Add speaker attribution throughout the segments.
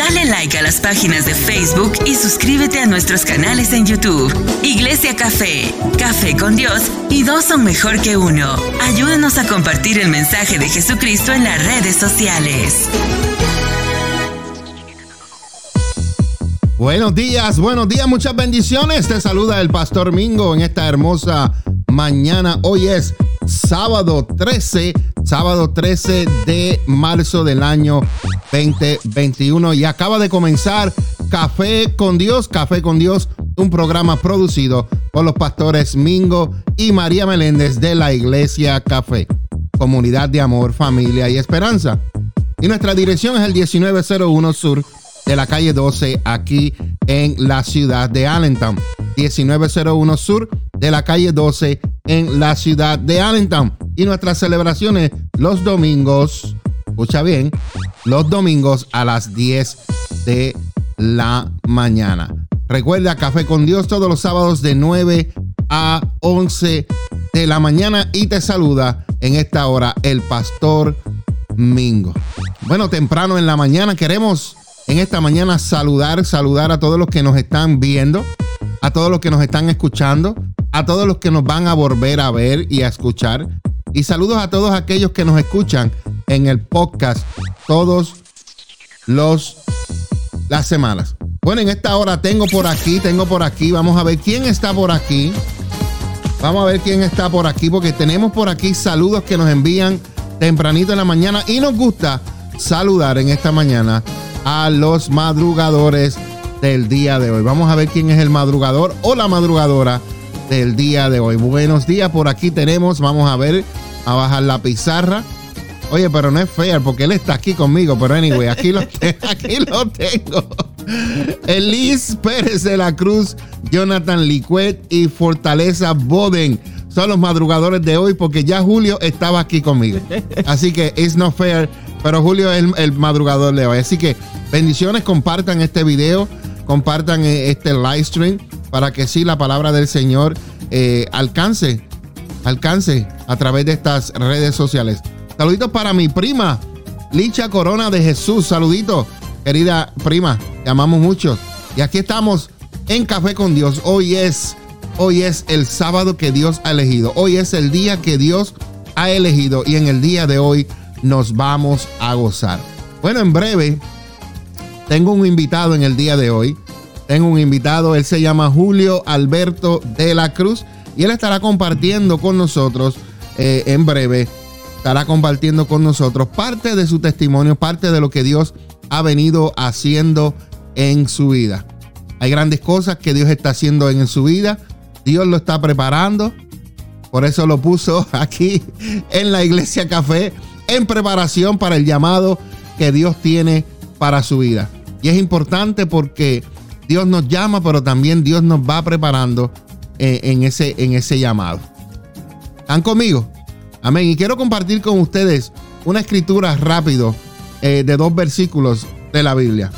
Speaker 1: Dale like a las páginas de Facebook y suscríbete a nuestros canales en YouTube. Iglesia Café, Café con Dios y dos son mejor que uno. Ayúdanos a compartir el mensaje de Jesucristo en las redes sociales.
Speaker 2: Buenos días, buenos días, muchas bendiciones. Te saluda el Pastor Mingo en esta hermosa mañana. Hoy es sábado 13, sábado 13 de marzo del año 2021 y acaba de comenzar Café con Dios, Café con Dios, un programa producido por los pastores Mingo y María Meléndez de la Iglesia Café, comunidad de amor, familia y esperanza. Y nuestra dirección es el 1901 Sur de la calle 12 aquí en la ciudad de Allentown. 1901 Sur de la calle 12 en la ciudad de Allentown. Y nuestras celebraciones los domingos, escucha bien, los domingos a las 10 de la mañana. Recuerda Café con Dios todos los sábados de 9 a 11 de la mañana y te saluda en esta hora el pastor Mingo. Bueno, temprano en la mañana queremos en esta mañana saludar, saludar a todos los que nos están viendo, a todos los que nos están escuchando, a todos los que nos van a volver a ver y a escuchar. Y saludos a todos aquellos que nos escuchan en el podcast todos los las semanas. Bueno, en esta hora tengo por aquí, tengo por aquí, vamos a ver quién está por aquí. Vamos a ver quién está por aquí porque tenemos por aquí saludos que nos envían tempranito en la mañana y nos gusta saludar en esta mañana a los madrugadores del día de hoy. Vamos a ver quién es el madrugador o la madrugadora del día de hoy. Buenos días, por aquí tenemos, vamos a ver, a bajar la pizarra. Oye, pero no es fair porque él está aquí conmigo, pero anyway, aquí lo, aquí lo tengo. Elis Pérez de la Cruz, Jonathan Licuet y Fortaleza Boden son los madrugadores de hoy porque ya Julio estaba aquí conmigo. Así que it's not fair, pero Julio es el, madrugador de hoy. Así que bendiciones, compartan este video, compartan eh, este live stream para que sí la palabra del Señor eh, alcance, alcance a través de estas redes sociales. Saluditos para mi prima, Licha Corona de Jesús. Saluditos, querida prima, te amamos mucho. Y aquí estamos en Café con Dios. Hoy es Hoy es el sábado que Dios ha elegido. Hoy es el día que Dios ha elegido y en el día de hoy nos vamos a gozar. Bueno, en breve tengo un invitado en el día de hoy. Tengo un invitado, él se llama Julio Alberto de la Cruz y él estará compartiendo con nosotros eh, en breve. Estará compartiendo con nosotros parte de su testimonio, parte de lo que Dios ha venido haciendo en su vida. Hay grandes cosas que Dios está haciendo en su vida Dios lo está preparando. Por eso lo puso aquí en la iglesia café en preparación para el llamado que Dios tiene para su vida. Y es importante porque Dios nos llama, pero también Dios nos va preparando eh, en, ese, en ese llamado. ¿Están conmigo? Amén. Y quiero compartir con ustedes una escritura rápido eh, de dos versículos de la Biblia.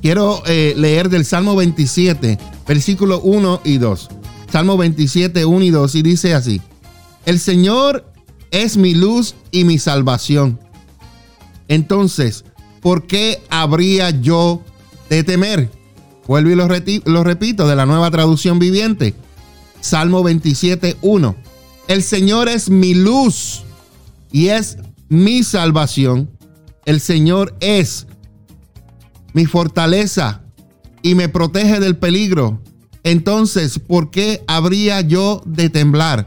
Speaker 2: Quiero eh, leer del Salmo 27, versículo 1 y 2. Salmo 27, 1 y 2 y dice así, el Señor es mi luz y mi salvación. Entonces, ¿por qué habría yo de temer? Vuelvo y lo, lo repito de la nueva traducción viviente. Salmo 27, 1. El Señor es mi luz y es mi salvación. El Señor es mi fortaleza y me protege del peligro. Entonces, ¿por qué habría yo de temblar?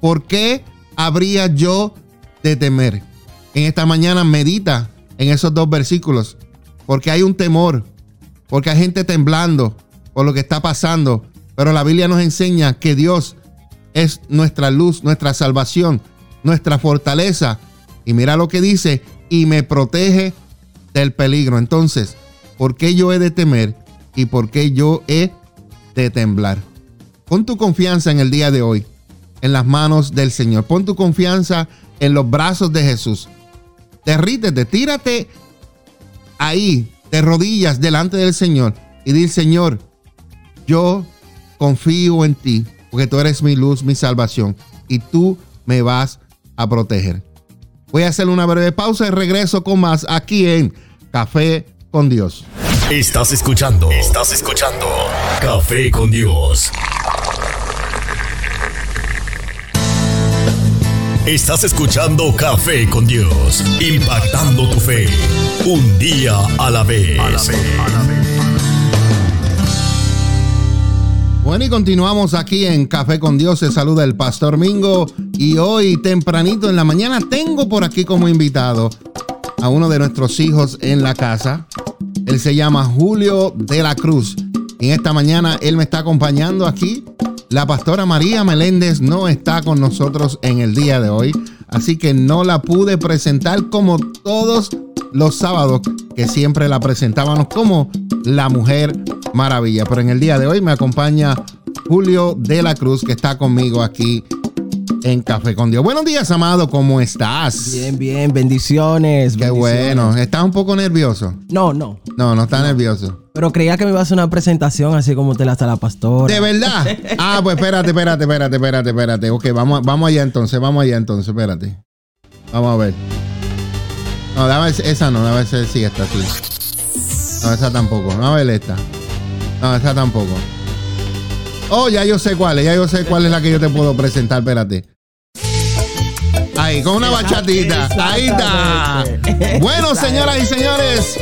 Speaker 2: ¿Por qué habría yo de temer? En esta mañana medita en esos dos versículos, porque hay un temor, porque hay gente temblando por lo que está pasando, pero la Biblia nos enseña que Dios es nuestra luz, nuestra salvación, nuestra fortaleza. Y mira lo que dice, y me protege del peligro. Entonces, ¿por qué yo he de temer y por qué yo he de temblar? Pon tu confianza en el día de hoy, en las manos del Señor. Pon tu confianza en los brazos de Jesús. Derrítete, tírate ahí, de rodillas delante del Señor y di, Señor, yo confío en ti, porque tú eres mi luz, mi salvación, y tú me vas a proteger. Voy a hacer una breve pausa y regreso con más aquí en Café con Dios.
Speaker 3: Estás escuchando, estás escuchando Café con Dios. Estás escuchando Café con Dios, impactando tu fe, un día a la vez.
Speaker 2: Bueno, y continuamos aquí en Café con Dios. Se saluda el Pastor Mingo. Y hoy, tempranito en la mañana, tengo por aquí como invitado a uno de nuestros hijos en la casa. Él se llama Julio de la Cruz. En esta mañana él me está acompañando aquí. La pastora María Meléndez no está con nosotros en el día de hoy, así que no la pude presentar como todos los sábados que siempre la presentábamos como la Mujer Maravilla. Pero en el día de hoy me acompaña Julio de la Cruz que está conmigo aquí en Café con Dios. Buenos días, amado, ¿cómo estás?
Speaker 4: Bien, bien, bendiciones.
Speaker 2: Qué bueno. ¿Estás un poco nervioso?
Speaker 4: No, no.
Speaker 2: No, no está nervioso.
Speaker 4: Pero creía que me iba a hacer una presentación así como te la hace la pastora.
Speaker 2: ¿De verdad? Ah, pues espérate, espérate, espérate, espérate, espérate. Ok, vamos, vamos allá entonces, vamos allá entonces, espérate. Vamos a ver. No, dame esa no, dame esa sí, esta sí. No, esa tampoco. No, a ver esta. No, esa tampoco. Oh, ya yo sé cuál es, ya yo sé cuál es la que yo te puedo presentar, espérate. Ahí, con una bachatita. Ahí está. Bueno, señoras y señores,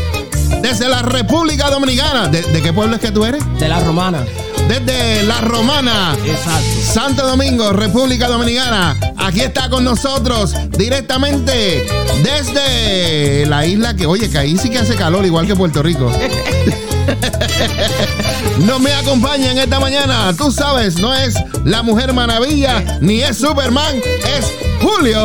Speaker 2: desde la República Dominicana. ¿De, de qué pueblo es que tú eres?
Speaker 4: De la romana.
Speaker 2: Desde la Romana.
Speaker 4: Exacto.
Speaker 2: Santo Domingo, República Dominicana. Aquí está con nosotros directamente desde la isla que, oye, que ahí sí que hace calor, igual que Puerto Rico. No me acompaña en esta mañana. Tú sabes, no es la Mujer Maravilla ni es Superman, es Julio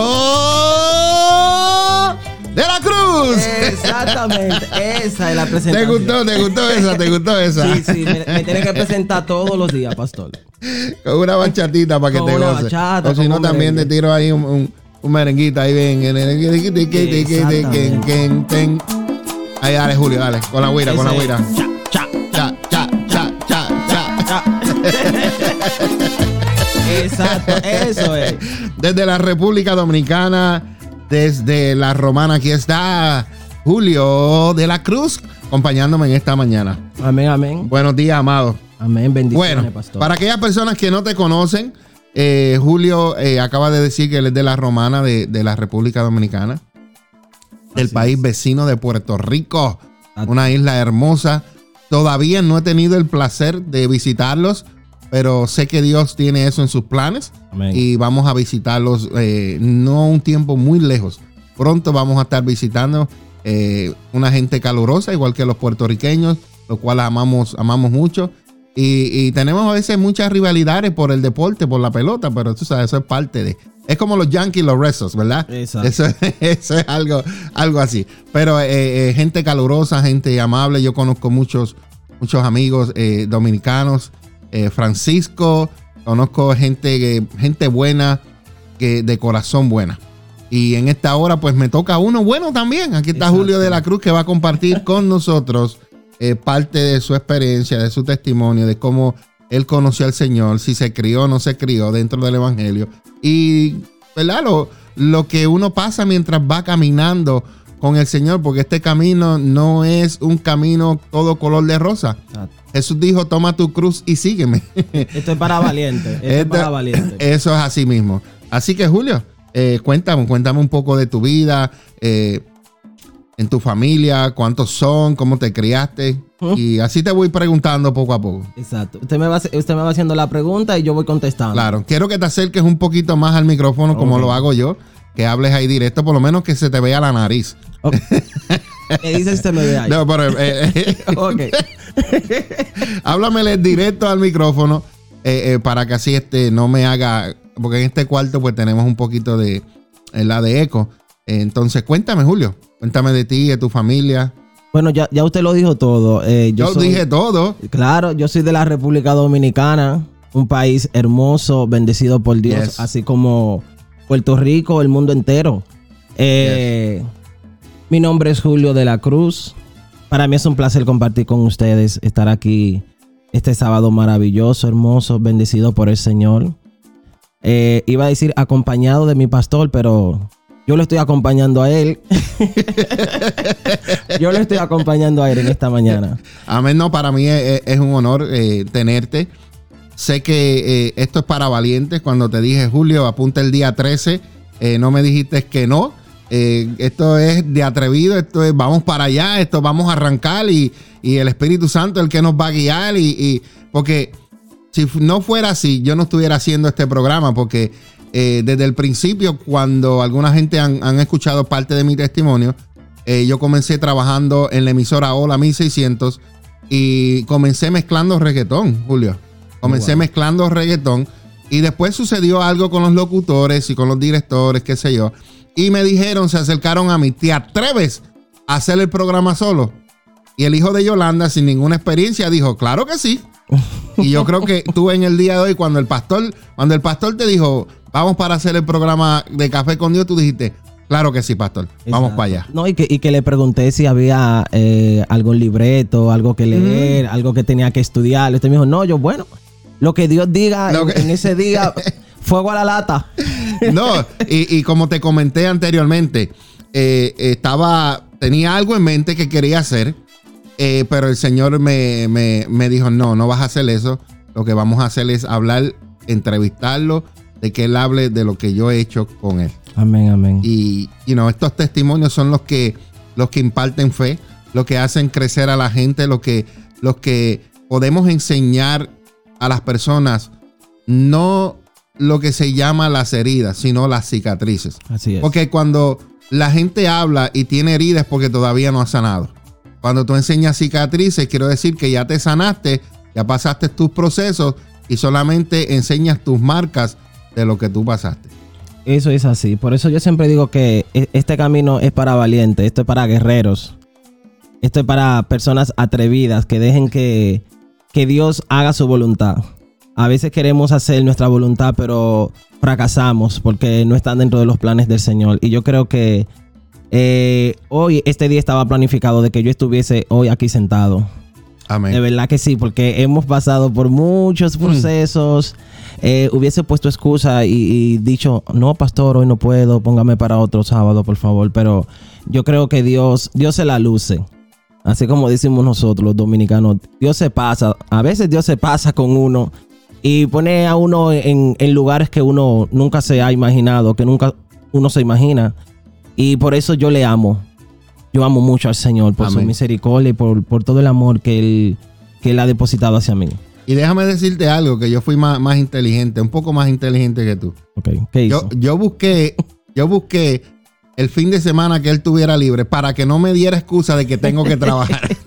Speaker 2: de la Cruz.
Speaker 4: Exactamente. Esa es la
Speaker 2: ¿Te
Speaker 4: presentación.
Speaker 2: gustó? ¿Te gustó esa? ¿Te gustó esa?
Speaker 4: Sí, sí. Me, me tiene que presentar todos los días, pastor.
Speaker 2: Con una bachatita para que
Speaker 4: Con
Speaker 2: te
Speaker 4: una
Speaker 2: goce.
Speaker 4: bachata,
Speaker 2: o si no, también te tiro ahí un, un, un merenguito ahí bien. Ahí, dale, Julio, dale. Con la guira, con la
Speaker 4: Ese- Exacto, eso es.
Speaker 2: Desde la República Dominicana, desde la Romana, aquí está Julio de la Cruz, acompañándome en esta mañana.
Speaker 4: Amén, amén.
Speaker 2: Buenos días, amado.
Speaker 4: Amén, bendiciones,
Speaker 2: Bueno,
Speaker 4: pastor.
Speaker 2: para aquellas personas que no te conocen, eh, Julio eh, acaba de decir que él es de la Romana de, de la República Dominicana, del
Speaker 4: Así
Speaker 2: país
Speaker 4: es.
Speaker 2: vecino de Puerto Rico, una isla hermosa. Todavía no he tenido el placer de visitarlos, pero sé que Dios tiene eso en sus planes
Speaker 4: Amén.
Speaker 2: y vamos a visitarlos eh, no un tiempo muy lejos. Pronto vamos a estar visitando eh, una gente calurosa, igual que los puertorriqueños, los cuales amamos, amamos mucho. Y, y tenemos a veces muchas rivalidades por el deporte, por la pelota, pero tú sabes, eso es parte de. Es como los Yankees los Red Sox, ¿verdad?
Speaker 4: Exacto.
Speaker 2: Eso, eso es algo, algo así. Pero eh, eh, gente calurosa, gente amable. Yo conozco muchos, muchos amigos eh, dominicanos. Eh, Francisco, conozco gente, gente buena, que de corazón buena. Y en esta hora, pues me toca uno bueno también. Aquí está
Speaker 4: Exacto.
Speaker 2: Julio de la Cruz que va a compartir con nosotros eh, parte de su experiencia, de su testimonio, de cómo él conoció al Señor, si se crió o no se crió dentro del Evangelio. Y, ¿verdad? Lo, lo que uno pasa mientras va caminando con el Señor, porque este camino no es un camino todo color de rosa.
Speaker 4: Exacto.
Speaker 2: Jesús dijo, toma tu cruz y sígueme.
Speaker 4: Esto es para valiente. Esto es para valiente.
Speaker 2: Eso es así mismo. Así que, Julio, eh, cuéntame, cuéntame un poco de tu vida, eh, en tu familia, cuántos son, cómo te criaste.
Speaker 4: ¿Mm?
Speaker 2: Y así te voy preguntando poco a poco.
Speaker 4: Exacto. Usted me, va, usted me va haciendo la pregunta y yo voy contestando.
Speaker 2: Claro, quiero que te acerques un poquito más al micrófono como lo hago yo, que hables ahí directo, por lo menos que se te vea la nariz.
Speaker 4: Ok. ¿Qué dice usted me ve ahí?
Speaker 2: No, pero eh, eh,
Speaker 4: Ok.
Speaker 2: háblamele directo al micrófono eh, para que así este no me haga, porque en este cuarto pues tenemos un poquito de la de eco. Entonces, cuéntame, Julio, cuéntame de ti, de tu familia.
Speaker 4: Bueno, ya, ya usted lo dijo todo. Eh, yo
Speaker 2: Yo
Speaker 4: soy-
Speaker 2: dije todo.
Speaker 4: Claro, yo soy de la República Dominicana, un país hermoso, bendecido por Dios,
Speaker 2: Yes.
Speaker 4: así como Puerto Rico, el mundo entero. Eh, Mi nombre es Julio de la Cruz. Para mí es un placer compartir con ustedes, estar aquí este sábado maravilloso, hermoso, bendecido por el Señor. Eh, iba a decir acompañado de mi pastor, pero yo lo estoy acompañando a él. yo lo estoy acompañando a él en esta mañana.
Speaker 2: Amén, no, para mí es, un honor eh, tenerte. Sé que eh, esto es para valientes. Cuando te dije, Julio, apunta el día 13, eh, no me dijiste que no. Eh, esto es de atrevido, esto es vamos para allá, esto vamos a arrancar y, y el Espíritu Santo es el que nos va a guiar. Y, y- porque si no fuera así, yo no estuviera haciendo este programa porque eh, desde el principio, cuando alguna gente han, han escuchado parte de mi testimonio, eh, yo comencé trabajando en la emisora Hola 1600 y comencé mezclando reggaetón, Julio. Comencé
Speaker 4: Wow.
Speaker 2: mezclando reggaetón y después sucedió algo con los locutores y con los directores, qué sé yo. Y me dijeron, se acercaron a mí, ¿te atreves a hacer el programa solo? Y el hijo de Yolanda, sin ninguna experiencia, dijo, claro que sí. Y yo creo que tú en el día de hoy, cuando el pastor, cuando el pastor te dijo, vamos para hacer el programa de Café con Dios, tú dijiste, claro que sí, pastor, vamos
Speaker 4: Exacto.
Speaker 2: para allá.
Speaker 4: No, y que, y que le pregunté si había eh, algún libreto, algo que leer, algo que tenía que estudiar. Usted me dijo, no, yo, bueno, lo que Dios diga
Speaker 2: Lo
Speaker 4: en,
Speaker 2: que-
Speaker 4: en ese día, fuego a la lata.
Speaker 2: No, y, y como te comenté anteriormente, eh, estaba, tenía algo en mente que quería hacer, eh, pero el Señor me, me- me dijo, no, no vas a hacer eso. Lo que vamos a hacer es hablar, entrevistarlo, de que Él hable de lo que yo he hecho con Él.
Speaker 4: Amén, amén.
Speaker 2: Y you know, estos testimonios son los que, los que imparten fe, los que hacen crecer a la gente, los que, los que podemos enseñar a las personas, no lo que se llama las heridas, sino las cicatrices.
Speaker 4: Así es.
Speaker 2: Porque cuando la gente habla y tiene heridas porque todavía no ha sanado. Cuando tú enseñas cicatrices, quiero decir que ya te sanaste, ya pasaste tus procesos y solamente enseñas tus marcas de lo que tú pasaste.
Speaker 4: Eso es así. Por eso yo siempre digo que e- este camino es para valientes, esto es para guerreros. Esto es para personas atrevidas que dejen que, que Dios haga su voluntad. A veces queremos hacer nuestra voluntad, pero fracasamos porque no están dentro de los planes del Señor. Y yo creo que eh, hoy, este día estaba planificado de que yo estuviese hoy aquí sentado.
Speaker 2: Amén.
Speaker 4: De verdad que sí, porque hemos pasado por muchos procesos. Eh, hubiese puesto excusa y, y dicho, no, pastor, hoy no puedo, póngame para otro sábado, por favor. Pero yo creo que Dios, Dios se la luce. Así como decimos nosotros los dominicanos, Dios se pasa. A veces Dios se pasa con uno y pone a uno en, en lugares que uno nunca se ha imaginado, que nunca uno se imagina. Y por eso yo le amo. Yo amo mucho al Señor por su
Speaker 2: Amén.
Speaker 4: misericordia y por, por todo el amor que él, que él ha depositado hacia mí.
Speaker 2: Y déjame decirte algo, que yo fui más, más inteligente, un poco más inteligente que tú.
Speaker 4: Ok, ¿qué hizo?
Speaker 2: Yo, yo busqué, yo busqué el fin de semana que él tuviera libre para que no me diera excusa de que tengo que trabajar.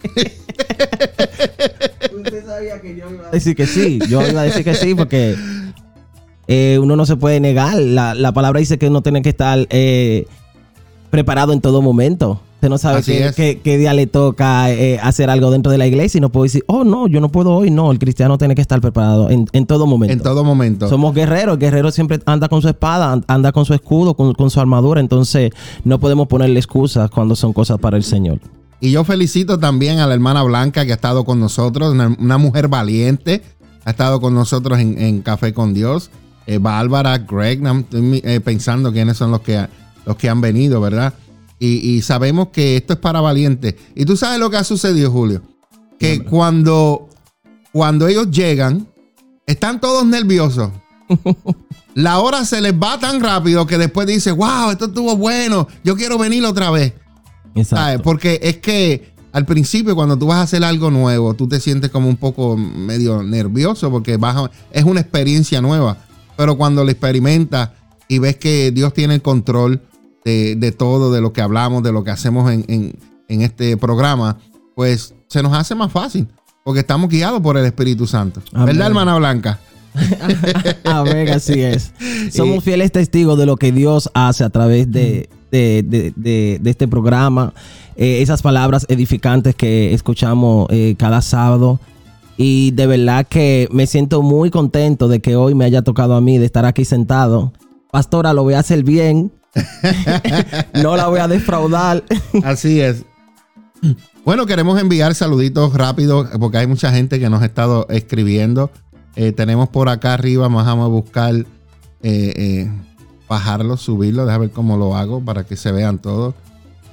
Speaker 4: Usted sabía que yo iba a decir que sí. Yo iba a decir que sí porque eh, uno no se puede negar. La, la palabra dice que uno tiene que estar eh, preparado en todo momento. Usted no sabe qué, qué- qué día le toca eh, hacer algo dentro de la iglesia y no puedo decir, oh no, yo no puedo hoy. No, el cristiano tiene que estar preparado en, en todo momento.
Speaker 2: en todo momento.
Speaker 4: Somos guerreros, el guerrero siempre anda con su espada, an- anda con su escudo, con, con su armadura, entonces no podemos ponerle excusas cuando son cosas para el Señor.
Speaker 2: Y yo felicito también a la hermana Blanca que ha estado con nosotros, una, una mujer valiente, ha estado con nosotros en, en Café con Dios. Eh, Bárbara, Greg, estoy eh, pensando quiénes son los que, ha- los que han venido, ¿verdad? Y, y sabemos que esto es para valientes. Y tú sabes lo que ha sucedido, Julio. Que cuando, cuando ellos llegan, están todos nerviosos. La hora se les va tan rápido que después dice, wow, esto estuvo bueno, yo quiero venir otra vez. ¿Sabes?
Speaker 4: Exacto.
Speaker 2: Porque es que al principio cuando tú vas a hacer algo nuevo, tú te sientes como un poco medio nervioso porque vas a- es una experiencia nueva. Pero cuando lo experimentas y ves que Dios tiene el control de, de todo, de lo que hablamos, de lo que hacemos en, en- en este programa, pues se nos hace más fácil. Porque estamos guiados por el Espíritu Santo.
Speaker 4: Amén.
Speaker 2: ¿Verdad, hermana Blanca?
Speaker 4: Amén, así es. Somos fieles testigos de lo que Dios hace a través de, de, de- de- de este programa, eh, esas palabras edificantes que escuchamos eh, cada sábado. Y de verdad que me siento muy contento de que hoy me haya tocado a mí de estar aquí sentado. Pastora, lo voy a hacer bien. no la voy a defraudar.
Speaker 2: Así es. Bueno, queremos enviar saluditos rápidos porque hay mucha gente que nos ha estado escribiendo. Eh, tenemos por acá arriba, vamos a buscar eh, eh, bajarlo, subirlo. Déjame ver cómo lo hago para que se vean todos.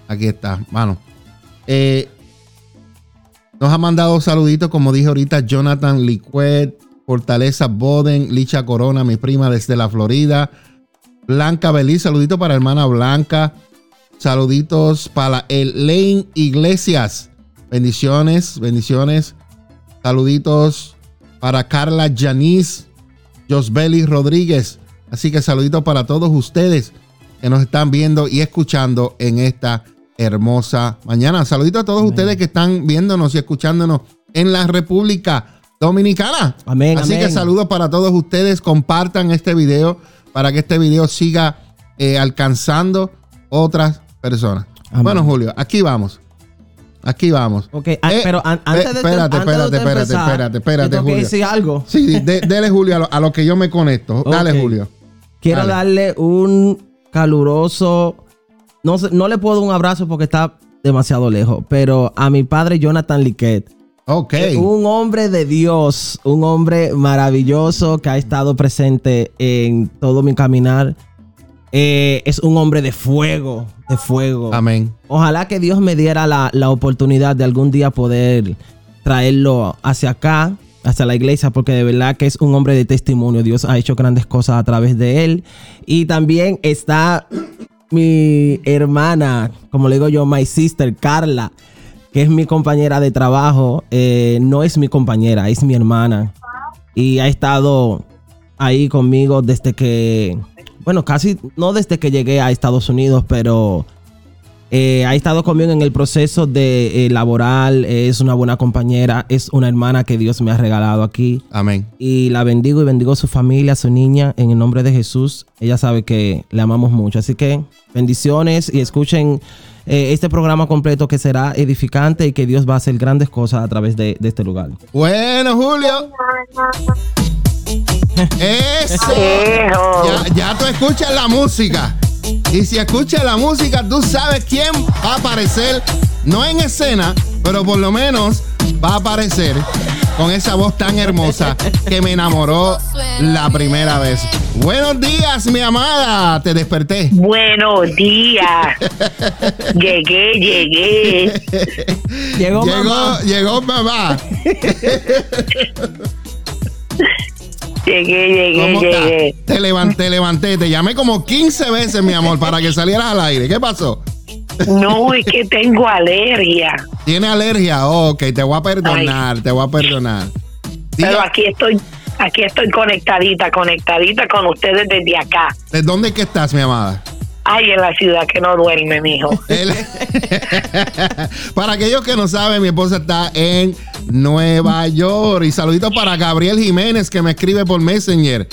Speaker 2: Aquí está, mano. Eh, nos ha mandado saluditos, como dije ahorita, Jonathan Liquet, Fortaleza Boden, Licha Corona, mi prima desde la Florida. Blanca Beliz, saludito para hermana Blanca. Saluditos para Elaine Iglesias. Bendiciones, bendiciones. Saluditos para Carla Yanis, Josbeli Rodríguez. Así que saluditos para todos ustedes que nos están viendo y escuchando en esta hermosa mañana. Saluditos a todos ustedes que están viéndonos y escuchándonos en la República Dominicana.
Speaker 4: Amén,
Speaker 2: Así
Speaker 4: amén.
Speaker 2: que saludos para todos ustedes. Compartan este video para que este video siga eh, alcanzando otras personas.
Speaker 4: Amén.
Speaker 2: Bueno, Julio, aquí vamos. Aquí vamos.
Speaker 4: Ok,
Speaker 2: Eh,
Speaker 4: pero an- antes de
Speaker 2: espérate,
Speaker 4: antes de
Speaker 2: espérate, espérate, espérate, espérate,
Speaker 4: yo tengo que
Speaker 2: Julio.
Speaker 4: decir algo.
Speaker 2: Sí, de- dele Julio a lo, a lo que yo me conecto. Dale. Julio.
Speaker 4: Quiero
Speaker 2: Dale.
Speaker 4: darle un caluroso. No, no le puedo dar un abrazo porque está demasiado lejos, pero a mi padre Jonathan Liquet.
Speaker 2: Ok.
Speaker 4: Un hombre de Dios, un hombre maravilloso que ha estado presente en todo mi caminar. Eh, es un hombre de fuego, de fuego.
Speaker 2: Amén.
Speaker 4: Ojalá que Dios me diera la, la oportunidad de algún día poder traerlo hacia acá, hacia la iglesia, porque de verdad que es un hombre de testimonio. Dios ha hecho grandes cosas a través de él. Y también está mi hermana, como le digo yo, my sister, Carla, que es mi compañera de trabajo. Eh, no es mi compañera, es mi hermana. Y ha estado ahí conmigo desde que, bueno, casi no desde que llegué a Estados Unidos, pero eh, ha estado conmigo en el proceso de eh, laboral, es una buena compañera, es una hermana que Dios me ha regalado aquí.
Speaker 2: Amén.
Speaker 4: Y la bendigo y bendigo a su familia, a su niña, en el nombre de Jesús. Ella sabe que le amamos mucho. Así que bendiciones y escuchen eh, este programa completo que será edificante y que Dios va a hacer grandes cosas a través de, de este lugar.
Speaker 2: Bueno, Julio. Eso.
Speaker 5: Hijo.
Speaker 2: Ya, ya tú escuchas la música. Y si escuchas la música, tú sabes quién va a aparecer. No en escena, pero por lo menos va a aparecer con esa voz tan hermosa que me enamoró la primera vez. Buenos días, mi amada. Te desperté.
Speaker 5: Buenos días. llegué, llegué.
Speaker 4: Llegó,
Speaker 2: Llegó,
Speaker 4: mamá.
Speaker 2: llegó mamá.
Speaker 5: Llegué, llegué,
Speaker 2: ¿Cómo
Speaker 5: llegué.
Speaker 2: Te levanté, levanté. Te llamé como 15 veces, mi amor, para que salieras al aire. ¿Qué pasó?
Speaker 5: No, es que tengo alergia.
Speaker 2: ¿Tiene alergia? Oh, ok, te voy a perdonar, te voy a perdonar.
Speaker 5: Pero aquí estoy, aquí estoy conectadita, conectadita con ustedes desde acá.
Speaker 2: ¿De dónde es que estás, mi amada?
Speaker 5: Ay, en la ciudad que no duerme, mijo.
Speaker 2: Para aquellos que no saben, mi esposa está en Nueva York. Y saludito para Gabriel Jiménez que me escribe por Messenger.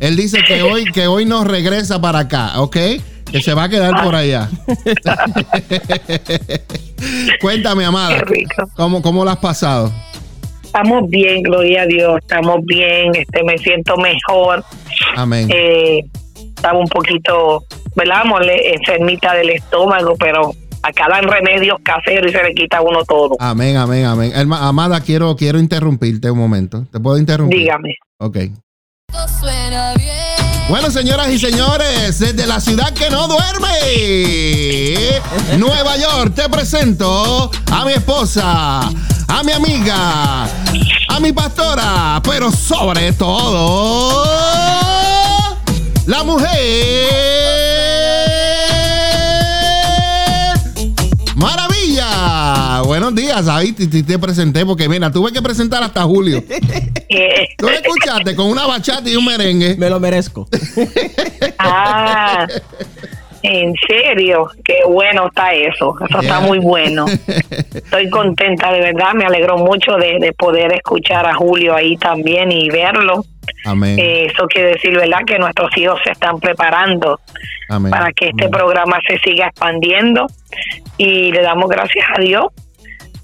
Speaker 2: Él dice que hoy, que hoy no regresa para acá, ¿ok? Que se va a quedar por allá. Cuéntame, amada.
Speaker 5: Qué rico.
Speaker 2: ¿Cómo, ¿Cómo lo has pasado?
Speaker 5: Estamos bien, gloria a Dios. Estamos bien. Este, me siento mejor.
Speaker 2: Amén.
Speaker 5: Eh, estaba un poquito, ¿verdad? Mole- enfermita del estómago, pero acá dan remedios caseros y se le quita a uno todo.
Speaker 2: Amén, amén, amén. Herma- amada, quiero, quiero interrumpirte un momento. ¿Te puedo interrumpir?
Speaker 5: Dígame.
Speaker 2: Ok.
Speaker 6: Suena bien.
Speaker 2: Bueno, señoras y señores, desde la ciudad que no duerme, Nueva York, te presento a mi esposa, a mi amiga, a mi pastora, pero sobre todo, la mujer. Maravilla. Buenos días, ahí te, te- te presenté porque mira, tuve que presentar hasta Julio.
Speaker 5: Eh,
Speaker 2: Tú me escuchaste con una bachata y un merengue.
Speaker 4: Me lo merezco.
Speaker 5: ah, En serio, qué bueno está eso. Eso está muy bueno. Estoy contenta, de verdad. Me alegro mucho de, de poder escuchar a Julio ahí también y verlo.
Speaker 2: Amén.
Speaker 5: Eh, eso quiere decir, ¿verdad?, que nuestros hijos se están preparando
Speaker 2: Amén.
Speaker 5: para que este
Speaker 2: Amén.
Speaker 5: programa se siga expandiendo y le damos gracias a Dios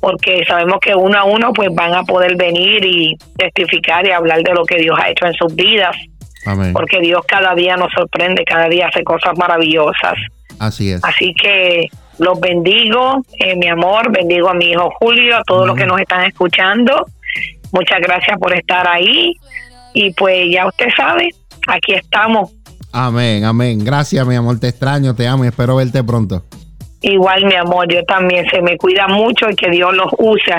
Speaker 5: porque sabemos que uno a uno pues van a poder venir y testificar y hablar de lo que Dios ha hecho en sus vidas
Speaker 2: Amén.
Speaker 5: porque Dios cada día nos sorprende, cada día hace cosas maravillosas.
Speaker 2: Así es.
Speaker 5: Así que los bendigo, eh, mi amor, bendigo a mi hijo Julio, a todos los que nos están escuchando. Muchas gracias por estar ahí y pues ya usted sabe, aquí estamos.
Speaker 2: Amén, amén. Gracias, mi amor. Te extraño, te amo y espero verte pronto.
Speaker 5: Igual, mi amor, yo también se me cuida mucho y que Dios los use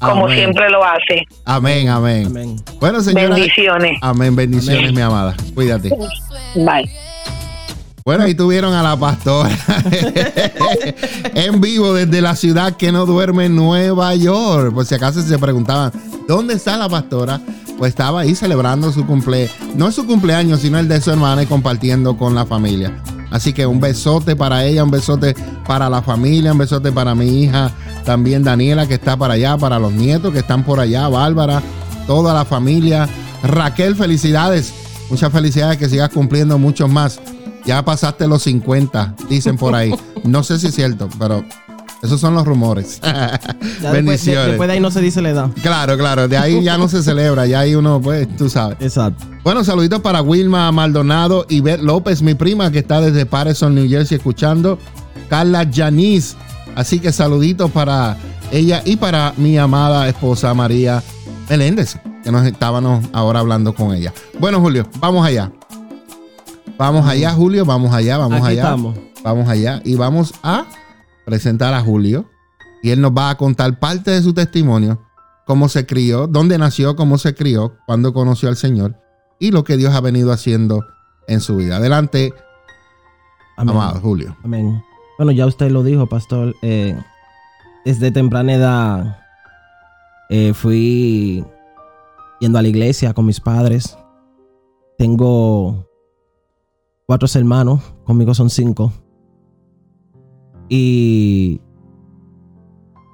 Speaker 5: como
Speaker 2: Amén.
Speaker 5: siempre lo hace.
Speaker 2: Amén, amén.
Speaker 4: Amén.
Speaker 2: Bueno, señora.
Speaker 5: Bendiciones.
Speaker 2: Amén, bendiciones,
Speaker 4: Amén.
Speaker 2: mi amada. Cuídate.
Speaker 5: Bye.
Speaker 2: Bueno, ahí tuvieron a la pastora en vivo desde la ciudad que no duerme, Nueva York. Por si acaso se preguntaban, ¿dónde está la pastora? Pues estaba ahí celebrando su cumple, no su cumpleaños, sino el de su hermana y compartiendo con la familia. Así que un besote para ella, un besote para la familia, un besote para mi hija, también Daniela que está para allá, para los nietos que están por allá, Bárbara, toda la familia. Raquel, felicidades. Muchas felicidades que sigas cumpliendo muchos más. Ya pasaste los 50, dicen por ahí. No sé si es cierto, pero esos son los rumores.
Speaker 4: Ya después, de,
Speaker 2: Bendiciones.
Speaker 4: después de ahí no se dice la edad.
Speaker 2: Claro, claro, de ahí ya no se celebra, ya ahí uno, pues, tú sabes.
Speaker 4: Exacto.
Speaker 2: Bueno, saluditos para Wilma Maldonado y Beth López, mi prima que está desde Patterson, New Jersey, escuchando. Carla Yanis. Así que saluditos para ella y para mi amada esposa María Meléndez, que nos estábamos ahora hablando con ella. Bueno, Julio, vamos allá. Vamos allá, Julio, vamos allá, vamos
Speaker 4: Aquí
Speaker 2: allá.
Speaker 4: estamos.
Speaker 2: Vamos allá y vamos a presentar a Julio. Y él nos va a contar parte de su testimonio, cómo se crió, dónde nació, cómo se crió, cuándo conoció al Señor y lo que Dios ha venido haciendo en su vida. Adelante,
Speaker 4: Amén.
Speaker 2: amado Julio.
Speaker 4: Amén. Bueno, ya usted lo dijo, pastor. eh, desde temprana edad eh, fui yendo a la iglesia con mis padres. Tengo cuatro hermanos, conmigo son cinco. Y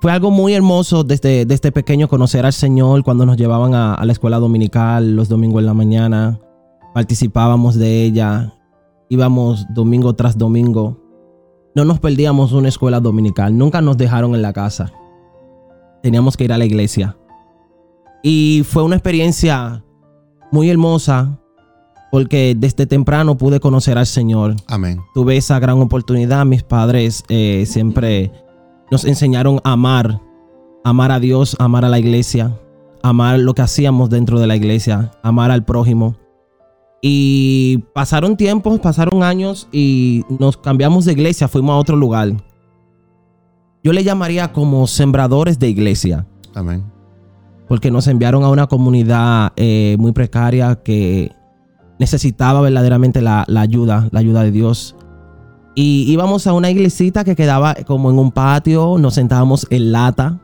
Speaker 4: fue algo muy hermoso desde, desde pequeño conocer al Señor cuando nos llevaban a, a la escuela dominical los domingos en la mañana. Participábamos de ella. Íbamos domingo tras domingo. No nos perdíamos una escuela dominical. Nunca nos dejaron en la casa. Teníamos que ir a la iglesia. Y fue una experiencia muy hermosa porque desde temprano pude conocer al Señor
Speaker 2: Amén.
Speaker 4: tuve esa gran oportunidad. Mis padres eh, siempre nos enseñaron a amar, amar a Dios, amar a la iglesia, amar lo que hacíamos dentro de la iglesia, amar al prójimo. Y pasaron tiempos, pasaron años y nos cambiamos de iglesia, fuimos a otro lugar. Yo le llamaría como sembradores de iglesia
Speaker 2: Amén.
Speaker 4: porque nos enviaron a una comunidad eh, muy precaria que necesitaba verdaderamente la, la ayuda, la ayuda de Dios. Y íbamos a una iglesita que quedaba como en un patio, nos sentábamos en lata,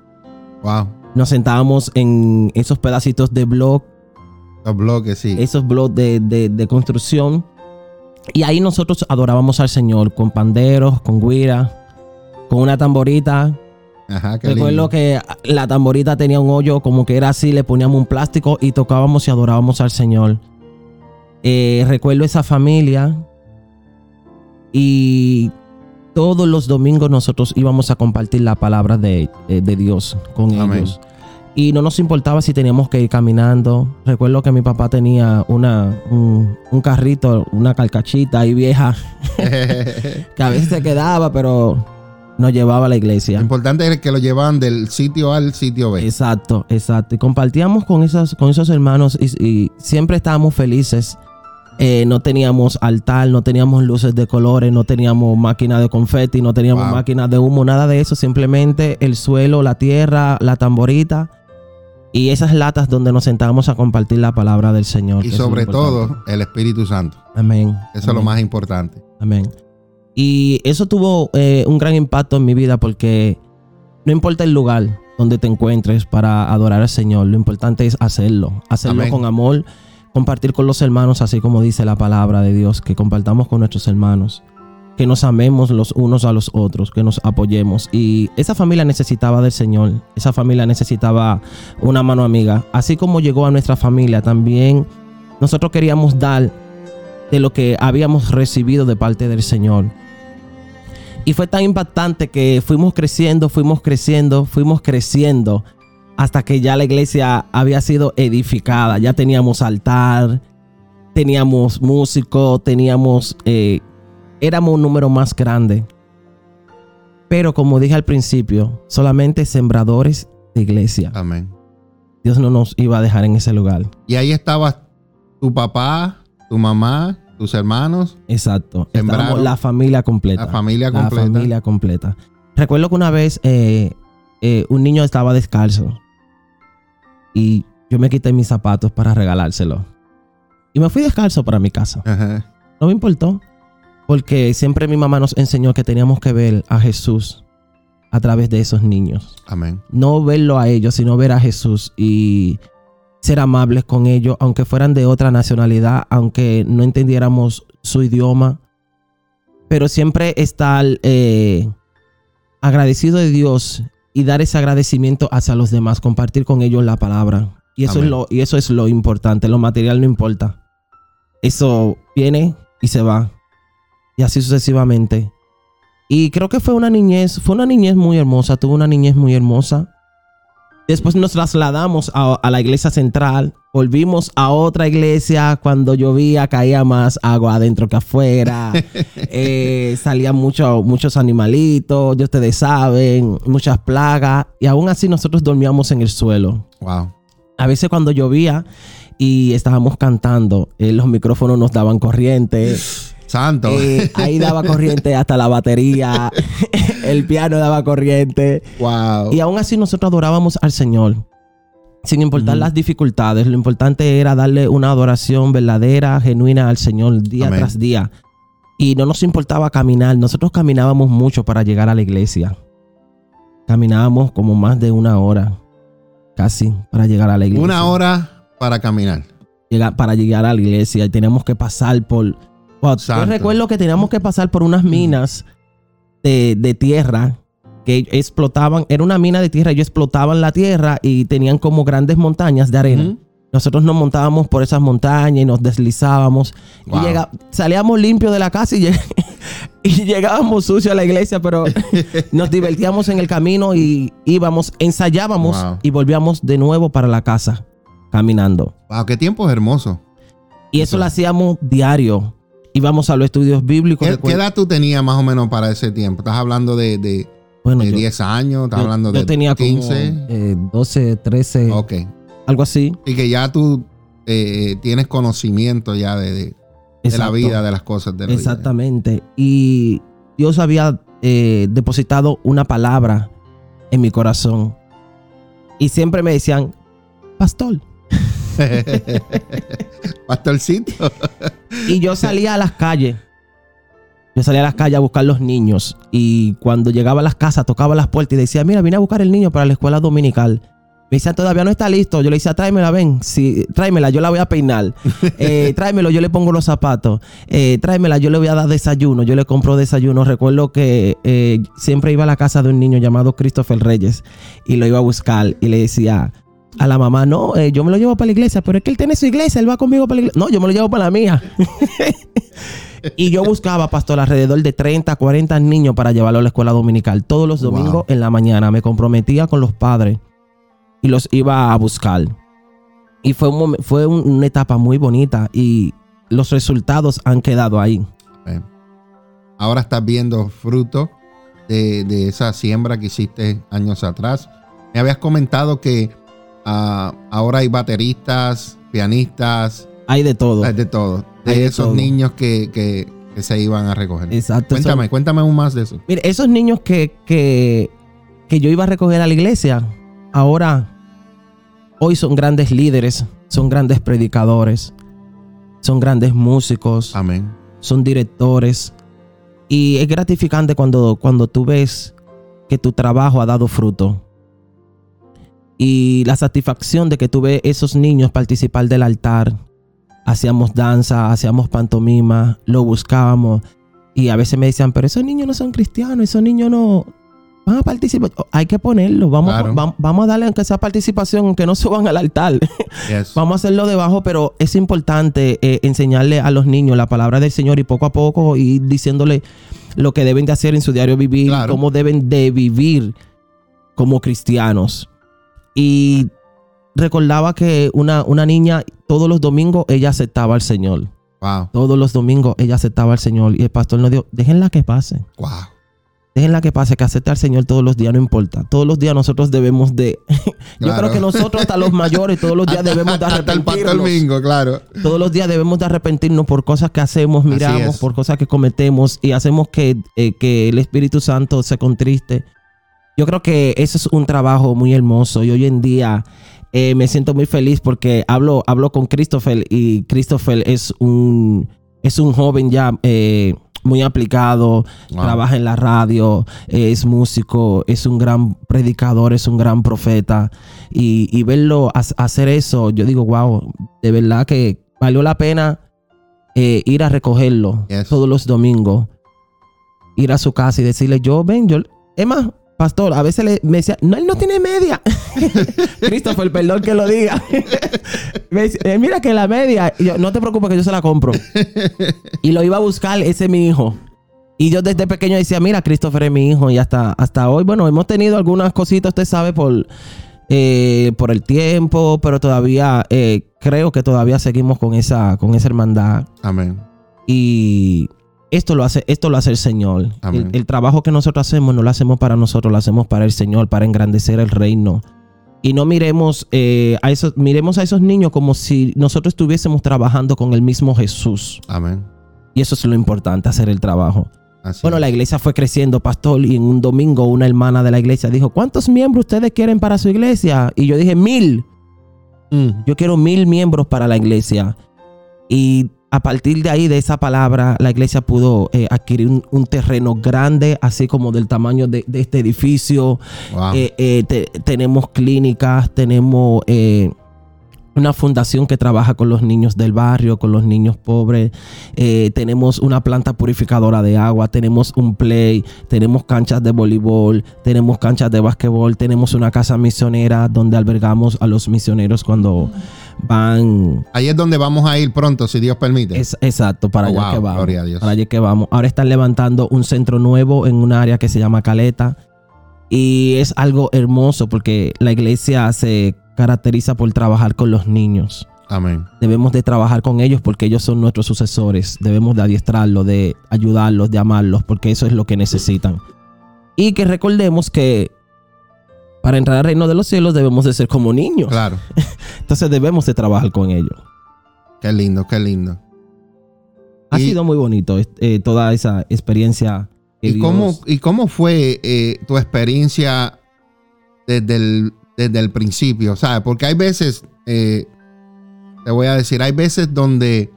Speaker 2: Wow.
Speaker 4: nos sentábamos en esos pedacitos de blog,
Speaker 2: Los bloques, sí.
Speaker 4: esos blogs de, de- de construcción. Y ahí nosotros adorábamos al Señor con panderos, con guira, con una tamborita.
Speaker 2: Ajá, qué
Speaker 4: Recuerdo
Speaker 2: lindo.
Speaker 4: que la tamborita tenía un hoyo como que era así, le poníamos un plástico y tocábamos y adorábamos al Señor. Eh, recuerdo esa familia y todos los domingos nosotros íbamos a compartir la palabra de, eh, de Dios con
Speaker 2: Amén.
Speaker 4: ellos. Y no nos importaba si teníamos que ir caminando. Recuerdo que mi papá tenía una, un, un carrito, una calcachita ahí vieja, que a veces se quedaba, pero nos llevaba a la iglesia.
Speaker 2: Lo importante es que lo llevan del sitio A al sitio B.
Speaker 4: Exacto, exacto. Y compartíamos con esos, con esos hermanos y, y siempre estábamos felices. Eh, no teníamos altar, no teníamos luces de colores, no teníamos máquina de confeti, no teníamos
Speaker 2: Wow.
Speaker 4: máquina de humo, nada de eso. Simplemente el suelo, la tierra, la tamborita y esas latas donde nos sentábamos a compartir la palabra del Señor.
Speaker 2: Y sobre todo, el Espíritu Santo.
Speaker 4: Amén.
Speaker 2: Eso es lo más importante.
Speaker 4: Amén. Y eso tuvo eh, un gran impacto en mi vida porque no importa el lugar donde te encuentres para adorar al Señor, lo importante es hacerlo, hacerlo
Speaker 2: Amén.
Speaker 4: con amor, compartir con los hermanos, así como dice la palabra de Dios, que compartamos con nuestros hermanos. que nos amemos los unos a los otros, que nos apoyemos. Y esa familia necesitaba del Señor, esa familia necesitaba una mano amiga. Así como llegó a nuestra familia, también nosotros queríamos dar de lo que habíamos recibido de parte del Señor. Y fue tan impactante que fuimos creciendo, fuimos creciendo, fuimos creciendo hasta que ya la iglesia había sido edificada. Ya teníamos altar, teníamos músicos, teníamos... eh, éramos un número más grande. Pero como dije al principio, solamente sembradores de iglesia.
Speaker 2: Amén.
Speaker 4: Dios no nos iba a dejar en ese lugar.
Speaker 2: Y ahí estaba tu papá, tu mamá, tus hermanos,
Speaker 4: Exacto. Estábamos la familia completa.
Speaker 2: la familia
Speaker 4: La
Speaker 2: completa.
Speaker 4: familia completa. Recuerdo que una vez eh, eh, un niño estaba descalzo y yo me quité mis zapatos para regalárselo. Y me fui descalzo para mi casa.
Speaker 2: Ajá.
Speaker 4: No me importó. Porque siempre mi mamá nos enseñó que teníamos que ver a Jesús a través de esos niños.
Speaker 2: Amén.
Speaker 4: No verlo a ellos, sino ver a Jesús y ser amables con ellos, aunque fueran de otra nacionalidad, aunque no entendiéramos su idioma. Pero siempre estar eh, agradecido de Dios y dar ese agradecimiento hacia los demás, compartir con ellos la palabra. Y eso, es lo, y eso es lo importante, lo material no importa. Eso viene y se va. Y así sucesivamente. Y creo que fue una niñez, fue una niñez muy hermosa, tuve una niñez muy hermosa. Después nos trasladamos a, a la iglesia central, volvimos a otra iglesia, cuando llovía caía más agua adentro que afuera, Eh, salían mucho- muchos animalitos, ya ustedes saben, muchas plagas, y aún así nosotros dormíamos en el suelo.
Speaker 2: Wow.
Speaker 4: A veces cuando llovía y estábamos cantando, eh, los micrófonos nos daban corriente.
Speaker 2: Santo.
Speaker 4: Eh, ahí daba corriente hasta la batería, el piano daba corriente.
Speaker 2: wow.
Speaker 4: Y aún así nosotros adorábamos al Señor. Sin importar las dificultades, lo importante era darle una adoración verdadera, genuina al Señor día
Speaker 2: Amén.
Speaker 4: tras día. Y no nos importaba caminar. Nosotros caminábamos mucho para llegar a la iglesia. Caminábamos como más de una hora, casi, para llegar a la iglesia.
Speaker 2: Una hora para caminar.
Speaker 4: Llega- para llegar a la iglesia y teníamos que pasar por... Wow, yo recuerdo que teníamos que pasar por unas minas de, de tierra que explotaban, era una mina de tierra, ellos explotaban la tierra y tenían como grandes montañas de arena. Nosotros nos montábamos por esas montañas y nos deslizábamos.
Speaker 2: Wow.
Speaker 4: Y llega- salíamos limpios de la casa y, lleg- y llegábamos sucios a la iglesia, pero nos divertíamos en el camino y íbamos, ensayábamos
Speaker 2: Wow.
Speaker 4: y volvíamos de nuevo para la casa caminando.
Speaker 2: Wow, qué tiempos hermosos.
Speaker 4: Y eso lo hacíamos diario. Íbamos a los estudios bíblicos.
Speaker 2: ¿Qué, edad tú tenías más o menos para ese tiempo? ¿Estás hablando de, de,
Speaker 4: bueno,
Speaker 2: de
Speaker 4: yo,
Speaker 2: 10 años? ¿Estás
Speaker 4: yo-
Speaker 2: hablando
Speaker 4: yo
Speaker 2: de
Speaker 4: tenía
Speaker 2: 15?
Speaker 4: como eh, 12, 13,
Speaker 2: ok.
Speaker 4: algo así.
Speaker 2: Y que ya tú eh, tienes conocimiento ya de, de- de la vida, de las cosas de la vida.
Speaker 4: Exactamente. Y Dios había eh, depositado una palabra en mi corazón. Y siempre me decían, pastor.
Speaker 2: Pastorcito.
Speaker 4: Y yo salía a las calles. Yo salía a las calles a buscar los niños. Y cuando llegaba a las casas, tocaba las puertas y decía, mira, vine a buscar el niño para la escuela dominical. Me decían, todavía no está listo. Yo le decía, tráemela, ven. Sí, tráemela, yo la voy a peinar. Eh, tráemelo, yo le pongo los zapatos. Eh, tráemela, yo le voy a dar desayuno. Yo le compro desayuno. Recuerdo que eh, siempre iba a la casa de un niño llamado Christopher Reyes y lo iba a buscar y le decía a la mamá, no, eh, yo me lo llevo para la iglesia, pero es que él tiene su iglesia, él va conmigo para la iglesia. No, yo me lo llevo para la mía. y yo buscaba, pastor, alrededor de 30, 40 niños para llevarlo a la escuela dominical. Todos los domingos
Speaker 2: Wow.
Speaker 4: en la mañana me comprometía con los padres y los iba a buscar. Y fue, un fue un- una etapa muy bonita y los resultados han quedado ahí.
Speaker 2: Ahora estás viendo fruto de, de esa siembra que hiciste años atrás. Me habías comentado que ah, ahora hay bateristas, pianistas,
Speaker 4: Hay de todo.
Speaker 2: hay de todo. De
Speaker 4: Hay de
Speaker 2: esos
Speaker 4: todo.
Speaker 2: niños que, que- que se iban a recoger.
Speaker 4: Exacto.
Speaker 2: Cuéntame, cuéntame aún más de eso.
Speaker 4: Mire, esos niños que, que, que yo iba a recoger a la iglesia, ahora, hoy son grandes líderes, son grandes predicadores, son grandes músicos,
Speaker 2: Amén.
Speaker 4: son directores. Y es gratificante cuando, cuando tú ves que tu trabajo ha dado fruto. Y la satisfacción de que tú ves esos niños participar del altar. Hacíamos danza, hacíamos pantomima, lo buscábamos. Y a veces me decían, pero esos niños no son cristianos, esos niños no van a participar. Oh, Hay que ponerlo, vamos,
Speaker 2: Claro.
Speaker 4: vamos a darle aunque sea participación, aunque no suban al altar.
Speaker 2: Yes.
Speaker 4: Vamos a hacerlo debajo, pero es importante eh, enseñarle a los niños la palabra del Señor y poco a poco ir diciéndole lo que deben de hacer en su diario vivir,
Speaker 2: Claro.
Speaker 4: cómo deben de vivir como cristianos. Y recordaba que una, una niña todos los domingos ella aceptaba al Señor.
Speaker 2: Wow.
Speaker 4: Todos los domingos ella aceptaba al Señor. Y el pastor nos dijo, déjenla que pase.
Speaker 2: Wow.
Speaker 4: Déjenla que pase, que acepte al Señor todos los días, no importa. Todos los días nosotros debemos de... Yo
Speaker 2: Claro.
Speaker 4: creo que nosotros hasta los mayores todos los días debemos de
Speaker 2: Hasta el pastor
Speaker 4: arrepentirnos.
Speaker 2: Mingo, claro.
Speaker 4: Todos los días debemos de arrepentirnos por cosas que hacemos, miramos, por cosas que cometemos y hacemos que, eh, que el Espíritu Santo se contriste. Yo creo que eso es un trabajo muy hermoso y hoy en día eh, me siento muy feliz porque hablo, hablo con Christopher y Christopher es un, es un joven ya eh, muy aplicado,
Speaker 2: Wow.
Speaker 4: trabaja en la radio, eh, es músico, es un gran predicador, es un gran profeta. Y, y verlo ha- hacer eso, yo digo, wow, de verdad que valió la pena ir a recogerlo
Speaker 2: Yes.
Speaker 4: todos los domingos, ir a su casa y decirle, yo ven, yo... Es más, pastor, a veces le, me decía, no, él no tiene media. Christopher, perdón que lo diga. Me dice, "Eh, mira que la media, y yo, no te preocupes que yo se la compro. y lo iba a buscar, ese es mi hijo. Y yo desde pequeño decía, mira, Christopher es mi hijo. Y hasta, hasta hoy, bueno, hemos tenido algunas cositas, usted sabe, por, eh, por el tiempo, pero todavía eh, creo que todavía seguimos con esa, con esa hermandad.
Speaker 2: Amén.
Speaker 4: Y esto lo hace, esto lo hace el Señor. El, el trabajo que nosotros hacemos no lo hacemos para nosotros, lo hacemos para el Señor, para engrandecer el reino. Y no miremos eh, a esos, miremos a esos niños como si nosotros estuviésemos trabajando con el mismo Jesús.
Speaker 2: Amén.
Speaker 4: Y eso es lo importante, hacer el trabajo.
Speaker 2: Así
Speaker 4: Bueno,
Speaker 2: es.
Speaker 4: la iglesia fue creciendo, pastor, y en un domingo una hermana de la iglesia dijo, ¿cuántos miembros ustedes quieren para su iglesia? Y yo dije, mil.
Speaker 2: Mm.
Speaker 4: Yo quiero mil miembros para la iglesia. Y a partir de ahí, de esa palabra, la iglesia pudo eh, adquirir un, un terreno grande, así como del tamaño de, de este edificio.
Speaker 2: Wow.
Speaker 4: Eh, eh, te- tenemos clínicas, tenemos eh, una fundación que trabaja con los niños del barrio, con los niños pobres. Eh, tenemos una planta purificadora de agua, tenemos un play, tenemos canchas de voleibol, tenemos canchas de basquetbol, tenemos una casa misionera donde albergamos a los misioneros cuando van
Speaker 2: Ahí es donde vamos a ir pronto, si Dios permite.
Speaker 4: es, exacto, para
Speaker 2: Oh,
Speaker 4: allá
Speaker 2: wow,
Speaker 4: que vamos.
Speaker 2: gloria a Dios.
Speaker 4: Para allá que vamos. Ahora están levantando un centro nuevo en un área que se llama Caleta. Y es algo hermoso porque la iglesia se caracteriza por trabajar con los niños.
Speaker 2: Amén.
Speaker 4: Debemos de trabajar con ellos porque ellos son nuestros sucesores. Debemos de adiestrarlos, de ayudarlos, de amarlos, porque eso es lo que necesitan. Y que recordemos que para entrar al reino de los cielos debemos de ser como niños.
Speaker 2: Claro.
Speaker 4: Entonces debemos de trabajar con ellos.
Speaker 2: Qué lindo, qué lindo.
Speaker 4: Ha
Speaker 2: Y-
Speaker 4: sido muy bonito eh, toda esa experiencia. que
Speaker 2: ¿Y
Speaker 4: Dios-
Speaker 2: cómo, ¿Y cómo fue eh, tu experiencia desde el, desde el principio? ¿Sabes? Porque hay veces, eh, te voy a decir, hay veces donde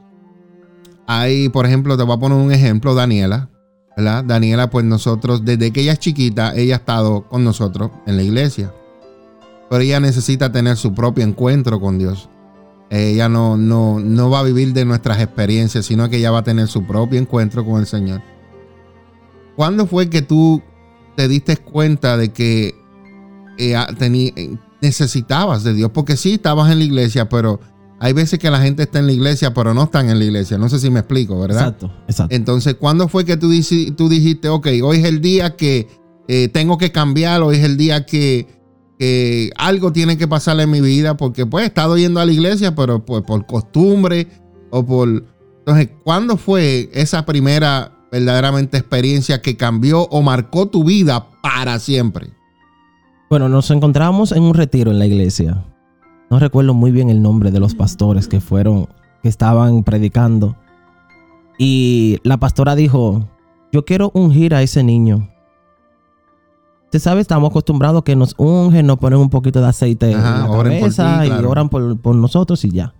Speaker 2: hay, por ejemplo, te voy a poner un ejemplo, Daniela. ¿verdad? Daniela, pues nosotros, desde que ella es chiquita, ella ha estado con nosotros en la iglesia. Pero ella necesita tener su propio encuentro con Dios. Ella no, no, no va a vivir de nuestras experiencias, sino que ella va a tener su propio encuentro con el Señor. ¿Cuándo fue que tú te diste cuenta de que eh, tení- eh, necesitabas de Dios? Porque sí, estabas en la iglesia, pero hay veces que la gente está en la iglesia, pero no están en la iglesia. No sé si me explico, ¿verdad?
Speaker 4: Exacto, exacto.
Speaker 2: Entonces, ¿cuándo fue que tú, dici- tú dijiste, ok, hoy es el día que eh, tengo que cambiar, hoy es el día que, que algo tiene que pasar en mi vida? Porque pues he estado yendo a la iglesia, pero pues, por costumbre o por... Entonces, ¿cuándo fue esa primera verdaderamente experiencia que cambió o marcó tu vida para siempre?
Speaker 4: Bueno, nos encontramos en un retiro en la iglesia. No recuerdo muy bien el nombre de los pastores que fueron, que estaban predicando. Y la pastora dijo, yo quiero ungir a ese niño. Usted sabe, estamos acostumbrados que nos ungen, nos ponen un poquito de aceite
Speaker 2: Ajá,
Speaker 4: en la cabeza
Speaker 2: ti,
Speaker 4: y oran por, por nosotros y ya.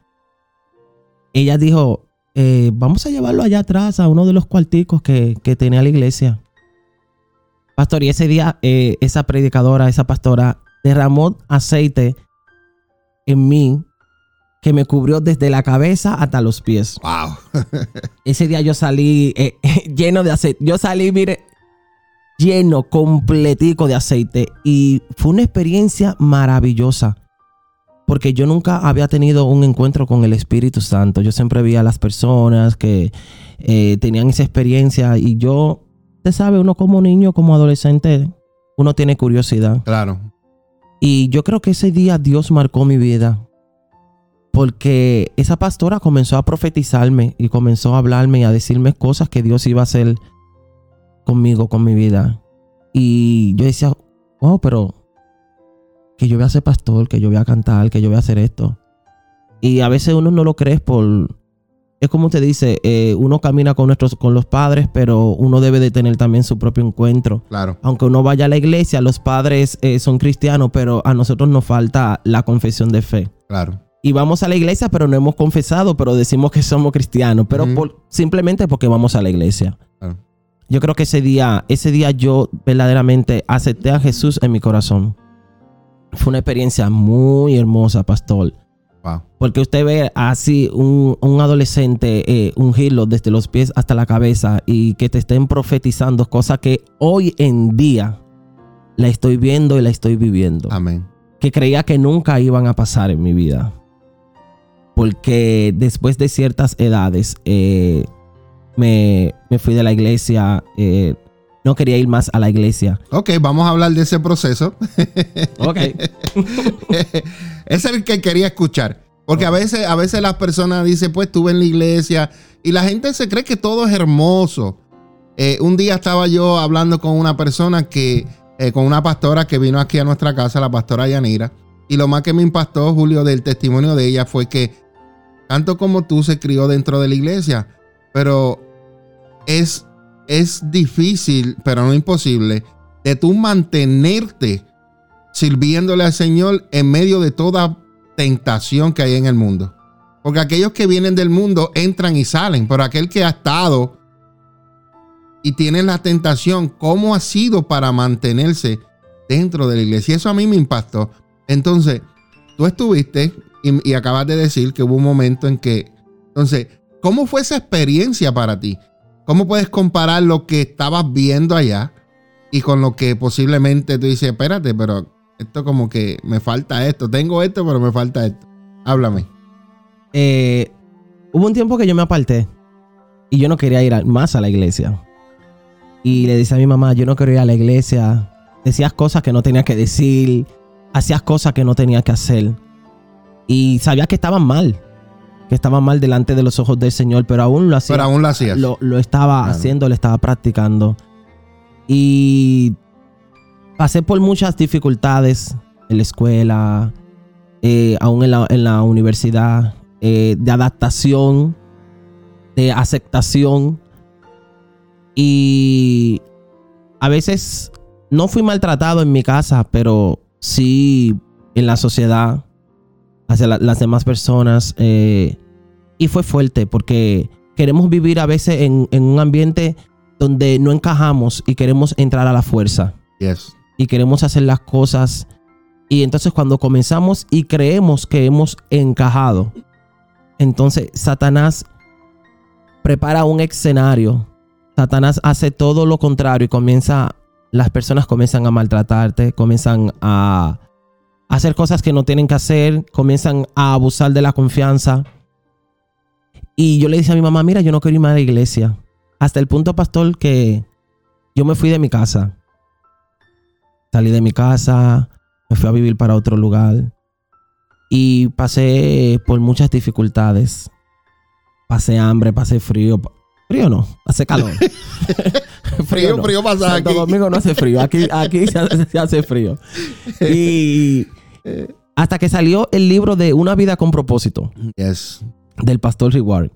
Speaker 4: Ella dijo, eh, vamos a llevarlo allá atrás a uno de los cuarticos que, que tenía la iglesia. Pastor, y ese día eh, esa predicadora, esa pastora, derramó aceite en mí que me cubrió desde la cabeza hasta los pies.
Speaker 2: Wow.
Speaker 4: Ese día yo salí eh, lleno de aceite. Yo salí, mire, lleno, completico de aceite. Y fue una experiencia maravillosa. Porque yo nunca había tenido un encuentro con el Espíritu Santo. Yo siempre veía a las personas que eh, tenían esa experiencia. Y yo, usted sabe, uno como niño, como adolescente, uno tiene curiosidad.
Speaker 2: Claro.
Speaker 4: Y yo creo que ese día Dios marcó mi vida. Porque esa pastora comenzó a profetizarme y comenzó a hablarme y a decirme cosas que Dios iba a hacer conmigo, con mi vida. Y yo decía, oh, pero que yo voy a ser pastor, que yo voy a cantar, que yo voy a hacer esto. Y a veces uno no lo cree por... Es como usted dice, eh, uno camina con, nuestros, con los padres, pero uno debe de tener también su propio encuentro
Speaker 2: Claro.
Speaker 4: aunque uno vaya a la iglesia, los padres eh, son cristianos, pero a nosotros nos falta la confesión de fe.
Speaker 2: Claro.
Speaker 4: Y vamos a la iglesia, pero no hemos confesado, pero decimos que somos cristianos, pero por- simplemente porque vamos a la iglesia.
Speaker 2: Claro.
Speaker 4: Yo creo que ese día, ese día yo verdaderamente acepté a Jesús en mi corazón. Fue una experiencia muy hermosa, pastor.
Speaker 2: Wow.
Speaker 4: Porque usted ve así un, un adolescente eh, ungirlo desde los pies hasta la cabeza y que te estén profetizando cosas que hoy en día la estoy viendo y la estoy viviendo.
Speaker 2: Amén.
Speaker 4: Que creía que nunca iban a pasar en mi vida. Porque después de ciertas edades eh, me, me fui de la iglesia. eh, no quería ir más a la iglesia.
Speaker 2: Ok, vamos a hablar de ese proceso.
Speaker 4: Ok.
Speaker 2: es el que quería escuchar. Porque a veces, a veces las personas dicen, pues estuve en la iglesia y la gente se cree que todo es hermoso. Eh, un día estaba yo hablando con una persona que, eh, con una pastora que vino aquí a nuestra casa, la pastora Yanira. Y lo más que me impactó, Julio, del testimonio de ella fue que tanto como tú se crió dentro de la iglesia, pero es, es difícil, pero no imposible, de tú mantenerte sirviéndole al Señor en medio de toda tentación que hay en el mundo. Porque aquellos que vienen del mundo entran y salen, pero aquel que ha estado y tiene la tentación, ¿cómo ha sido para mantenerse dentro de la iglesia? Y eso a mí me impactó. Entonces, tú estuviste y, y acabas de decir que hubo un momento en que, entonces, ¿cómo fue esa experiencia para ti? ¿Cómo puedes comparar lo que estabas viendo allá y con lo que posiblemente tú dices, espérate, pero esto como que me falta esto, tengo esto, pero me falta esto? Háblame.
Speaker 4: Eh, hubo un tiempo que yo me aparté y yo no quería ir más a la iglesia. Y le decía a mi mamá, yo no quiero ir a la iglesia. Decías cosas que no tenía que decir, hacías cosas que no tenía que hacer. Y sabía que estaban mal, que estaban mal delante de los ojos del Señor, pero aún lo hacía.
Speaker 2: Pero aún lo hacías.
Speaker 4: Lo, lo estaba
Speaker 2: Claro.
Speaker 4: haciendo, lo estaba practicando. Y pasé por muchas dificultades en la escuela, eh, aún en la, en la universidad, eh, de adaptación, de aceptación. Y a veces no fui maltratado en mi casa, pero sí en la sociedad, hacia la- las demás personas. eh, y fue fuerte porque queremos vivir a veces en, en un ambiente donde no encajamos y queremos entrar a la fuerza
Speaker 2: Yes.
Speaker 4: y queremos hacer las cosas. Y entonces cuando comenzamos y creemos que hemos encajado, entonces Satanás prepara un escenario. Satanás hace todo lo contrario y comienza, las personas comienzan a maltratarte, comienzan a hacer cosas que no tienen que hacer, comienzan a abusar de la confianza. Y yo le dije a mi mamá, mira, yo no quiero irme a la iglesia. Hasta el punto, pastor, que yo me fui de mi casa. Salí de mi casa, me fui a vivir para otro lugar y pasé por muchas dificultades. Pasé hambre, pasé frío. Frío no, hace calor.
Speaker 2: Frío,
Speaker 4: no.
Speaker 2: frío pasa
Speaker 4: Santo
Speaker 2: aquí.
Speaker 4: Domingo no hace frío, aquí, aquí se, hace, se hace frío. Y hasta que salió el libro de Una vida con propósito
Speaker 2: Yes.
Speaker 4: del pastor Reward.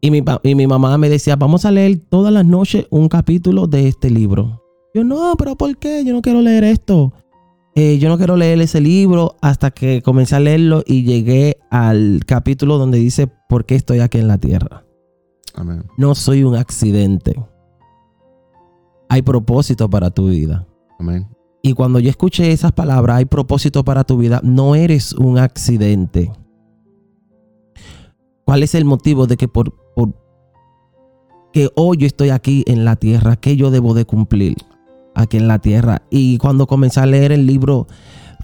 Speaker 4: Y mi, y mi mamá me decía, vamos a leer todas las noches un capítulo de este libro. Yo, no, pero ¿por qué? Yo no quiero leer esto. Eh, yo no quiero leer ese libro hasta que comencé a leerlo y llegué al capítulo donde dice, ¿por qué estoy aquí en la tierra?
Speaker 2: Amén.
Speaker 4: No soy un accidente. Hay propósito para tu vida.
Speaker 2: Amén.
Speaker 4: Y cuando yo escuché esas palabras, hay propósito para tu vida, no eres un accidente. ¿Cuál es el motivo de que por, hoy yo estoy aquí en la tierra, que yo debo de cumplir aquí en la tierra? Y cuando comencé a leer el libro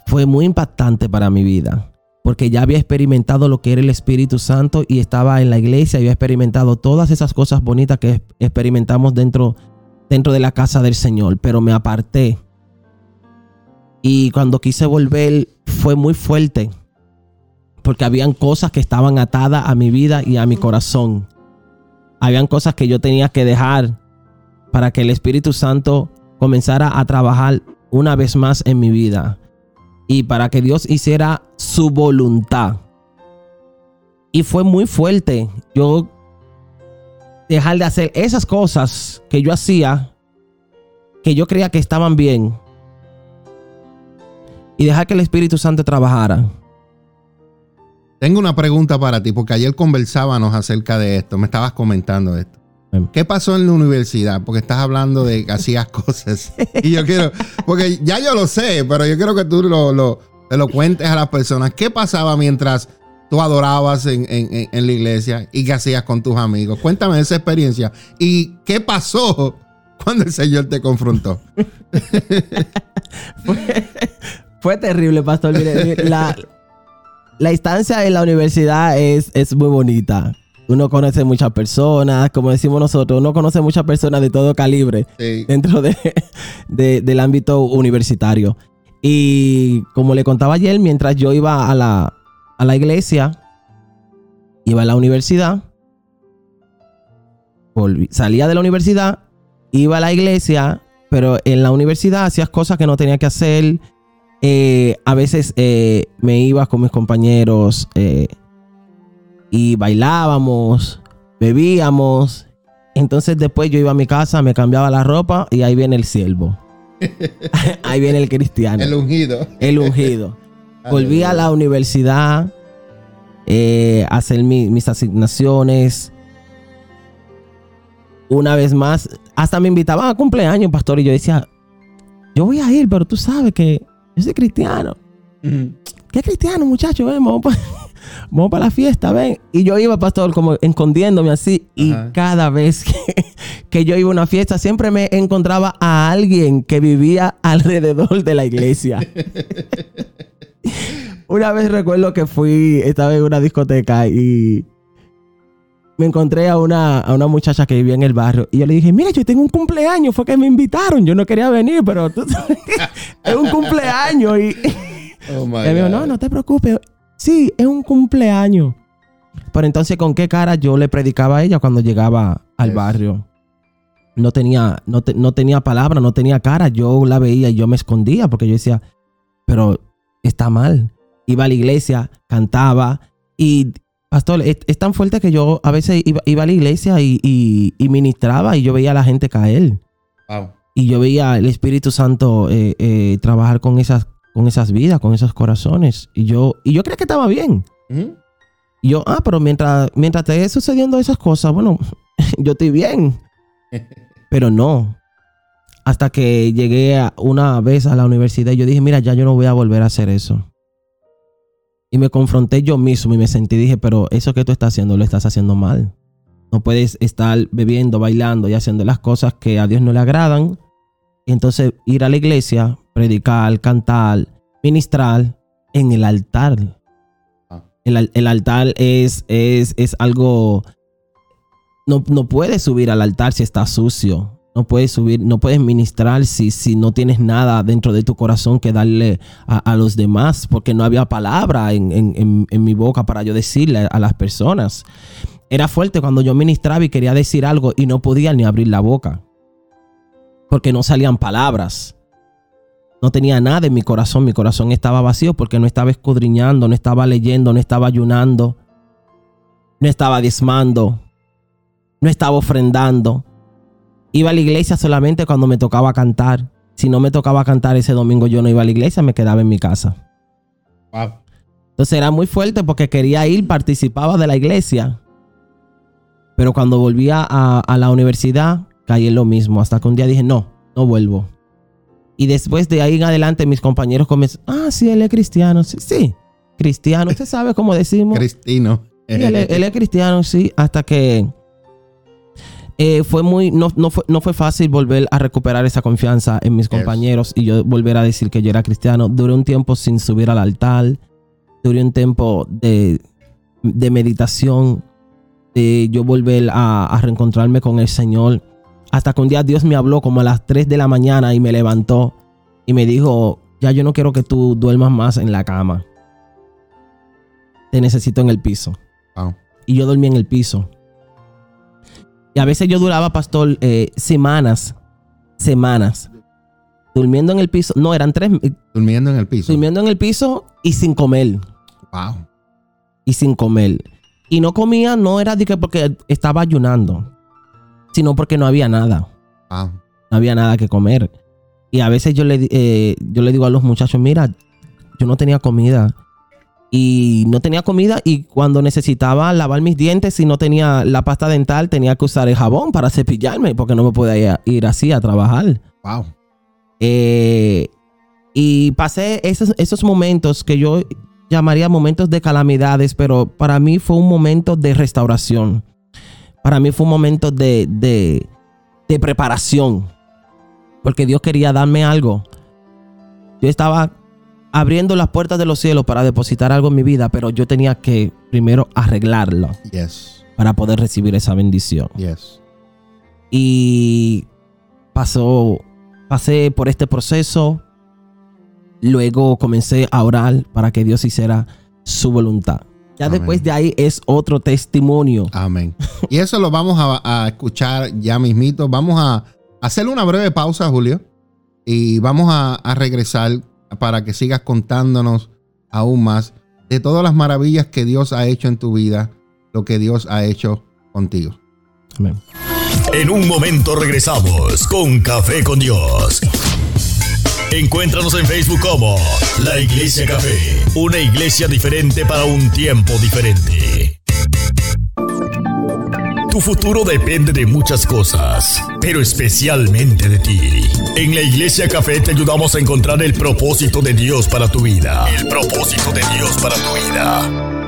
Speaker 4: fue muy impactante para mi vida, porque ya había experimentado lo que era el Espíritu Santo y estaba en la iglesia, había experimentado todas esas cosas bonitas que experimentamos dentro, dentro de la casa del Señor, pero me aparté. Y cuando quise volver fue muy fuerte, porque habían cosas que estaban atadas a mi vida y a mi corazón. Habían cosas que yo tenía que dejar para que el Espíritu Santo comenzara a trabajar una vez más en mi vida y para que Dios hiciera su voluntad. Y fue muy fuerte yo dejar de hacer esas cosas que yo hacía, que yo creía que estaban bien, y dejar que el Espíritu Santo trabajara.
Speaker 2: Tengo una pregunta para ti, porque ayer conversábamos acerca de esto, me estabas comentando esto. ¿Qué pasó en la universidad? Porque estás hablando de que hacías cosas. Y yo quiero, porque ya yo lo sé, pero yo quiero que tú lo, lo, te lo cuentes a las personas. ¿Qué pasaba mientras tú adorabas en, en, en, la iglesia y qué hacías con tus amigos? Cuéntame esa experiencia. ¿Y qué pasó cuando el Señor te confrontó?
Speaker 4: fue, fue, terrible, pastor. La, la instancia en la universidad es, es muy bonita. Uno conoce muchas personas, como decimos nosotros, uno conoce muchas personas de todo calibre
Speaker 2: Sí.
Speaker 4: dentro de, de- del ámbito universitario. Y como le contaba ayer, mientras yo iba a la, a la iglesia, iba a la universidad, volví- salía de la universidad, iba a la iglesia, pero en la universidad hacías cosas que no tenía que hacer. Eh, a veces eh, me iba con mis compañeros eh, y bailábamos, bebíamos. Entonces después yo iba a mi casa, me cambiaba la ropa y ahí viene el siervo. ahí viene el cristiano.
Speaker 2: El ungido.
Speaker 4: El ungido. Volví a la universidad a hacer mi- mis asignaciones. Una vez más, hasta me invitaban a cumpleaños, pastor, y yo decía, yo voy a ir, pero tú sabes que yo soy cristiano. ¿Qué cristiano, muchacho? Ven, vamos para pa la fiesta, ven. Y yo iba, pastor, como escondiéndome así. Y
Speaker 2: Ajá.
Speaker 4: cada vez que, que yo iba a una fiesta, siempre me encontraba a alguien que vivía alrededor de la iglesia. una vez recuerdo que fui, estaba en una discoteca y me encontré a una, a una muchacha que vivía en el barrio. Y yo le dije, mira, yo tengo un cumpleaños, fue que me invitaron. Yo no quería venir, pero tú es un cumpleaños y...
Speaker 2: Oh my
Speaker 4: Y me dijo, no, no te preocupes. Sí, es un cumpleaños. Pero entonces, ¿con qué cara yo le predicaba a ella cuando llegaba al
Speaker 2: Yes.
Speaker 4: barrio? No tenía, no, te- no tenía palabra, no tenía cara. Yo la veía y yo me escondía porque yo decía, pero está mal. Iba a la iglesia, cantaba y, pastor, es, es tan fuerte que yo a veces iba, iba a la iglesia y, y- y ministraba y yo veía a la gente caer.
Speaker 2: Wow.
Speaker 4: Y yo veía el Espíritu Santo eh, eh, trabajar con esas, con esas vidas, con esos corazones. Y yo, y yo creía que estaba bien. Y yo, ah, pero mientras, mientras te esté sucediendo esas cosas, bueno, yo estoy bien. Pero no. Hasta que llegué a- una vez a la universidad y yo dije, mira, ya yo no voy a volver a hacer eso. Y me confronté yo mismo y me sentí, dije, pero eso que tú estás haciendo lo estás haciendo mal. No puedes estar bebiendo, bailando y haciendo las cosas que a Dios no le agradan. Y entonces ir a la iglesia, predicar, cantar, ministrar en el altar.
Speaker 2: Ah.
Speaker 4: El, el altar es, es, es algo... No, no puedes subir al altar si está sucio. No puedes subir, no puedes ministrar si, si no tienes nada dentro de tu corazón que darle a, los demás, porque no había palabra en, en- en- en mi boca para yo decirle a las personas. Era fuerte cuando yo ministraba y quería decir algo y no podía ni abrir la boca, porque no salían palabras. No tenía nada en mi corazón, mi corazón estaba vacío porque no estaba escudriñando, no estaba leyendo, no estaba ayunando, no estaba diezmando, no estaba ofrendando. Iba a la iglesia solamente cuando me tocaba cantar. Si no me tocaba cantar ese domingo, yo no iba a la iglesia, me quedaba en mi casa.
Speaker 2: Wow.
Speaker 4: Entonces era muy fuerte porque quería ir, participaba de la iglesia. Pero cuando volvía a, a la universidad, caí en lo mismo. Hasta que un día dije, no, no vuelvo. Y después de ahí en adelante, mis compañeros comenzaron, ah, sí, él es cristiano. Sí, sí, cristiano. Usted sabe cómo decimos.
Speaker 2: Cristino.
Speaker 4: Sí, él, es- él es cristiano, sí, hasta que eh, fue muy, no, no, fue, no fue fácil volver a recuperar esa confianza en mis
Speaker 2: Yes.
Speaker 4: compañeros y yo volver a decir que yo era cristiano. Duré un tiempo sin subir al altar, duré un tiempo de, de meditación, de yo volver a, a reencontrarme con el Señor. Hasta que un día Dios me habló como a las 3 de la mañana y me levantó y me dijo, ya yo no quiero que tú duermas más en la cama. Te necesito en el piso y yo dormía en el piso. Y a veces yo duraba, pastor, eh, semanas, semanas, durmiendo en el piso. No, eran tres, eh,
Speaker 2: Durmiendo en el piso.
Speaker 4: durmiendo en el piso y sin comer,
Speaker 2: Wow.
Speaker 4: y sin comer. Y no comía, no era de que porque estaba ayunando, sino porque no había nada,
Speaker 2: Wow.
Speaker 4: no había nada que comer. Y a veces yo le, eh, yo le digo a los muchachos, mira, yo no tenía comida. Y no tenía comida y cuando necesitaba lavar mis dientes y no tenía la pasta dental, tenía que usar el jabón para cepillarme porque no me podía ir así a trabajar.
Speaker 2: Wow.
Speaker 4: Eh, y pasé esos, esos momentos que yo llamaría momentos de calamidades, pero para mí fue un momento de restauración. Para mí fue un momento de, de, de preparación. Porque Dios quería darme algo. Yo estaba abriendo las puertas de los cielos para depositar algo en mi vida, pero yo tenía que primero arreglarlo
Speaker 2: Yes.
Speaker 4: para poder recibir esa bendición.
Speaker 2: Yes.
Speaker 4: Y pasó, pasé por este proceso. Luego comencé a orar para que Dios hiciera su voluntad. Ya
Speaker 2: Amén.
Speaker 4: después de ahí es otro testimonio.
Speaker 2: Amén. Y eso lo vamos a, a escuchar ya mismito. Vamos a hacer una breve pausa, Julio. Y vamos a, a regresar para que sigas contándonos aún más de todas las maravillas que Dios ha hecho en tu vida, lo que Dios ha hecho contigo.
Speaker 4: Amén.
Speaker 3: En un momento regresamos con Café con Dios. Encuéntranos en Facebook como La Iglesia Café, una iglesia diferente para un tiempo diferente. Tu futuro depende de muchas cosas, pero especialmente de ti. En la Iglesia Café te ayudamos a encontrar el propósito de Dios para tu vida. El propósito de Dios para tu vida.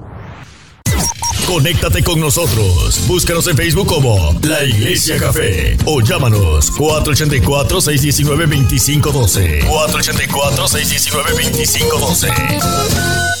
Speaker 3: Conéctate con nosotros. Búscanos en Facebook como La Iglesia Café o llámanos 484-619-2512. 484-619-2512.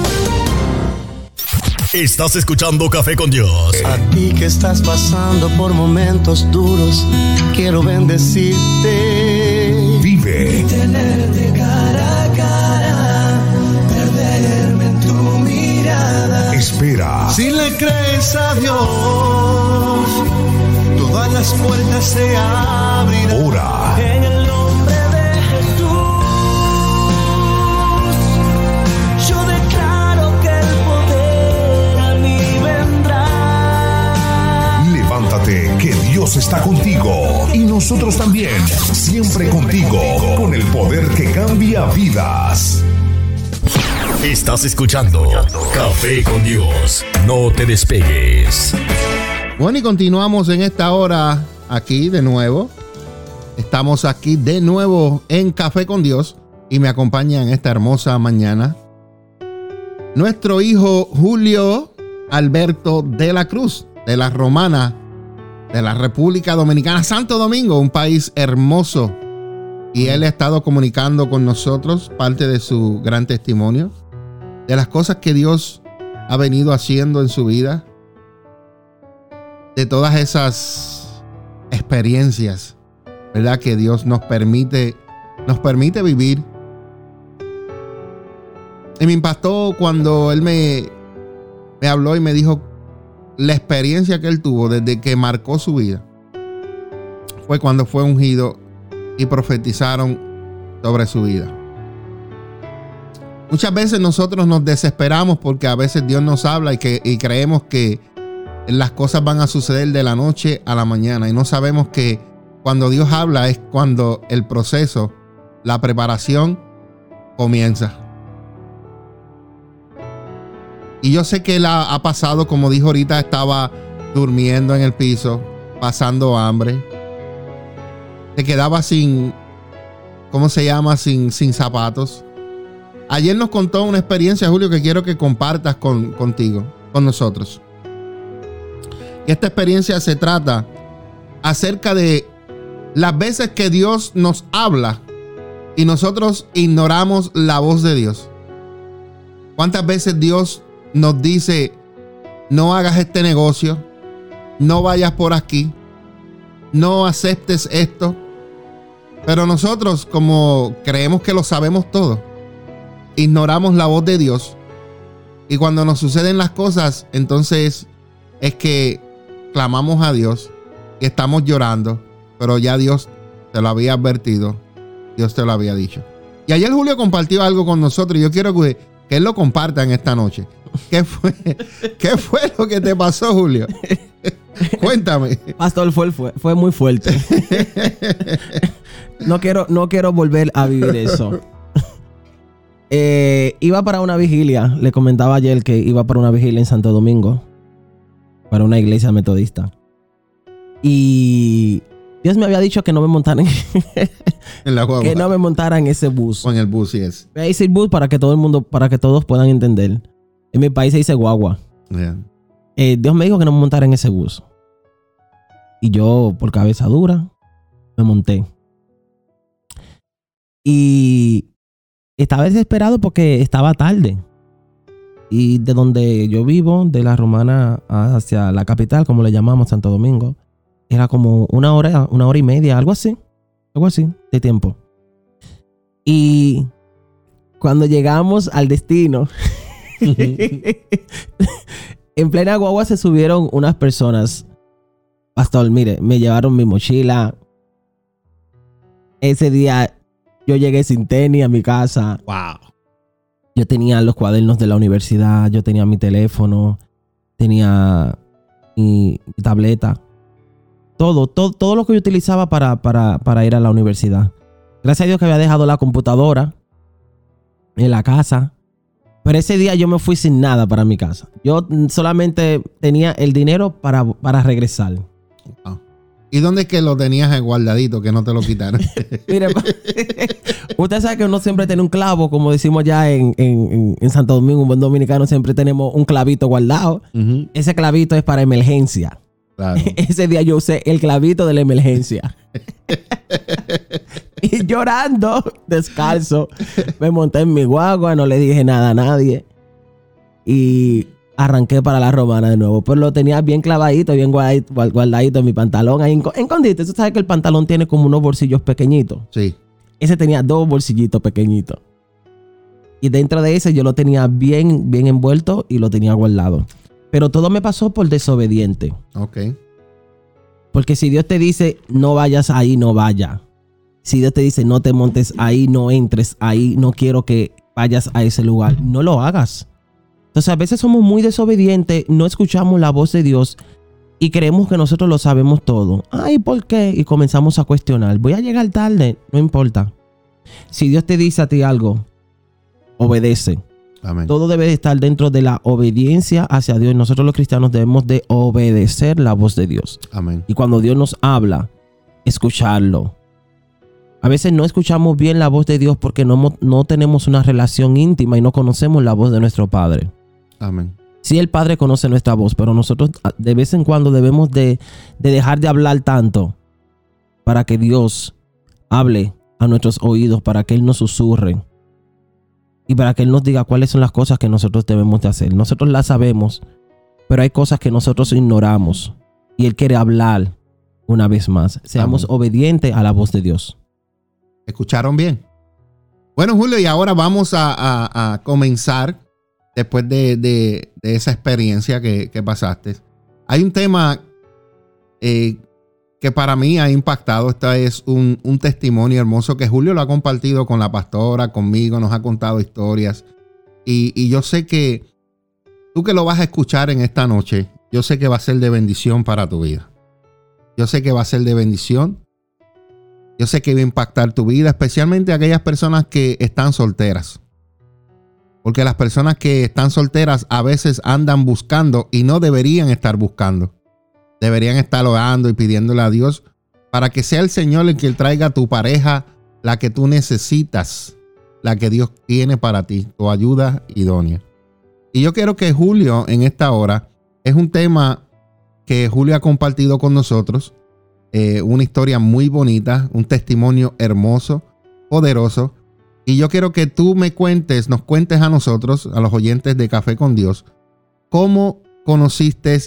Speaker 3: Estás escuchando Café con Dios.
Speaker 7: A ti que estás pasando por momentos duros, quiero bendecirte.
Speaker 8: Vive.
Speaker 7: Tenerte cara a cara, perderme en tu mirada.
Speaker 8: Espera.
Speaker 7: Si le crees a Dios, todas las puertas se abrirán.
Speaker 8: Ora. Dios está contigo y nosotros también, siempre contigo, con el poder que cambia vidas.
Speaker 3: Estás escuchando Café con Dios. No te despegues.
Speaker 2: Bueno, y continuamos en esta hora aquí de nuevo. Estamos aquí de nuevo en Café con Dios y me acompaña en esta hermosa mañana nuestro hijo Julio Alberto de la Cruz, de la Romana, de la República Dominicana, Santo Domingo, un país hermoso. Y él ha estado comunicando con nosotros parte de su gran testimonio, de las cosas que Dios ha venido haciendo en su vida, de todas esas experiencias, ¿verdad? Que Dios nos permite, nos permite vivir. Y me impactó cuando él me, me habló y me dijo la experiencia que él tuvo desde que marcó su vida. Fue cuando fue ungido y profetizaron sobre su vida. Muchas veces nosotros nos desesperamos porque a veces Dios nos habla y, que, y creemos que las cosas van a suceder de la noche a la mañana y no sabemos que cuando Dios habla es cuando el proceso, la preparación comienza. Y yo sé que él ha, pasado, como dijo ahorita, estaba durmiendo en el piso, pasando hambre. Se quedaba sin, ¿cómo se llama? Sin, sin zapatos. Ayer nos contó una experiencia, Julio, que quiero que compartas con, contigo, con nosotros. Esta experiencia se trata acerca de las veces que Dios nos habla y nosotros ignoramos la voz de Dios. ¿Cuántas veces Dios nos dice, no hagas este negocio, no vayas por aquí, no aceptes esto? Pero nosotros, como creemos que lo sabemos todo, ignoramos la voz de Dios. Y cuando nos suceden las cosas, entonces es que clamamos a Dios y estamos llorando, pero ya Dios te lo había advertido, Dios te lo había dicho. Y ayer Julio compartió algo con nosotros y yo quiero que, él lo comparta en esta noche. ¿Qué fue, ¿Qué fue lo que te pasó, Julio? Cuéntame.
Speaker 4: Pastor, fue, fue, fue muy fuerte. no, quiero, no quiero volver a vivir eso. Eh, iba para una vigilia. Le comentaba ayer que iba para una vigilia en Santo Domingo. Para una iglesia metodista. Y Dios me había dicho que no me montaran
Speaker 2: En la guagua.
Speaker 4: que no me montara en ese bus.
Speaker 2: O en el bus, sí es.
Speaker 4: Voy a decir bus para que todo el mundo, para que todos puedan entender. En mi país se dice guagua.
Speaker 2: Yeah.
Speaker 4: Eh, Dios me dijo que no me montara en ese bus. Y yo, por cabeza dura, me monté. Y estaba desesperado porque estaba tarde. Y de donde yo vivo, de la romana hacia la capital, como le llamamos Santo Domingo, era como una hora, una hora y media, algo así. Algo así de tiempo. Y cuando llegamos al destino, en plena guagua se subieron unas personas. Pastor, mire, me llevaron mi mochila. Ese día yo llegué sin tenis a mi casa.
Speaker 2: Wow.
Speaker 4: Yo tenía los cuadernos de la universidad, yo tenía mi teléfono, tenía mi, tableta. Todo, todo, todo lo que yo utilizaba para, para, para ir a la universidad. Gracias a Dios que había dejado la computadora en la casa. Pero ese día yo me fui sin nada para mi casa. Yo solamente tenía el dinero para, para regresar.
Speaker 2: Wow. ¿Y dónde es que lo tenías guardadito que no te lo quitaron?
Speaker 4: Mire, usted sabe que uno siempre tiene un clavo, como decimos ya en, en- en- Santo Domingo, un buen dominicano, siempre tenemos un clavito guardado. Ese clavito es para emergencia.
Speaker 2: Claro.
Speaker 4: Ese día yo usé el clavito de la emergencia. y llorando, descalzo, me monté en mi guagua, no le dije nada a nadie. Y arranqué para la romana de nuevo. Pero lo tenía bien clavadito, bien guardadito, guardadito en mi pantalón. Ahí en, en Condite, tú sabes que el pantalón tiene como unos bolsillos pequeñitos.
Speaker 2: Sí.
Speaker 4: Ese tenía dos bolsillitos pequeñitos. Y dentro de ese yo lo tenía bien, bien envuelto y lo tenía guardado. Pero todo me pasó por desobediente.
Speaker 2: Ok.
Speaker 4: Porque si Dios te dice, no vayas ahí, no vaya. Si Dios te dice, no te montes ahí, no entres ahí, no quiero que vayas a ese lugar, no lo hagas. Entonces a veces somos muy desobedientes, no escuchamos la voz de Dios y creemos que nosotros lo sabemos todo. Ay, ¿por qué? Y comenzamos a cuestionar. Voy a llegar tarde, no importa. Si Dios te dice a ti algo, obedece.
Speaker 2: Amén.
Speaker 4: Todo debe estar dentro de la obediencia hacia Dios. Nosotros los cristianos debemos de obedecer la voz de Dios.
Speaker 2: Amén.
Speaker 4: Y cuando Dios nos habla, escucharlo. A veces no escuchamos bien la voz de Dios porque no, no tenemos una relación íntima y no conocemos la voz de nuestro Padre.
Speaker 2: Amén.
Speaker 4: Sí, el Padre conoce nuestra voz, pero nosotros ah, de vez en cuando debemos de, de dejar de hablar tanto para que Dios hable a nuestros oídos, para que Él nos susurre y para que Él nos diga cuáles son las cosas que nosotros debemos de hacer. Nosotros las sabemos, pero hay cosas que nosotros ignoramos y Él quiere hablar una vez más. Seamos
Speaker 2: Amén.
Speaker 4: obedientes a la voz de Dios.
Speaker 2: ¿Escucharon bien? Bueno, Julio, y ahora vamos a, comenzar después de, esa experiencia que, pasaste. Hay un tema eh, que para mí ha impactado. Este es un, un testimonio hermoso que Julio lo ha compartido con la pastora, conmigo, nos ha contado historias. Y, y yo sé que tú que lo vas a escuchar en esta noche, yo sé que va a ser de bendición para tu vida. Yo sé que va a ser de bendición yo sé que va a impactar tu vida, especialmente aquellas personas que están solteras. Porque las personas que están solteras a veces andan buscando y no deberían estar buscando. Deberían estar orando y pidiéndole a Dios para que sea el Señor el que traiga a tu pareja la que tú necesitas, la que Dios tiene para ti, tu ayuda idónea. Y yo quiero que Julio en esta hora es un tema que Julio ha compartido con nosotros eh, una historia muy bonita, un testimonio hermoso, poderoso. Y yo quiero que tú me cuentes, nos cuentes a nosotros, a los oyentes de Café con Dios, cómo conociste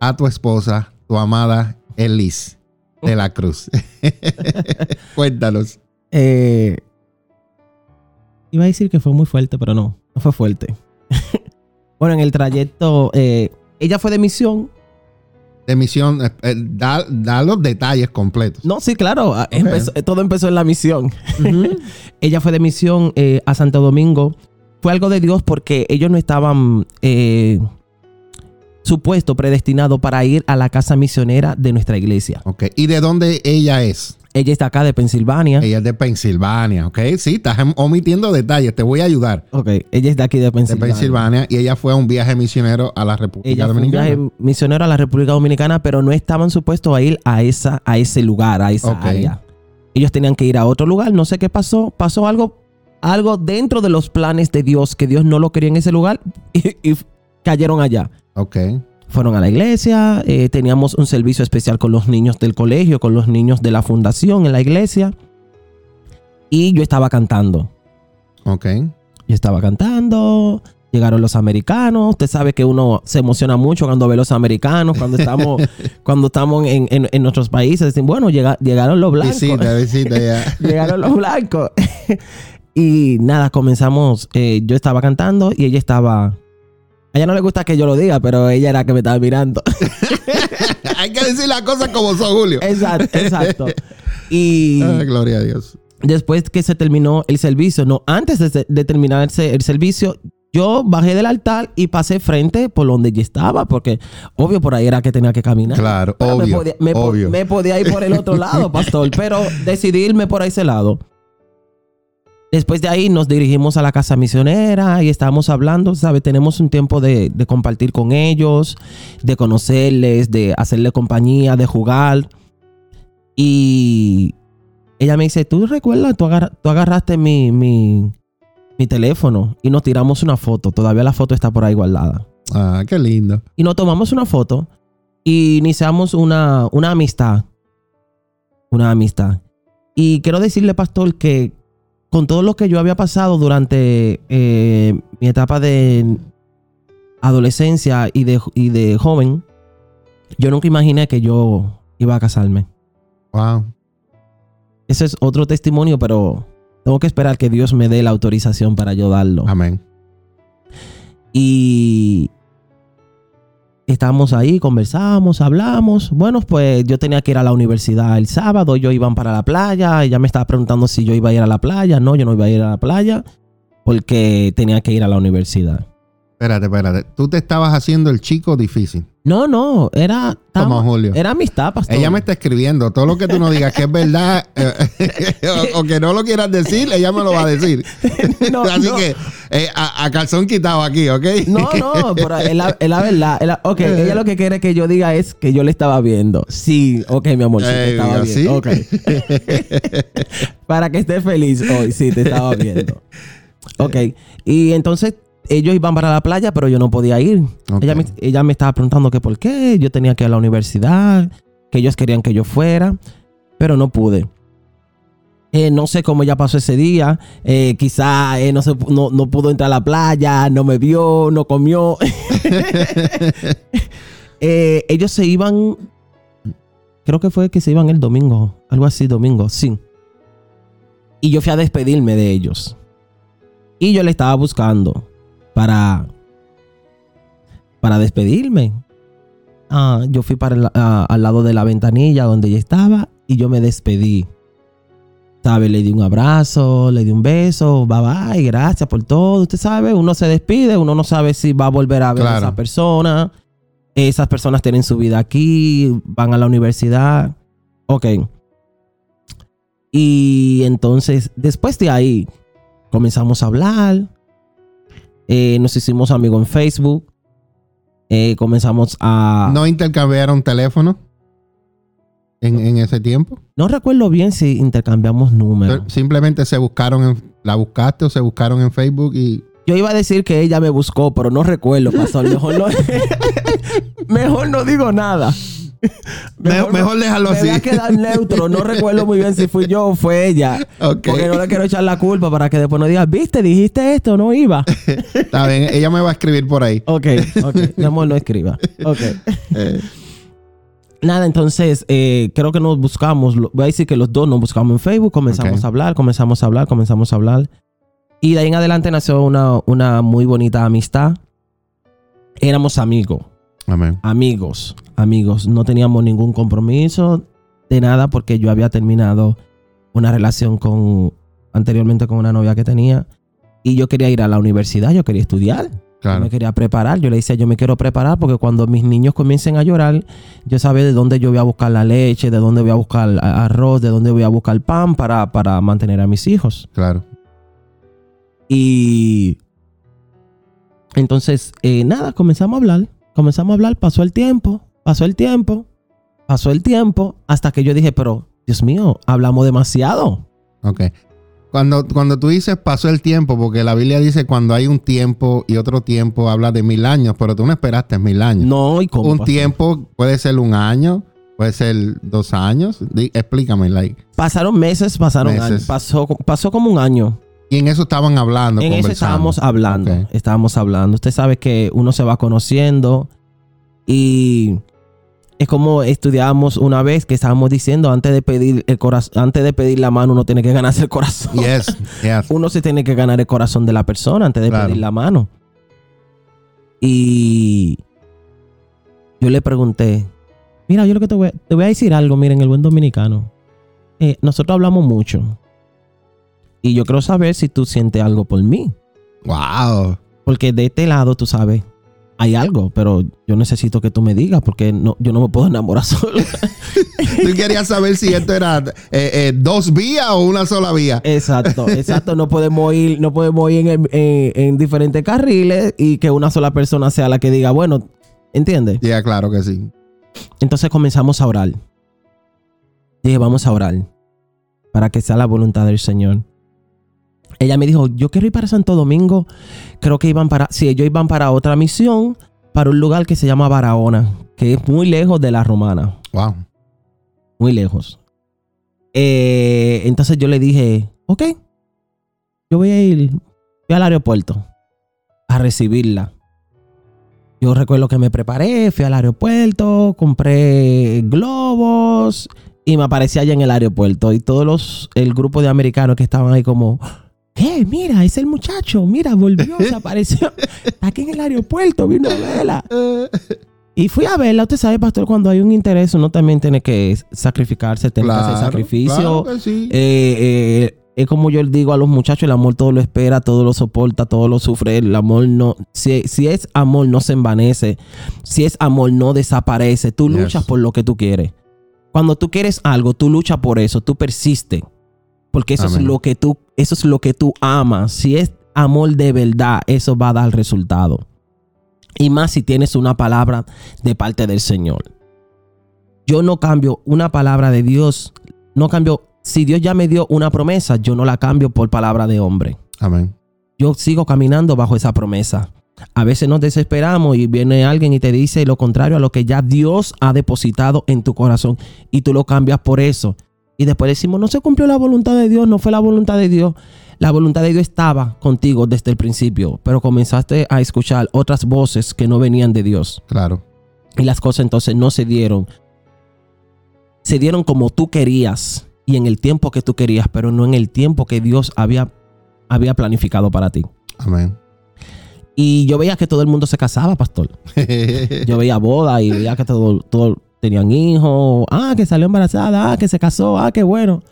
Speaker 2: a tu esposa, tu amada Elis de la Cruz. Cuéntanos.
Speaker 4: Eh, iba a decir que fue muy fuerte, pero no, no fue fuerte. bueno, en el trayecto, eh, ella fue de misión.
Speaker 2: De misión, eh, eh, da, da los detalles completos.
Speaker 4: No, sí, claro, ah, empezó- todo empezó en la misión. Ella fue de misión eh, a Santo Domingo. Fue algo de Dios porque ellos no estaban eh, supuestos, predestinados para ir a la casa misionera de nuestra iglesia.
Speaker 2: Ok. ¿Y de dónde ella es?
Speaker 4: Ella está acá de Pensilvania.
Speaker 2: Ella es de Pensilvania, ¿ok? Sí, estás em- omitiendo detalles, te voy a ayudar.
Speaker 4: Ok, ella es de aquí de
Speaker 2: De
Speaker 4: Pensilvania.
Speaker 2: Pensilvania y ella fue a un viaje misionero a la República
Speaker 4: Ella fue un
Speaker 2: Dominicana.
Speaker 4: viaje misionero a la República Dominicana, pero no estaban supuestos a ir a, esa, a ese lugar, a esa
Speaker 2: Ok.
Speaker 4: área. Ellos tenían que ir a otro lugar. No sé qué pasó. Pasó algo, algo dentro de los planes de Dios, que Dios no lo quería en ese lugar y, y cayeron allá.
Speaker 2: Ok.
Speaker 4: Fueron a la iglesia, eh, teníamos un servicio especial con los niños del colegio, con los niños de la fundación en la iglesia. Y yo estaba cantando.
Speaker 2: Ok.
Speaker 4: Yo estaba cantando, llegaron los americanos. Usted sabe que uno se emociona mucho cuando ve los americanos, cuando estamos, cuando estamos en, en- en nuestros países. Dicen, bueno, llega- llegaron los blancos.
Speaker 2: Visita, visita ya.
Speaker 4: llegaron los blancos. y nada, comenzamos. eh, yo estaba cantando y ella estaba. A ella no le gusta que yo lo diga, pero ella era la que me estaba mirando.
Speaker 2: Hay que decir las cosas como son, Julio.
Speaker 4: exacto, exacto. Y
Speaker 2: Ah, gloria a Dios.
Speaker 4: después que se terminó el servicio, no, antes de, de terminarse el servicio, yo bajé del altar y pasé frente por donde ella estaba, porque obvio por ahí era que tenía que caminar.
Speaker 2: Claro,
Speaker 4: me
Speaker 2: obvio,
Speaker 4: podía- me, po-
Speaker 2: obvio.
Speaker 4: me podía ir por el otro lado, pastor, pero decidí irme por ese lado. Después de ahí nos dirigimos a la casa misionera y estábamos hablando, ¿sabe? Tenemos un tiempo de, de compartir con ellos, de conocerles, de hacerle compañía, de jugar. Y ella me dice, ¿tú recuerdas? Tú agarraste mi, mi, mi teléfono y nos tiramos una foto. Todavía la foto está por ahí guardada.
Speaker 2: Ah, qué lindo.
Speaker 4: Y nos tomamos una foto y iniciamos una, una amistad. Una amistad. Y quiero decirle, pastor, que con todo lo que yo había pasado durante eh, mi etapa de adolescencia y de, y de joven, yo nunca imaginé que yo iba a casarme.
Speaker 2: Wow.
Speaker 4: Ese es otro testimonio, pero tengo que esperar que Dios me dé la autorización para yo darlo.
Speaker 2: Amén.
Speaker 4: Y estábamos ahí, conversamos, hablamos. Bueno, pues yo tenía que ir a la universidad el sábado, yo iban para la playa, ella me estaba preguntando si yo iba a ir a la playa. No, yo no iba a ir a la playa porque tenía que ir a la universidad.
Speaker 2: Espérate, espérate. Tú te estabas haciendo el chico difícil.
Speaker 4: No, no, era...
Speaker 2: Como Julio.
Speaker 4: Era amistad, pastor.
Speaker 2: Ella me está escribiendo. Todo lo que tú no digas que es verdad eh, o, o que no lo quieras decir, ella me lo va a decir.
Speaker 4: No,
Speaker 2: Así
Speaker 4: no.
Speaker 2: que eh, a, a calzón quitado aquí, ¿ok?
Speaker 4: No, no, pero es la, es la verdad. es la- ok, ella lo que quiere que yo diga es que yo le estaba viendo. Sí, ok, mi amor, sí te estaba viendo. Ok. Para que esté feliz hoy, sí, te estaba viendo. Ok, y entonces ellos iban para la playa, pero yo no podía ir. Ella, me, ella me estaba preguntando que por qué, yo tenía que ir a la universidad, que ellos querían que yo fuera, pero no pude. Eh, no sé cómo ya pasó ese día. Eh, quizá eh, no, se, no, no pudo entrar a la playa, no me vio, no comió. Eh, ellos se iban. Creo que fue que se iban el domingo. Algo así, domingo, sí. Y yo fui a despedirme de ellos. Y yo le estaba buscando para. Para despedirme. Ah, yo fui para el- ah, al lado de la ventanilla donde ella estaba y yo me despedí. ¿Sabe? Le di un abrazo, le di un beso, bye bye, gracias por todo. Usted sabe, uno se despide, uno no sabe si va a volver a ver a esa persona. Esas personas tienen su vida aquí, van a la universidad. Ok. Y entonces, después de ahí, comenzamos a hablar. Eh, nos hicimos amigos en Facebook. Eh, comenzamos a...
Speaker 2: ¿No intercambiaron teléfono en, en ese tiempo?
Speaker 4: No recuerdo bien si intercambiamos números.
Speaker 2: Simplemente se buscaron, en- la buscaste o se buscaron en Facebook y...
Speaker 4: Yo iba a decir que ella me buscó, pero no recuerdo, pastor. Mejor no, mejor no digo nada.
Speaker 2: Mejor, mejor déjalo
Speaker 4: me
Speaker 2: así.
Speaker 4: voy a quedar neutro. No recuerdo muy bien si fui yo o fue ella.
Speaker 2: Ok.
Speaker 4: Porque no le quiero echar la culpa para que después no diga, viste, dijiste esto, no iba.
Speaker 2: Está bien, ella me va a escribir por ahí.
Speaker 4: Ok, ok. Mi amor, no escriba. Ok.
Speaker 2: Eh,
Speaker 4: Nada, entonces eh, creo que nos buscamos. Voy a decir que los dos nos buscamos en Facebook, comenzamos
Speaker 2: Ok.
Speaker 4: a hablar, comenzamos a hablar, comenzamos a hablar. Y de ahí en adelante nació una, una muy bonita amistad. Éramos amigos,
Speaker 2: amén.
Speaker 4: amigos, amigos. No teníamos ningún compromiso de nada porque yo había terminado una relación con anteriormente con una novia que tenía y yo quería ir a la universidad, yo quería estudiar. Yo
Speaker 2: Claro.
Speaker 4: me quería preparar. Yo le decía, yo me quiero preparar porque cuando mis niños comiencen a llorar, yo sabe de dónde yo voy a buscar la leche, de dónde voy a buscar arroz, de dónde voy a buscar pan para, para mantener a mis hijos.
Speaker 2: Claro.
Speaker 4: Y entonces, eh, nada, comenzamos a hablar. Comenzamos a hablar, pasó el tiempo, pasó el tiempo, pasó el tiempo, hasta que yo dije, pero, Dios mío, hablamos demasiado.
Speaker 2: Ok. Cuando, cuando tú dices pasó el tiempo, porque la Biblia dice cuando hay un tiempo y otro tiempo habla de mil años, pero tú no esperaste mil años.
Speaker 4: No, y cómo
Speaker 2: un
Speaker 4: pasó?
Speaker 2: tiempo puede ser un año, puede ser dos años. Di- explícame, like.
Speaker 4: Pasaron meses, pasaron
Speaker 2: Meses.
Speaker 4: años. Pasó, pasó como un año.
Speaker 2: Y en eso estaban hablando,
Speaker 4: En eso estábamos hablando. Estábamos hablando. Usted sabe que uno se va conociendo y es como estudiábamos una vez que estábamos diciendo antes de pedir el corazón, antes de pedir la mano, uno tiene que ganarse el corazón.
Speaker 2: Yes, yes.
Speaker 4: Uno se tiene que ganar el corazón de la persona antes de
Speaker 2: Claro.
Speaker 4: pedir la mano. Y yo le pregunté, mira, yo lo que te voy, a- te voy a decir algo, miren, el buen dominicano. Eh, nosotros hablamos mucho. Y yo quiero saber si tú sientes algo por mí.
Speaker 2: Wow.
Speaker 4: Porque de este lado, tú sabes, hay algo, pero yo necesito que tú me digas porque no, yo no me puedo enamorar solo.
Speaker 2: Tú querías saber si esto era eh, eh, dos vías o una sola vía.
Speaker 4: exacto, exacto. No podemos ir, no podemos ir en, el- en- en diferentes carriles y que una sola persona sea la que diga, bueno, ¿entiendes?
Speaker 2: Ya, claro que sí.
Speaker 4: Entonces comenzamos a orar. Dije, vamos a orar para que sea la voluntad del Señor. Ella me dijo, yo quiero ir para Santo Domingo. Creo que iban para, sí, ellos iban para otra misión, para un lugar que se llama Barahona, que es muy lejos de la Romana,
Speaker 2: Wow.
Speaker 4: muy lejos. Eh, entonces yo le dije, ok, yo voy a ir voy al aeropuerto a recibirla. Yo recuerdo que me preparé, fui al aeropuerto, compré globos y me aparecí allá en el aeropuerto. Y todos los, el grupo de americanos que estaban ahí como, ¿qué? Mira, es el muchacho, mira, volvió, se apareció. Está aquí en el aeropuerto, vino a verla. Y fui a verla. Usted sabe, pastor, cuando hay un interés, uno también tiene que sacrificarse, tiene que hacer sacrificio.
Speaker 2: claro que sí.
Speaker 4: Eh, eh, es como yo le digo a los muchachos, el amor todo lo espera, todo lo soporta, todo lo sufre. El amor no, si, si es amor no se envanece, si es amor no desaparece. Tú
Speaker 2: Yes.
Speaker 4: luchas por lo que tú quieres. Cuando tú quieres algo, tú luchas por eso, tú persistes. Porque eso es lo que tú, eso es lo que tú amas. Si es amor de verdad, eso va a dar resultado. Y más si tienes una palabra de parte del Señor. Yo no cambio una palabra de Dios, no cambio. Si Dios ya me dio una promesa, yo no la cambio por palabra de hombre.
Speaker 2: Amén.
Speaker 4: Yo sigo caminando bajo esa promesa. A veces nos desesperamos y viene alguien y te dice lo contrario a lo que ya Dios ha depositado en tu corazón y tú lo cambias por eso. Y después decimos, no se cumplió la voluntad de Dios, no fue la voluntad de Dios. La voluntad de Dios estaba contigo desde el principio, pero comenzaste a escuchar otras voces que no venían de Dios.
Speaker 2: Claro.
Speaker 4: Y las cosas entonces no se dieron. Se dieron como tú querías y en el tiempo que tú querías, pero no en el tiempo que Dios había, había planificado para ti.
Speaker 2: Amén.
Speaker 4: Y yo veía que todo el mundo se casaba, pastor. Yo veía boda y veía que todo, todo tenían hijos. Ah, que salió embarazada. Ah, que se casó. Ah, qué bueno.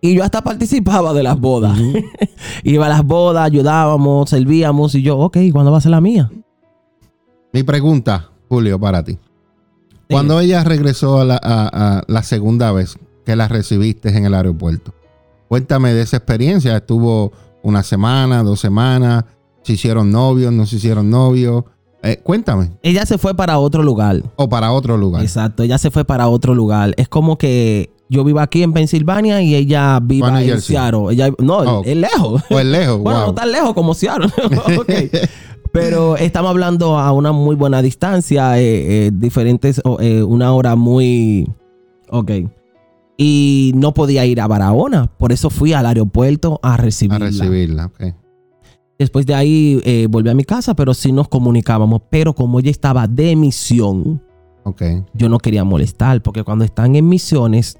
Speaker 4: Y yo hasta participaba de las bodas. Iba a las bodas, ayudábamos, servíamos. Y yo, ok, ¿cuándo va a ser la mía?
Speaker 2: Mi pregunta, Julio, para ti. Cuando ella regresó a la, a- a la segunda vez que la recibiste en el aeropuerto, cuéntame de esa experiencia. ¿Estuvo una semana, dos semanas? ¿Se hicieron novios, no se hicieron novios? Eh, cuéntame.
Speaker 4: Ella se fue para otro lugar.
Speaker 2: O para otro lugar.
Speaker 4: Exacto, ella se fue para otro lugar. Es como que yo vivo aquí en Pensilvania y ella viva
Speaker 2: New
Speaker 4: en. Seattle. Ella, no,
Speaker 2: Oh.
Speaker 4: es lejos.
Speaker 2: Pues lejos,
Speaker 4: bueno, no tan lejos como Seattle. Ok. Pero estamos hablando a una muy buena distancia, eh, eh, diferentes, o, eh, una hora muy... Ok. Y no podía ir a Barahona, por eso fui al aeropuerto a
Speaker 2: A
Speaker 4: recibirla.
Speaker 2: recibirla. ok.
Speaker 4: Después de ahí eh, volví a mi casa, pero sí nos comunicábamos. Pero como ella estaba de misión, yo no quería molestar, porque cuando están en misiones,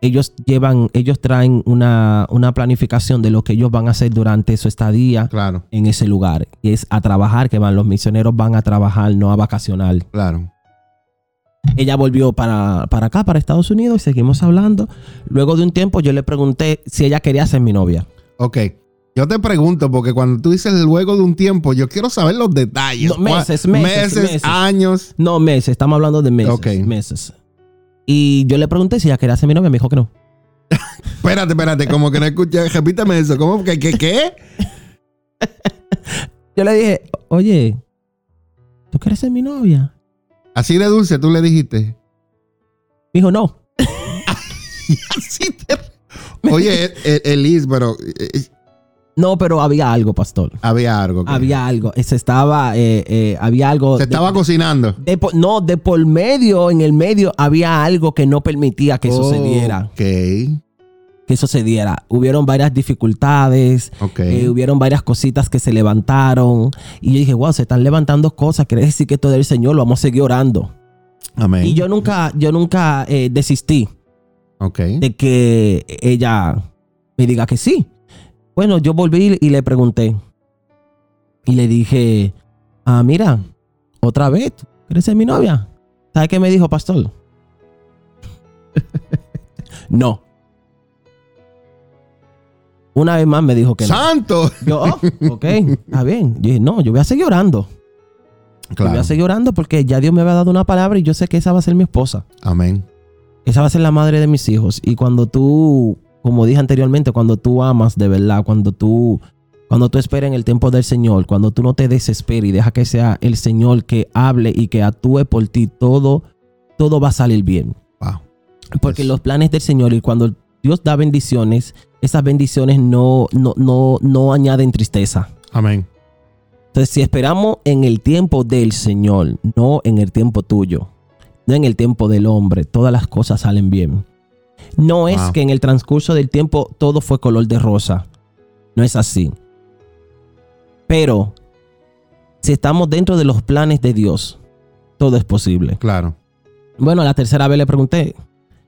Speaker 4: ellos llevan, ellos traen una, una planificación de lo que ellos van a hacer durante su estadía
Speaker 2: Claro,
Speaker 4: en ese lugar. Y es a trabajar, que van, los misioneros van a trabajar, no a vacacional.
Speaker 2: claro.
Speaker 4: Ella volvió para, para acá, para Estados Unidos, y seguimos hablando. Luego de un tiempo yo le pregunté si ella quería ser mi novia.
Speaker 2: Ok. Yo te pregunto, porque cuando tú dices luego de un tiempo, yo quiero saber los detalles.
Speaker 4: No, meses,
Speaker 2: ¿Cuál-
Speaker 4: meses, meses.
Speaker 2: años.
Speaker 4: No, meses, estamos hablando de meses.
Speaker 2: Ok.
Speaker 4: Meses. Y yo le pregunté si ella quería ser mi novia, me dijo que no.
Speaker 2: Espérate, espérate, como que no escuché. Repítame eso. ¿Cómo? ¿Qué? ¿Qué? qué?
Speaker 4: Yo le dije, oye, ¿tú quieres ser mi novia?
Speaker 2: Así de dulce tú le dijiste.
Speaker 4: Me dijo, no.
Speaker 2: Así te- Oye, eh, eh, Elis, pero eh,
Speaker 4: No, pero había algo, pastor.
Speaker 2: había algo.
Speaker 4: Había algo. Se estaba, eh, eh, había algo.
Speaker 2: Se
Speaker 4: de-
Speaker 2: estaba cocinando.
Speaker 4: de no, de por medio, en el medio, había algo que no permitía que sucediera.
Speaker 2: Ok,
Speaker 4: Que sucediera. Hubieron varias dificultades.
Speaker 2: ok.
Speaker 4: eh, hubieron varias cositas que se levantaron. Y yo dije, wow, se están levantando cosas. Quiere decir que todo el Señor lo vamos a seguir orando.
Speaker 2: Amén.
Speaker 4: Y yo nunca, yo nunca eh, desistí.
Speaker 2: Ok.
Speaker 4: de que ella me diga que sí. Bueno, yo volví y le pregunté. Y le dije, ah, mira, otra vez, ¿quieres ser mi novia? ¿Sabe qué me dijo, pastor? no. Una vez más me dijo que no.
Speaker 2: ¡Santo!
Speaker 4: Yo, oh, ok, está bien. Yo dije, no, yo voy a seguir orando. Yo voy
Speaker 2: Claro.
Speaker 4: a seguir orando porque ya Dios me había dado una palabra y yo sé que esa va a ser mi esposa.
Speaker 2: Amén.
Speaker 4: Esa va a ser la madre de mis hijos. Y cuando tú, como dije anteriormente, cuando tú amas de verdad, cuando tú, cuando tú esperas en el tiempo del Señor, cuando tú no te desesperes y deja que sea el Señor que hable y que actúe por ti, todo, todo va a salir bien.
Speaker 2: Wow.
Speaker 4: Porque los planes del Señor y cuando Dios da bendiciones, esas bendiciones no, no, no, no añaden tristeza.
Speaker 2: Amén.
Speaker 4: Entonces, si esperamos en el tiempo del Señor, no en el tiempo tuyo, no en el tiempo del hombre, todas las cosas salen bien. No es que en el transcurso del tiempo todo fue color de rosa. No es así. Pero si estamos dentro de los planes de Dios, todo es posible.
Speaker 2: Claro.
Speaker 4: Bueno, la tercera vez le pregunté.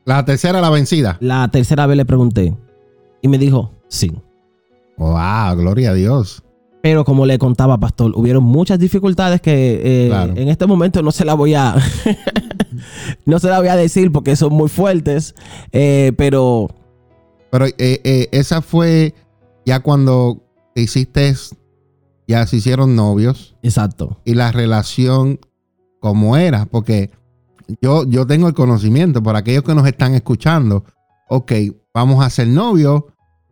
Speaker 2: La tercera, la vencida.
Speaker 4: La tercera vez le pregunté. Y me dijo, sí.
Speaker 2: Wow, gloria a Dios.
Speaker 4: Pero como le contaba, pastor, hubieron muchas dificultades que eh,
Speaker 2: Claro.
Speaker 4: en este momento no se la voy a no se la voy a decir porque son muy fuertes. eh, pero
Speaker 2: Pero eh, esa fue ya cuando te hiciste, ya se hicieron novios
Speaker 4: Exacto.
Speaker 2: y la relación como era, porque yo, yo tengo el conocimiento, por aquellos que nos están escuchando, ok, vamos a ser novios,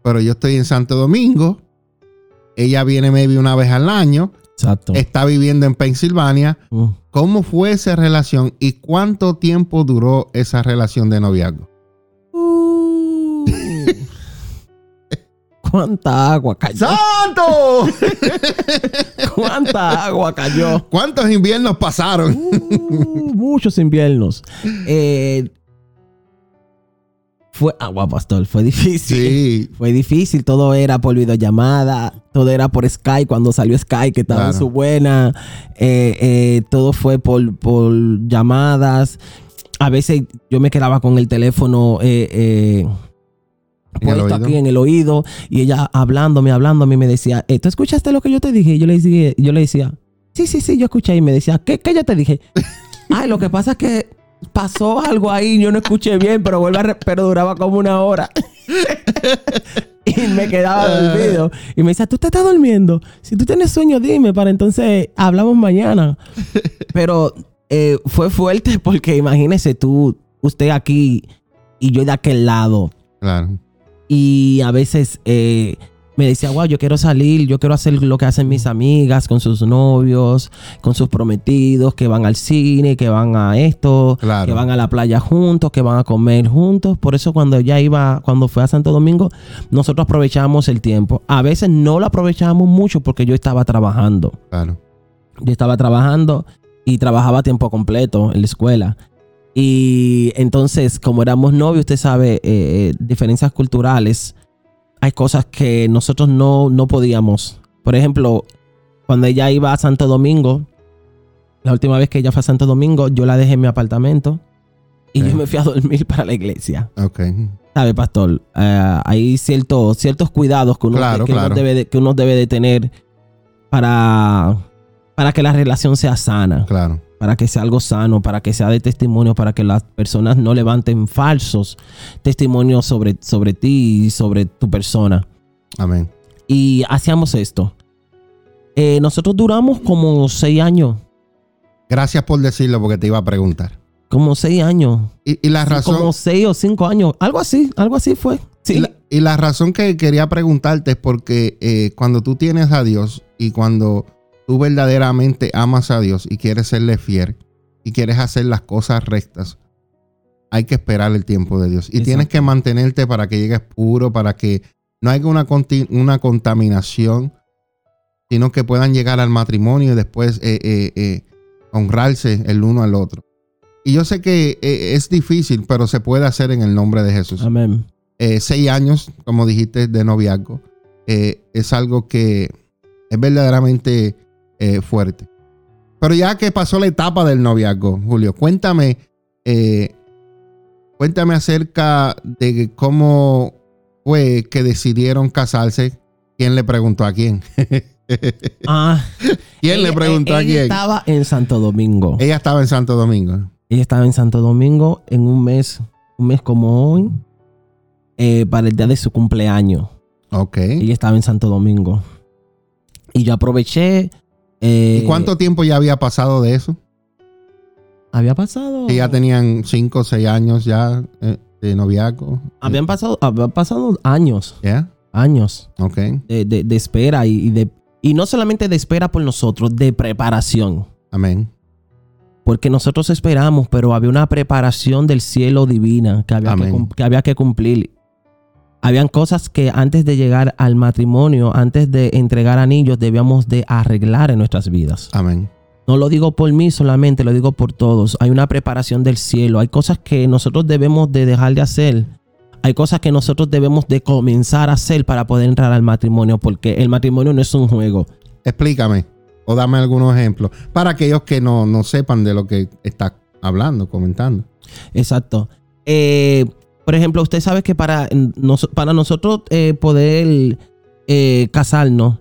Speaker 2: pero yo estoy en Santo Domingo, ella viene maybe una vez al año,
Speaker 4: Exacto.
Speaker 2: está viviendo en Pensilvania.
Speaker 4: Mm.
Speaker 2: ¿Cómo fue esa relación y cuánto tiempo duró esa relación de noviazgo?
Speaker 4: Uh. ¿Cuánta agua cayó?
Speaker 2: ¡Santo!
Speaker 4: ¿Cuánta agua cayó?
Speaker 2: ¿Cuántos inviernos pasaron?
Speaker 4: Uh, muchos inviernos. Eh, fue agua, pastor. Fue difícil.
Speaker 2: Sí,
Speaker 4: Fue difícil. Todo era por videollamada. Todo era por Skype cuando salió Skype, que estaba en su buena. Eh, eh, todo fue por, por llamadas. A veces yo me quedaba con el teléfono. eh, eh,
Speaker 2: ¿En el
Speaker 4: puesto aquí en el oído y ella hablándome, hablándome, me decía, ¿tú escuchaste lo que yo te dije? Y yo le decía, yo le decía, sí, sí, sí, yo escuché y me decía, ¿qué, qué yo te dije? Ay, lo que pasa es que pasó algo ahí, yo no escuché bien, pero vuelve a pero duraba como una hora. y me quedaba dormido. Y me decía, ¿tú te estás durmiendo? Si tú tienes sueño, dime, para entonces hablamos mañana. Pero eh, fue fuerte porque imagínese tú, usted aquí y yo de aquel lado.
Speaker 2: claro.
Speaker 4: Y a veces eh, me decía, wow, yo quiero salir, yo quiero hacer lo que hacen mis amigas con sus novios, con sus prometidos, que van al cine, que van a esto,
Speaker 2: Claro.
Speaker 4: que van a la playa juntos, que van a comer juntos. Por eso cuando ella iba, cuando fue a Santo Domingo, nosotros aprovechábamos el tiempo. A veces no lo aprovechábamos mucho porque yo estaba trabajando.
Speaker 2: Claro.
Speaker 4: Yo estaba trabajando y trabajaba a tiempo completo en la escuela. Y entonces, como éramos novios, usted sabe, eh, eh, diferencias culturales, hay cosas que nosotros no, no podíamos. Por ejemplo, cuando ella iba a Santo Domingo, la última vez que ella fue a Santo Domingo, yo la dejé en mi apartamento y yo me fui a dormir para la iglesia.
Speaker 2: Ok.
Speaker 4: ¿Sabe, pastor? Eh, hay ciertos, ciertos cuidados que uno,
Speaker 2: Claro,
Speaker 4: que, uno debe de, que uno debe de tener para, para que la relación sea sana,
Speaker 2: Claro.
Speaker 4: Para que sea algo sano, para que sea de testimonio, para que las personas no levanten falsos testimonios sobre, sobre ti y sobre tu persona.
Speaker 2: Amén.
Speaker 4: Y hacíamos esto. Eh, nosotros duramos como seis años,
Speaker 2: Gracias por decirlo porque te iba a preguntar.
Speaker 4: como seis años,
Speaker 2: Y, y la
Speaker 4: Sí,
Speaker 2: razón.
Speaker 4: como seis o cinco años, algo así, algo así fue. Sí.
Speaker 2: Y la, y la razón que quería preguntarte es porque eh, cuando tú tienes a Dios y cuando tú verdaderamente amas a Dios y quieres serle fiel y quieres hacer las cosas rectas, hay que esperar el tiempo de Dios. Y
Speaker 4: Exacto.
Speaker 2: tienes que mantenerte para que llegues puro, para que no haya una, una contaminación, sino que puedan llegar al matrimonio y después eh, eh, eh, honrarse el uno al otro. Y yo sé que es difícil, pero se puede hacer en el nombre de Jesús
Speaker 4: Amén.
Speaker 2: seis años, como dijiste, de noviazgo, es algo que es verdaderamente eh, fuerte. Pero ya que pasó la etapa del noviazgo, Julio, cuéntame, eh, cuéntame acerca de cómo fue que decidieron casarse. ¿Quién le preguntó a quién?
Speaker 4: Ah,
Speaker 2: ¿Quién le
Speaker 4: ella-
Speaker 2: preguntó a
Speaker 4: ella
Speaker 2: quién?
Speaker 4: estaba en Santo Domingo.
Speaker 2: Ella estaba en Santo Domingo.
Speaker 4: Ella estaba en Santo Domingo en un mes, un mes como hoy, eh, para el día de su cumpleaños.
Speaker 2: Ok.
Speaker 4: Ella estaba en Santo Domingo. Y yo aproveché. Eh,
Speaker 2: ¿Y cuánto tiempo ya había pasado de eso?
Speaker 4: había pasado?
Speaker 2: Que ya tenían cinco o seis años ya eh, de noviazgo.
Speaker 4: Habían pasado, habían pasado años,
Speaker 2: ¿Ya?
Speaker 4: años
Speaker 2: Ok.
Speaker 4: de, de- de espera y, y de y no solamente de espera por nosotros, de preparación.
Speaker 2: Amén.
Speaker 4: Porque nosotros esperamos, pero había una preparación del cielo divina que había, que,
Speaker 2: Amén.
Speaker 4: que había que cumplir. Habían cosas que antes de llegar al matrimonio, antes de entregar anillos, debíamos de arreglar en nuestras vidas.
Speaker 2: Amén.
Speaker 4: No lo digo por mí solamente, lo digo por todos. Hay una preparación del cielo. Hay cosas que nosotros debemos de dejar de hacer. Hay cosas que nosotros debemos de comenzar a hacer para poder entrar al matrimonio, porque el matrimonio no es un juego.
Speaker 2: Explícame o dame algunos ejemplos para aquellos que no, no sepan de lo que está hablando, comentando.
Speaker 4: Exacto. Eh, por ejemplo, usted sabe que para, nos- para nosotros eh, poder eh, casarnos,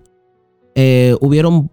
Speaker 4: eh, hubieron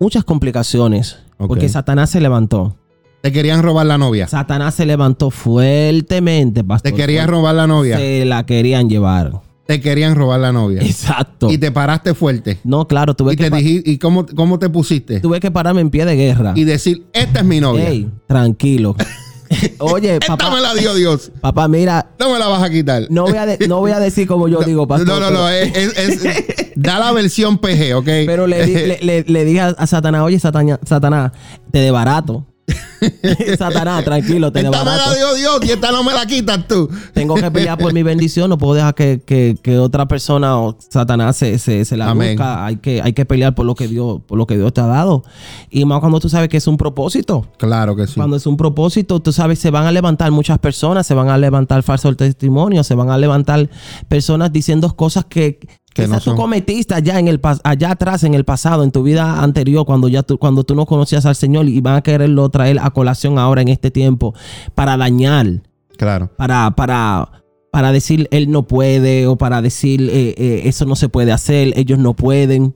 Speaker 4: muchas complicaciones, porque Satanás se levantó.
Speaker 2: Te querían robar la novia.
Speaker 4: Satanás se levantó fuertemente, pastor.
Speaker 2: Te querían robar la novia.
Speaker 4: Se la querían llevar.
Speaker 2: Te querían robar la novia.
Speaker 4: Exacto.
Speaker 2: Y te paraste fuerte.
Speaker 4: No, claro, tuve
Speaker 2: Y
Speaker 4: que,
Speaker 2: te dijiste, ¿y cómo, cómo te pusiste?
Speaker 4: tuve que pararme en pie de guerra.
Speaker 2: Y decir, esta es mi novia.
Speaker 4: Ey, tranquilo. Oye,
Speaker 2: esta
Speaker 4: papá,
Speaker 2: me la dio Dios.
Speaker 4: papá, mira,
Speaker 2: No me la vas a quitar.
Speaker 4: no voy a, de- no voy a decir como yo digo, pastor.
Speaker 2: no, no, no.
Speaker 4: pero-
Speaker 2: Es, es- es- da la versión PG, ¿ok?
Speaker 4: Pero le, di- le, le- le dije a, Satanás, oye, Satana- Satanás, te de barato. Satanás, tranquilo, te
Speaker 2: esta me la dio Dios y esta no me la quitas tú.
Speaker 4: Tengo que pelear por mi bendición, no puedo dejar que, que- que otra persona o Satanás se, se- se la
Speaker 2: Amén.
Speaker 4: busca. Hay que, hay que pelear por lo que Dios, por lo que Dios te ha dado. Y más cuando tú sabes que es un propósito.
Speaker 2: Claro que sí.
Speaker 4: Cuando es un propósito, tú sabes, se van a levantar muchas personas, se van a levantar falsos testimonios, se van a levantar personas diciendo cosas que,
Speaker 2: Que
Speaker 4: quizás
Speaker 2: no
Speaker 4: tú
Speaker 2: son.
Speaker 4: cometiste allá, en el, allá atrás, en el pasado, en tu vida anterior, cuando, ya tú, cuando tú no conocías al Señor y van a quererlo traer a colación ahora en este tiempo para dañar,
Speaker 2: Claro.
Speaker 4: para, para, para decir él no puede o para decir eh, eh, eso no se puede hacer, ellos no pueden.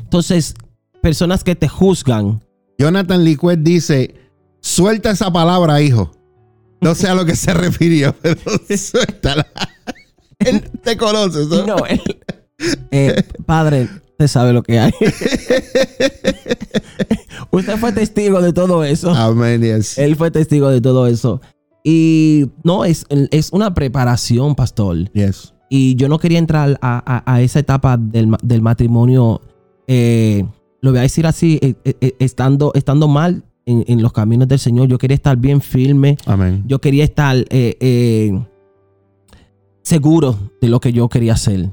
Speaker 4: Entonces, personas que te juzgan,
Speaker 2: Jonathan Liquid dice: suelta esa palabra, hijo. No sé a lo que se refirió, pero suéltala. Él te conoce, ¿no?
Speaker 4: No, él- eh, padre, usted sabe lo que hay. usted fue testigo de todo eso.
Speaker 2: Amén, yes.
Speaker 4: Él fue testigo de todo eso. Y no, es, es una preparación, pastor.
Speaker 2: Yes.
Speaker 4: Y yo no quería entrar a, a- a esa etapa del, del matrimonio, eh, lo voy a decir así, eh, estando, estando mal en, en los caminos del Señor. Yo quería estar bien firme.
Speaker 2: Amén.
Speaker 4: Yo quería estar eh, seguro de lo que yo quería hacer.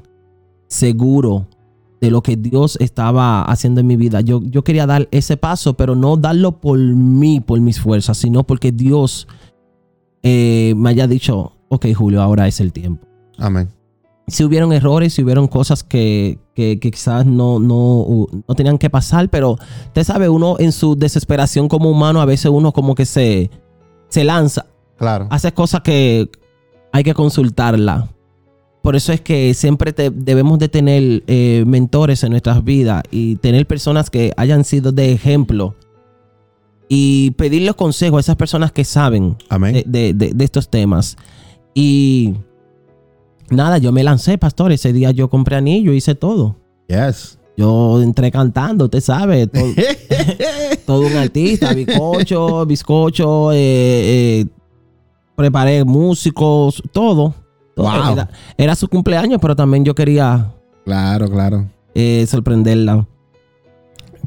Speaker 4: Seguro de lo que Dios estaba haciendo en mi vida. Yo, yo quería dar ese paso, pero no darlo por mí, por mis fuerzas, sino porque Dios eh, me haya dicho, ok Julio, ahora es el tiempo.
Speaker 2: Amén.
Speaker 4: Si hubieron errores, si hubieron cosas que, que- que quizás no, no, no tenían que pasar, pero usted sabe, uno en su desesperación como humano, a veces uno como que se, se lanza
Speaker 2: Claro.
Speaker 4: haces cosas que hay que consultarla. Por eso es que siempre te- debemos de tener eh, mentores en nuestras vidas y tener personas que hayan sido de ejemplo y pedirles consejos a esas personas que saben
Speaker 2: Amén.
Speaker 4: de, de- estos temas. Y nada, yo me lancé, pastor. Ese día yo compré anillo, hice todo.
Speaker 2: Yes.
Speaker 4: Yo entré cantando, usted sabe, todo, todo un artista, bizcocho, bizcocho, eh, eh, preparé músicos, todo. todo.
Speaker 2: Wow.
Speaker 4: Era, era su cumpleaños, pero también yo quería
Speaker 2: Claro, claro.
Speaker 4: eh, sorprenderla.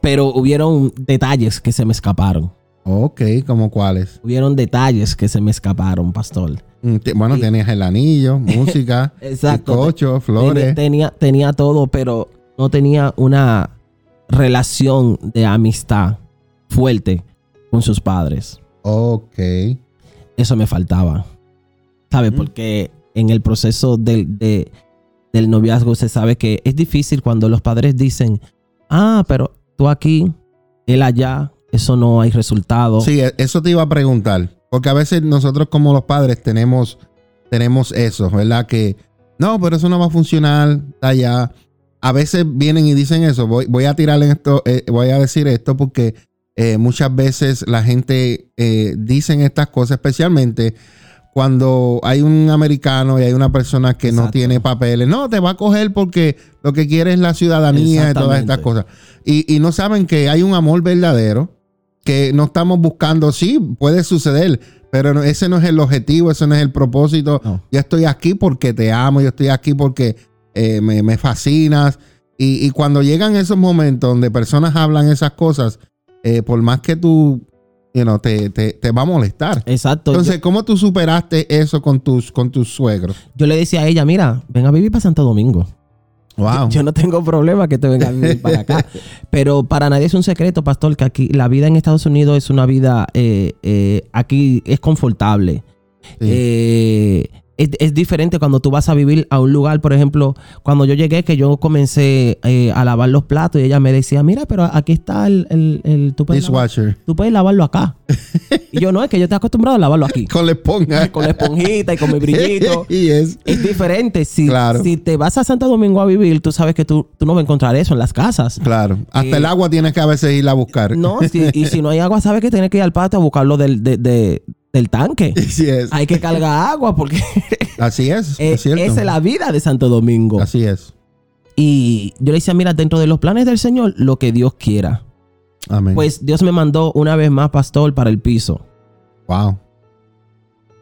Speaker 4: Pero hubieron detalles que se me escaparon.
Speaker 2: Ok, ¿como cuáles?
Speaker 4: Hubieron detalles que se me escaparon, pastor.
Speaker 2: Mm, Bueno,
Speaker 4: Sí.
Speaker 2: tenías el anillo, música,
Speaker 4: Exacto. Tenía,
Speaker 2: flores.
Speaker 4: tenía, tenía todo, pero no tenía una relación de amistad fuerte con sus padres.
Speaker 2: Ok.
Speaker 4: Eso me faltaba. ¿Sabe?
Speaker 2: Mm.
Speaker 4: Porque en el proceso del, de- del noviazgo se sabe que es difícil cuando los padres dicen, ah, pero tú aquí, él allá, eso no hay resultado.
Speaker 2: Sí, e- eso te iba a preguntar. Porque a veces nosotros como los padres tenemos, tenemos eso, ¿verdad? Que no, pero eso no va a funcionar está allá. A veces vienen y dicen eso. Voy, voy a tirar en esto, eh, voy a decir esto porque eh, muchas veces la gente eh, dicen estas cosas, especialmente cuando hay un americano y hay una persona que no tiene papeles. No, te va a coger porque lo que quiere es la ciudadanía y todas estas cosas. Y, y no saben que hay un amor verdadero que no estamos buscando. Sí, puede suceder, pero ese no es el objetivo, ese no es el propósito.
Speaker 4: No.
Speaker 2: Yo estoy aquí porque te amo, yo estoy aquí porque eh, me, me fascinas. Y, y cuando llegan esos momentos donde personas hablan esas cosas, eh, por más que tú, you know, te, te, te va a molestar.
Speaker 4: Exacto.
Speaker 2: Entonces, ¿cómo tú superaste eso con tus, con tus suegros?
Speaker 4: yo, le decía a ella, mira, ven a vivir para Santo Domingo.
Speaker 2: Wow.
Speaker 4: Yo no tengo problema que te venga a vivir para acá. Pero para nadie es un secreto, pastor, que aquí la vida en Estados Unidos es una vida, eh, eh, aquí es confortable.
Speaker 2: Sí.
Speaker 4: Eh, es, es diferente cuando tú vas a vivir a un lugar, por ejemplo, cuando yo llegué, que yo comencé eh, a lavar los platos y ella me decía, mira, pero aquí está el... el, el- tú, puedes lavar- tú puedes lavarlo acá. y yo, no, es que yo estoy acostumbrado a lavarlo aquí.
Speaker 2: Con la esponja.
Speaker 4: con la esponjita y con mi brillito.
Speaker 2: y es.
Speaker 4: Es diferente. Si,
Speaker 2: Claro.
Speaker 4: si te vas a Santo Domingo a vivir, tú sabes que tú, tú no vas a encontrar eso en las casas.
Speaker 2: Claro. Hasta
Speaker 4: Eh,
Speaker 2: el agua tienes que a veces ir a buscar.
Speaker 4: No, si- y si no hay agua, sabes que tienes que ir al patio a buscarlo del, de- de- del tanque.
Speaker 2: Es.
Speaker 4: Hay que cargar agua porque
Speaker 2: Así es.
Speaker 4: eh,
Speaker 2: es
Speaker 4: esa es la vida de Santo Domingo.
Speaker 2: Así es.
Speaker 4: Y yo le decía, mira, dentro de los planes del Señor, lo que Dios quiera.
Speaker 2: Amén.
Speaker 4: Pues Dios me mandó una vez más, pastor, para el piso
Speaker 2: wow.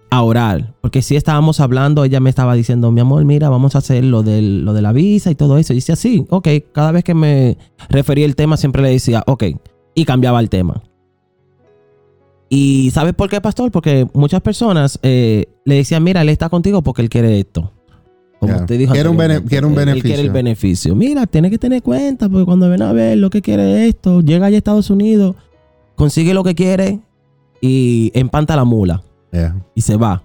Speaker 4: a orar. Porque si estábamos hablando, ella me estaba diciendo, mi amor, mira, vamos a hacer lo, del, lo de la visa y todo eso. Y decía, sí, ok. Cada vez que me refería el tema, siempre le decía, ok. Y cambiaba el tema. Y ¿sabes por qué, pastor? Porque muchas personas eh, le decían, mira, él está contigo porque él quiere esto. Como
Speaker 2: Ya.
Speaker 4: usted dijo
Speaker 2: Quiere un bene- quiere un
Speaker 4: él- él
Speaker 2: beneficio.
Speaker 4: quiere el beneficio. Mira, tiene que tener cuenta porque cuando ven a ver lo que quiere esto, llega allá a Estados Unidos, consigue lo que quiere y empanta la mula
Speaker 2: Yeah.
Speaker 4: y se va.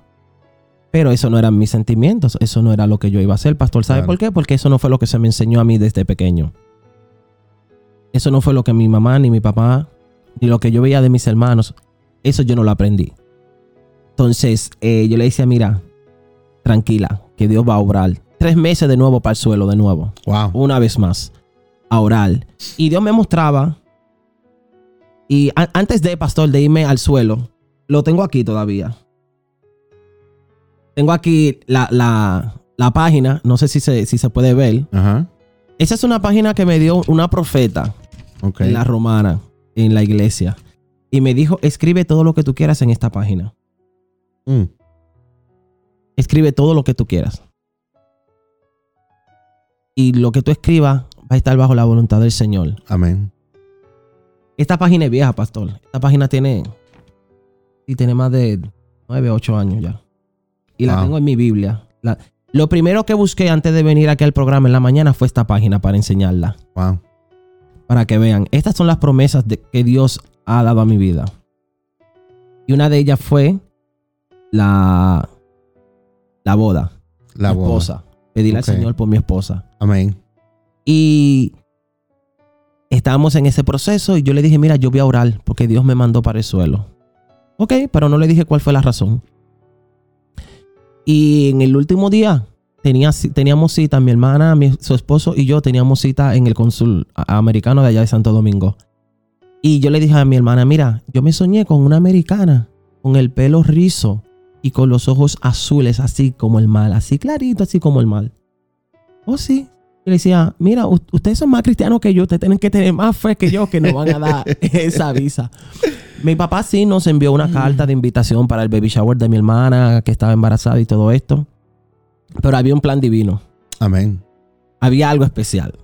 Speaker 4: Pero eso no eran mis sentimientos, eso no era lo que yo iba a hacer, pastor. ¿Sabe
Speaker 2: Claro.
Speaker 4: por qué? Porque eso no fue lo que se me enseñó a mí desde pequeño. Eso no fue lo que mi mamá ni mi papá, ni lo que yo veía de mis hermanos, eso yo no lo aprendí. Entonces, eh, yo le decía, mira, tranquila, que Dios va a obrar. Tres meses de nuevo para el suelo, de nuevo
Speaker 2: Wow.
Speaker 4: una vez más a orar. Y Dios me mostraba. Y antes de, pastor, de irme al suelo, lo tengo aquí todavía. Tengo aquí la, la- la página, no sé si se, si se puede ver.
Speaker 2: Ajá.
Speaker 4: Esa es una página que me dio una profeta en la romana, en la iglesia. Y me dijo, escribe todo lo que tú quieras en esta página.
Speaker 2: Mm.
Speaker 4: Escribe todo lo que tú quieras. Y lo que tú escribas va a estar bajo la voluntad del Señor.
Speaker 2: Amén.
Speaker 4: Esta página es vieja, pastor. Esta página tiene. Sí, tiene más de 9, 8 años ya. Y la tengo en mi Biblia. La- lo primero que busqué antes de venir aquí al programa en la mañana fue esta página para enseñarla.
Speaker 2: Wow.
Speaker 4: Para que vean. Estas son las promesas de, que Dios ha dado a mi vida. Y una de ellas fue la, la boda.
Speaker 2: La
Speaker 4: mi
Speaker 2: boda.
Speaker 4: esposa. Pedirle al Señor por mi esposa.
Speaker 2: Amén.
Speaker 4: Y estábamos en ese proceso y yo le dije, mira, yo voy a orar porque Dios me mandó para el suelo. Ok, pero no le dije cuál fue la razón. Y en el último día tenía, teníamos cita, mi hermana, mi, su esposo y yo teníamos cita en el cónsul a- americano de allá de Santo Domingo. Y yo le dije a mi hermana, mira, yo me soñé con una americana, con el pelo rizo y con los ojos azules, así como el mal, así clarito, así como el mal. Oh, sí. Y le decía, mira, ustedes son más cristianos que yo, ustedes tienen que tener más fe que yo que nos van a dar esa visa. Mi papá sí nos envió una carta de invitación para el baby shower de mi hermana que estaba embarazada y todo esto. Pero había un plan divino.
Speaker 2: Amén.
Speaker 4: Había algo especial.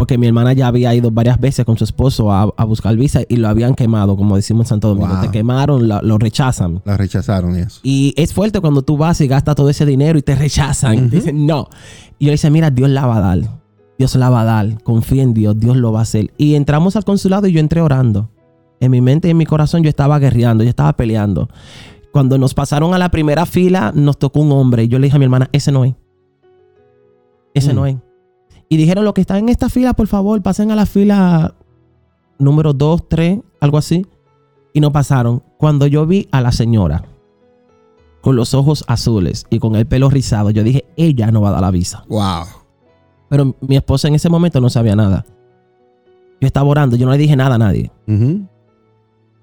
Speaker 4: Porque mi hermana ya había ido varias veces con su esposo a, a buscar visa y lo habían quemado, como decimos en Santo Domingo.
Speaker 2: Wow.
Speaker 4: Te quemaron, la- lo rechazan.
Speaker 2: La rechazaron eso.
Speaker 4: Y es fuerte cuando tú vas y gastas todo ese dinero y te rechazan. Dicen no. Y yo le decía, mira, Dios la va a dar. Dios la va a dar. Confía en Dios. Dios lo va a hacer. Y entramos al consulado y yo entré orando. En mi mente y en mi corazón yo estaba guerreando, yo estaba peleando. Cuando nos pasaron a la primera fila, nos tocó un hombre. Y yo le dije a mi hermana, ese no es. Ese
Speaker 2: Mm.
Speaker 4: no es. Y dijeron, los que están en esta fila, por favor, pasen a la fila número 2, 3, algo así. Y no pasaron. Cuando yo vi a la señora con los ojos azules y con el pelo rizado, yo dije, ella no va a dar la visa.
Speaker 2: Wow.
Speaker 4: Pero mi esposa en ese momento no sabía nada. Yo estaba orando, yo no le dije nada a nadie.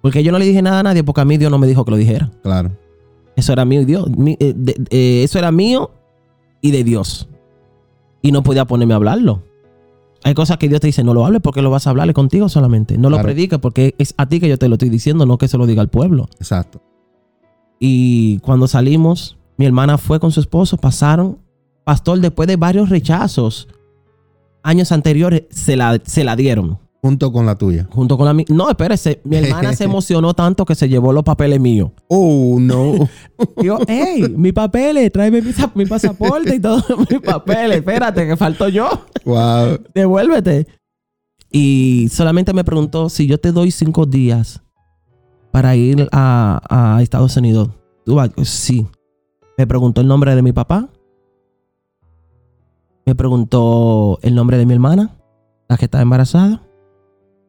Speaker 4: Porque yo no le dije nada a nadie porque a mí Dios no me dijo que lo dijera.
Speaker 2: Claro.
Speaker 4: Eso era mío y Dios. mi- eh, de- eh, eso era mío y de Dios. Y no podía ponerme a hablarlo. Hay cosas que Dios te dice, no lo hables porque lo vas a hablarle contigo solamente. No lo prediques porque es a ti que yo te lo estoy diciendo, no que se lo diga al pueblo.
Speaker 2: Exacto.
Speaker 4: Y cuando salimos, mi hermana fue con su esposo, pasaron. Pastor, después de varios rechazos, años anteriores, se la, se la dieron.
Speaker 2: Junto con la tuya.
Speaker 4: Junto con la mi- No, espérese. Mi hermana se emocionó tanto que se llevó los papeles míos.
Speaker 2: Oh, no.
Speaker 4: Yo, hey, mis papeles, tráeme mi, sa- mi pasaporte y todos mis papeles. Espérate, que falto yo.
Speaker 2: wow.
Speaker 4: Devuélvete. Y solamente me preguntó si yo te doy cinco días para ir a, a Estados Unidos. Sí. Me preguntó el nombre de mi papá. Me preguntó el nombre de mi hermana, la que está embarazada.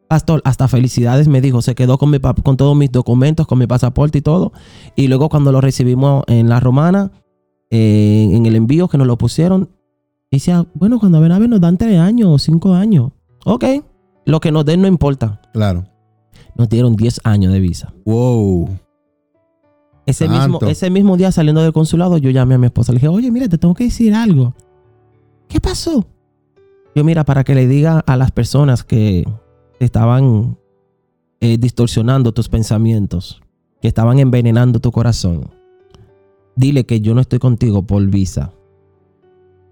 Speaker 4: Pastor, hasta felicidades me dijo, se quedó con, mi con todos mis documentos, con mi pasaporte y todo. Y luego cuando lo recibimos en la romana, eh, en el envío que nos lo pusieron, decía, bueno, cuando ven a ver nos dan tres años o cinco años. Ok, lo que nos den no importa.
Speaker 2: Claro.
Speaker 4: Nos dieron 10 años de visa.
Speaker 2: Wow.
Speaker 4: Ese mismo, ese mismo día saliendo del consulado, yo llamé a mi esposa. Le dije, oye, mira, te tengo que decir algo. ¿Qué pasó? Yo, mira, para que le diga a las personas que estaban eh, distorsionando tus pensamientos, que estaban envenenando tu corazón, dile que yo no estoy contigo por visa.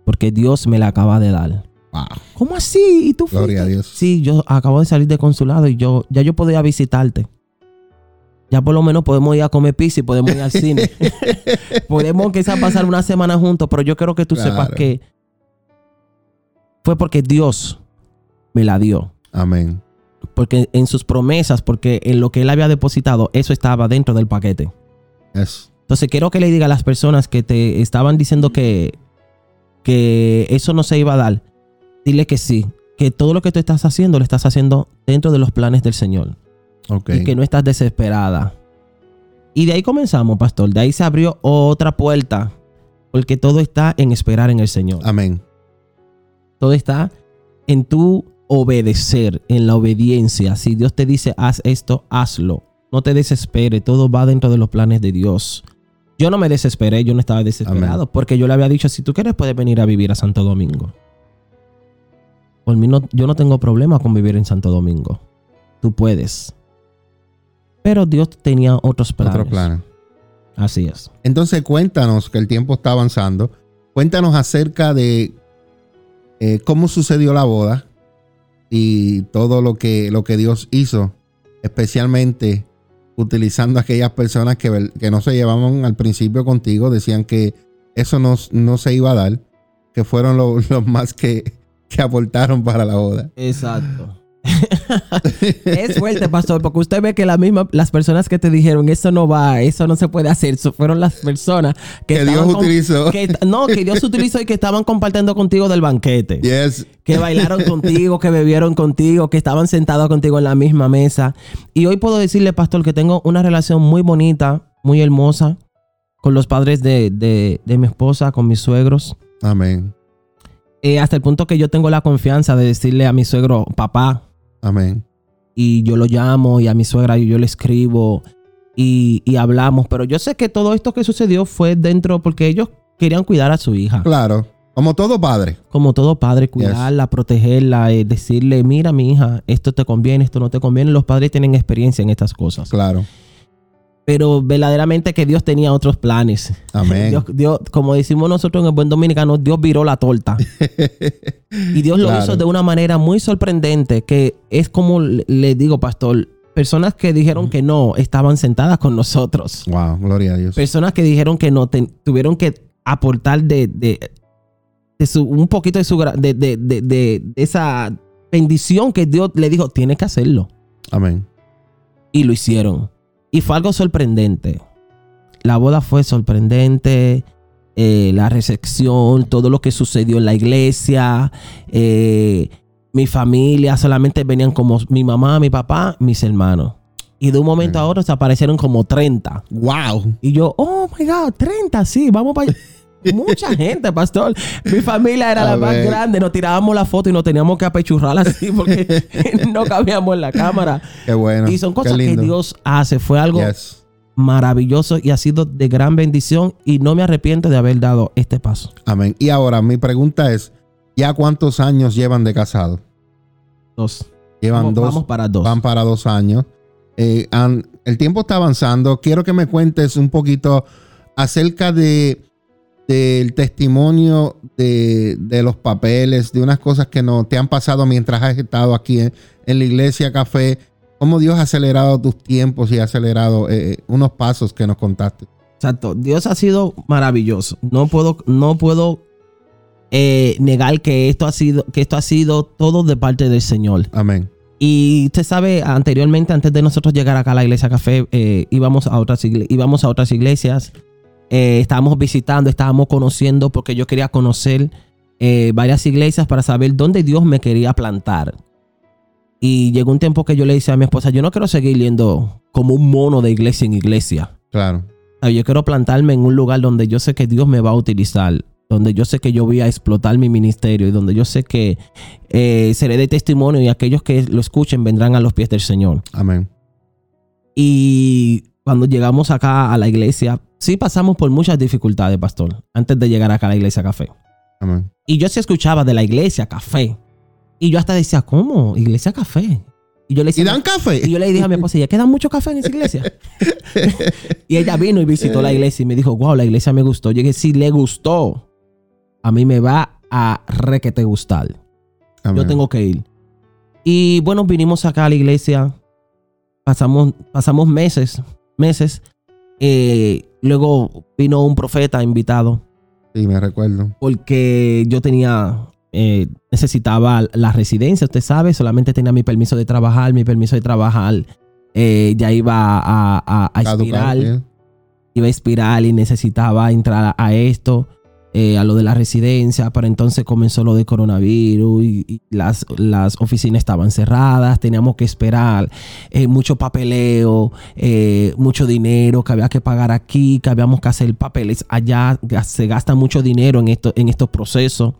Speaker 4: Porque Dios me la acaba de dar.
Speaker 2: Wow.
Speaker 4: ¿Cómo así? ¿Y tú fuiste?
Speaker 2: Gloria a Dios.
Speaker 4: Sí, yo acabo de salir del consulado y yo ya yo podía visitarte. Ya por lo menos podemos ir a comer pizza y podemos ir al cine. podemos quizás pasar una semana juntos, pero yo quiero que tú
Speaker 2: Claro.
Speaker 4: sepas que fue porque Dios me la dio.
Speaker 2: Amén.
Speaker 4: Porque en sus promesas, porque en lo que él había depositado, eso estaba dentro del paquete. Entonces quiero que le diga a las personas que te estaban diciendo que, que eso no se iba a dar, dile que sí, que todo lo que tú estás haciendo lo estás haciendo dentro de los planes del Señor y que no estás desesperada. Y de ahí comenzamos, pastor. De ahí se abrió otra puerta, porque todo está en esperar en el Señor.
Speaker 2: Amén.
Speaker 4: Todo está en tu obedecer, en la obediencia. Si Dios te dice, haz esto, hazlo. No te desesperes, todo va dentro de los planes de Dios. Yo no me desesperé, yo no estaba desesperado,
Speaker 2: Amén.
Speaker 4: porque yo le había dicho, si tú quieres, puedes venir a vivir a Santo Domingo. Por mí no, yo no tengo problema con vivir en Santo Domingo. Tú puedes. Pero Dios tenía otros planes.
Speaker 2: Otro plan.
Speaker 4: Así es.
Speaker 2: Entonces cuéntanos que el tiempo está avanzando. Cuéntanos acerca de eh, cómo sucedió la boda y todo lo que, lo que Dios hizo, especialmente utilizando a aquellas personas que, que no se llevaban al principio contigo, decían que eso no, no se iba a dar, que fueron lo- los más que, que aportaron para la boda.
Speaker 4: Exacto. es fuerte, pastor, porque usted ve que la misma, las personas que te dijeron eso no va, eso no se puede hacer, eso fueron las personas que,
Speaker 2: Que Dios
Speaker 4: con-
Speaker 2: utilizó.
Speaker 4: que- no, que Dios utilizó y que estaban compartiendo contigo del banquete.
Speaker 2: Yes.
Speaker 4: Que bailaron contigo, que bebieron contigo, que estaban sentados contigo en la misma mesa. Y hoy puedo decirle, pastor, que tengo una relación muy bonita, muy hermosa, con los padres de, de- de mi esposa, con mis suegros.
Speaker 2: Amén.
Speaker 4: Eh, hasta el punto que yo tengo la confianza de decirle a mi suegro, papá,
Speaker 2: Amén.
Speaker 4: y yo lo llamo y a mi suegra yo le escribo y, y hablamos. Pero yo sé que todo esto que sucedió fue dentro porque ellos querían cuidar a su hija.
Speaker 2: Claro. Como todo padre.
Speaker 4: Como todo padre, cuidarla, protegerla, eh, decirle, mira mi hija, esto te conviene, esto no te conviene. Los padres tienen experiencia en estas cosas.
Speaker 2: Claro.
Speaker 4: Pero verdaderamente que Dios tenía otros planes.
Speaker 2: Amén.
Speaker 4: Dios, Dios- como decimos nosotros en el buen dominicano, Dios viró la torta. Y Dios lo
Speaker 2: Claro.
Speaker 4: hizo de una manera muy sorprendente, que es como le digo, pastor, personas que dijeron que no estaban sentadas con nosotros.
Speaker 2: Wow, gloria a Dios.
Speaker 4: Personas que dijeron que no, tuvieron que aportar de, de- de su, un poquito de, su, de- de esa bendición que Dios le dijo, tienes que hacerlo.
Speaker 2: Amén.
Speaker 4: Y lo hicieron. Y fue algo sorprendente. La boda fue sorprendente. eh, la recepción, todo lo que sucedió en la iglesia. eh, mi familia solamente venían como mi mamá, mi papá, mis hermanos. Y de un momento a otro se aparecieron como 30.
Speaker 2: Wow.
Speaker 4: Y yo, oh my God, 30, sí, vamos para allá. Mucha gente, pastor. Mi familia era
Speaker 2: A
Speaker 4: la más grande. Nos tirábamos la foto y nos teníamos que apechurrar así porque no cabíamos en la cámara.
Speaker 2: Qué bueno.
Speaker 4: Y son cosas que. Dios hace. Fue algo
Speaker 2: Yes.
Speaker 4: maravilloso y ha sido de gran bendición y no me arrepiento de haber dado este paso.
Speaker 2: Amén. Y ahora mi pregunta es, ¿ya cuántos años llevan de casado?
Speaker 4: Dos.
Speaker 2: Llevan
Speaker 4: Vamos,
Speaker 2: dos.
Speaker 4: vamos para dos.
Speaker 2: Van para dos años. Eh, el tiempo está avanzando. Quiero que me cuentes un poquito acerca de del testimonio de, de los papeles, de unas cosas que no te han pasado mientras has estado aquí en, en la iglesia café. Cómo Dios ha acelerado tus tiempos y ha acelerado eh, unos pasos que nos contaste.
Speaker 4: Exacto. Dios ha sido maravilloso. No puedo, no puedo eh, negar que esto ha sido, que esto ha sido todo de parte del Señor.
Speaker 2: Amén.
Speaker 4: Y usted sabe, anteriormente, antes de nosotros llegar acá a la iglesia café, eh, íbamos, a otras íbamos a otras iglesias eh, estábamos visitando, estábamos conociendo, porque yo quería conocer eh, varias iglesias para saber dónde Dios me quería plantar. Y llegó un tiempo que yo le dije a mi esposa, yo no quiero seguir yendo como un mono de iglesia en iglesia.
Speaker 2: Claro.
Speaker 4: Ah, Yo quiero plantarme en un lugar donde yo sé que Dios me va a utilizar, donde yo sé que yo voy a explotar mi ministerio y donde yo sé que eh, seré de testimonio y aquellos que lo escuchen vendrán a los pies del Señor.
Speaker 2: Amén.
Speaker 4: Y cuando llegamos acá a la iglesia, sí pasamos por muchas dificultades, pastor, antes de llegar acá a la iglesia café.
Speaker 2: Amén.
Speaker 4: Y yo sí escuchaba de la iglesia café. Y yo hasta decía, ¿cómo? Iglesia café. Y yo le decía,
Speaker 2: ¿Y dan café?
Speaker 4: y yo le dije a mi esposa, ¿ya queda mucho café en esa iglesia? y ella vino y visitó la iglesia y me dijo, wow, la iglesia me gustó. Yo dije, si le gustó, a mí me va a re que te gustar.
Speaker 2: Amén.
Speaker 4: Yo tengo que ir. Y bueno, vinimos acá a la iglesia. Pasamos, pasamos meses, meses. Eh, luego vino un profeta invitado.
Speaker 2: Sí, me recuerdo.
Speaker 4: porque yo tenía, eh, necesitaba la residencia, usted sabe, solamente tenía mi permiso de trabajar, mi permiso de trabajar eh, ya iba a, a, a expirar, iba a expirar y necesitaba entrar a esto, eh, a lo de la residencia, pero entonces comenzó lo de coronavirus y, las, las oficinas estaban cerradas, teníamos que esperar, eh, mucho papeleo, eh, mucho dinero que había que pagar aquí, que habíamos que hacer papeles allá, se gasta mucho dinero en, esto, en estos procesos,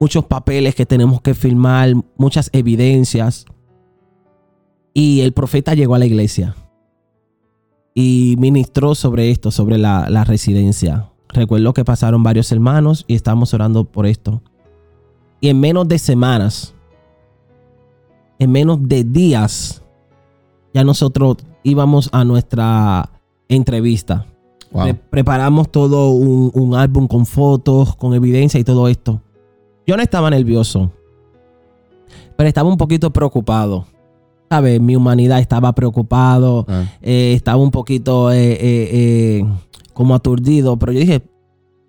Speaker 4: muchos papeles que tenemos que firmar, muchas evidencias. Y el profeta llegó a la iglesia y ministró sobre esto, sobre la, la residencia. Recuerdo que pasaron varios hermanos y estábamos orando por esto. Y en menos de semanas, en menos de días, ya nosotros íbamos a nuestra entrevista.
Speaker 2: Wow.
Speaker 4: Pre- preparamos todo un, un álbum con fotos, con evidencia y todo esto. Yo no estaba nervioso, pero estaba un poquito preocupado. ¿Sabes? Mi humanidad estaba preocupado,
Speaker 2: Ah,
Speaker 4: eh, estaba un poquito eh, eh, eh, como aturdido, pero yo dije,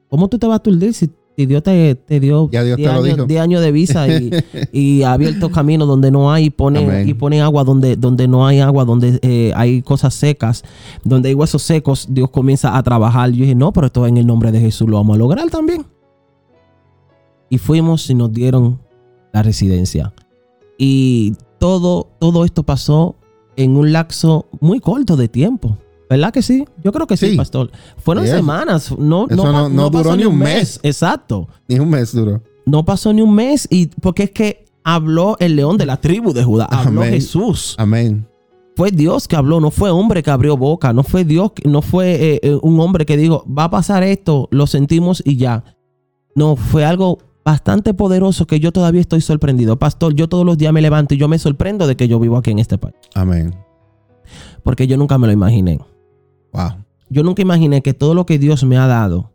Speaker 4: ¿cómo tú te vas a aturdir si, Dios te, te dio
Speaker 2: Ya Dios te
Speaker 4: 10
Speaker 2: lo
Speaker 4: años,
Speaker 2: dijo.
Speaker 4: 10 años de visa y, y ha abierto caminos donde no hay y pone,
Speaker 2: Amén.
Speaker 4: y pone agua donde, donde no hay agua, donde eh, hay cosas secas, donde hay huesos secos, Dios comienza a trabajar. Yo dije, no, pero esto en el nombre de Jesús lo vamos a lograr también. Y fuimos y nos dieron la residencia. Y todo, todo esto pasó en un lapso muy corto de tiempo. ¿Verdad que sí? Yo creo que sí,
Speaker 2: Sí.
Speaker 4: pastor. Fueron semanas. No,
Speaker 2: Eso no- no duró ni un mes.
Speaker 4: Exacto.
Speaker 2: Ni un mes duró.
Speaker 4: No pasó ni un mes. Y porque es que habló el león de la tribu de Judá. Habló
Speaker 2: Amén.
Speaker 4: Jesús.
Speaker 2: Amén.
Speaker 4: Fue Dios que habló, no fue hombre que abrió boca, no fue Dios, no fue eh, eh, un hombre que dijo, va a pasar esto, lo sentimos y ya. No, fue algo bastante poderoso que yo todavía estoy sorprendido. Pastor, yo todos los días me levanto y yo me sorprendo de que yo vivo aquí en este país,
Speaker 2: Amén.
Speaker 4: porque yo nunca me lo imaginé.
Speaker 2: Wow.
Speaker 4: Yo nunca imaginé que todo lo que Dios me ha dado,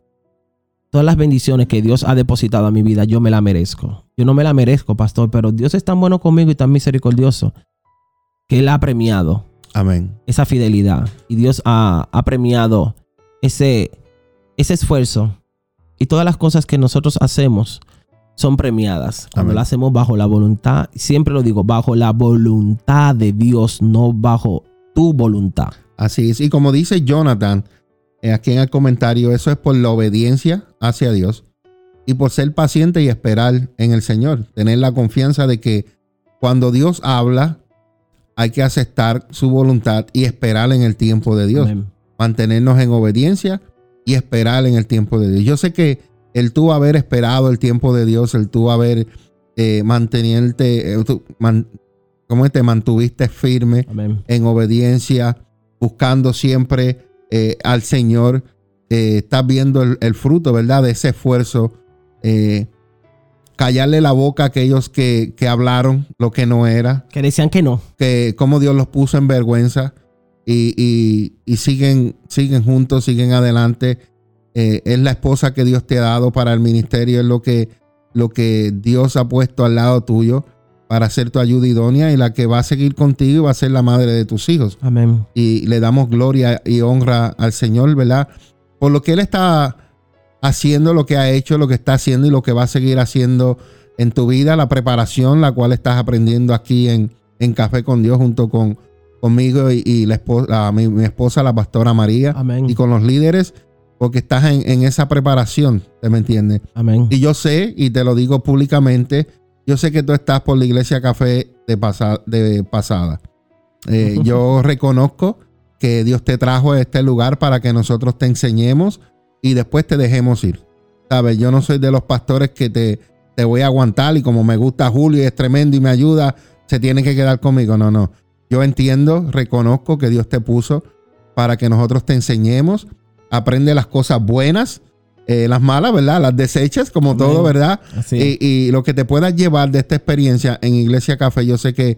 Speaker 4: todas las bendiciones que Dios ha depositado a mi vida, yo me la merezco. Yo no me la merezco, pastor, pero Dios es tan bueno conmigo y tan misericordioso que Él ha premiado
Speaker 2: Amén.
Speaker 4: esa fidelidad. Y Dios ha, ha premiado ese, ese esfuerzo. Y todas las cosas que nosotros hacemos son premiadas. Cuando
Speaker 2: Amén.
Speaker 4: las hacemos bajo la voluntad, siempre lo digo, bajo la voluntad de Dios, no bajo tu voluntad.
Speaker 2: Así es. Y como dice Jonathan eh, aquí en el comentario, eso es por la obediencia hacia Dios y por ser paciente y esperar en el Señor. Tener la confianza de que cuando Dios habla, hay que aceptar su voluntad y esperar en el tiempo de Dios.
Speaker 4: Amén.
Speaker 2: Mantenernos en obediencia y esperar en el tiempo de Dios. Yo sé que el tú haber esperado el tiempo de Dios, el tú haber eh, mantenerte, eh, tú man- ¿cómo te mantuviste firme
Speaker 4: Amén.
Speaker 2: en obediencia, buscando siempre eh, al Señor. Eh, estás viendo el, el fruto, ¿verdad? De ese esfuerzo. Eh, callarle la boca a aquellos que, que hablaron lo que no era,
Speaker 4: Que decían que no.
Speaker 2: que cómo Dios los puso en vergüenza y, y- y siguen, siguen juntos, siguen adelante. Es la esposa que Dios te ha dado para el ministerio, es lo que, lo que Dios ha puesto al lado tuyo para ser tu ayuda idónea y la que va a seguir contigo y va a ser la madre de tus hijos.
Speaker 4: Amén.
Speaker 2: Y le damos gloria y honra al Señor, ¿verdad? Por lo que Él está haciendo, lo que ha hecho, lo que está haciendo y lo que va a seguir haciendo en tu vida, la preparación, la cual estás aprendiendo aquí en, en Café con Dios junto con conmigo y, y la esposa, mi, mi esposa, la pastora María
Speaker 4: Amén.
Speaker 2: y con los líderes, porque estás en, en esa preparación, ¿te me entiendes?
Speaker 4: Amén.
Speaker 2: Y yo sé, y te lo digo públicamente, yo sé que tú estás por la iglesia café de, pasa- de pasada. Eh, yo reconozco que Dios te trajo a este lugar para que nosotros te enseñemos y después te dejemos ir. ¿Sabes? Yo no soy de los pastores que te, te voy a aguantar y como me gusta Julio y es tremendo y me ayuda, se tiene que quedar conmigo. No, no. Yo entiendo, reconozco que Dios te puso para que nosotros te enseñemos. Aprende las cosas buenas, eh, las malas, ¿verdad? Las desechas, como
Speaker 4: Amén.
Speaker 2: todo, ¿verdad?
Speaker 4: Así.
Speaker 2: Y, y lo que te puedas llevar de esta experiencia en Iglesia Café, yo sé que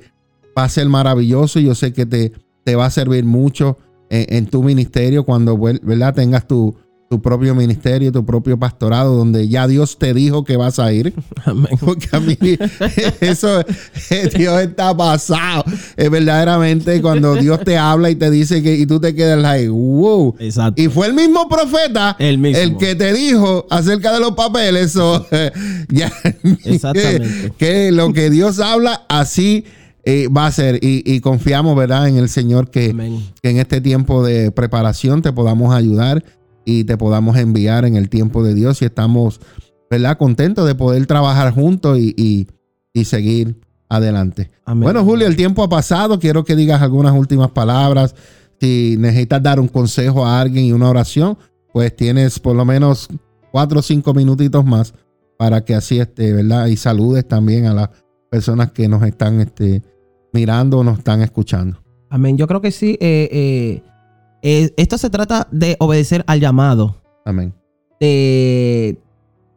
Speaker 2: va a ser maravilloso. Yo sé que te, te va a servir mucho en, en tu ministerio cuando ¿verdad? tengas tu, tu propio ministerio, tu propio pastorado, donde ya Dios te dijo que vas a ir.
Speaker 4: Amén.
Speaker 2: Porque a mí eso, eh, Dios está pasado. Es verdaderamente cuando Dios te habla y te dice que, y tú te quedas like, wow.
Speaker 4: Exacto.
Speaker 2: Y fue el mismo profeta
Speaker 4: El mismo.
Speaker 2: que te dijo acerca de los papeles. so, ya,
Speaker 4: Exactamente.
Speaker 2: que lo que Dios habla, así eh, va a ser. Y, y confiamos, ¿verdad?, en el Señor que,
Speaker 4: Amén.
Speaker 2: que en este tiempo de preparación te podamos ayudar y te podamos enviar en el tiempo de Dios. Y estamos, ¿verdad?, contentos de poder trabajar juntos y, y- y seguir adelante.
Speaker 4: Amén.
Speaker 2: Bueno, Julio, el tiempo ha pasado. Quiero que digas algunas últimas palabras. Si necesitas dar un consejo a alguien y una oración, pues tienes por lo menos cuatro o cinco minutitos más para que así esté, ¿verdad? Y saludes también a las personas que nos están este, mirando o nos están escuchando.
Speaker 4: Amén. Yo creo que sí. eh, eh, eh, esto se trata de obedecer al llamado.
Speaker 2: Amén.
Speaker 4: de,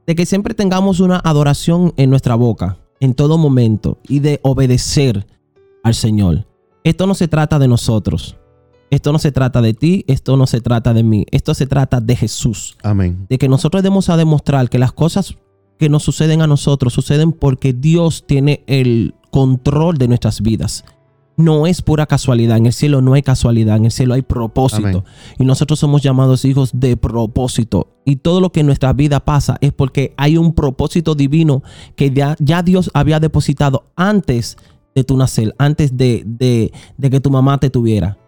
Speaker 4: de que siempre tengamos una adoración en nuestra boca, en todo momento, y de obedecer al Señor. Esto no se trata de nosotros. Esto no se trata de ti, esto no se trata de mí. Esto se trata de Jesús.
Speaker 2: Amén.
Speaker 4: De que nosotros debemos a demostrar que las cosas que nos suceden a nosotros suceden porque Dios tiene el control de nuestras vidas. No es pura casualidad. En el cielo no hay casualidad. En el cielo hay propósito.
Speaker 2: Amén.
Speaker 4: Y nosotros somos llamados hijos de propósito. Y todo lo que en nuestra vida pasa es porque hay un propósito divino que ya, ya Dios había depositado antes de tu nacer, antes de, de- de que tu mamá te tuviera.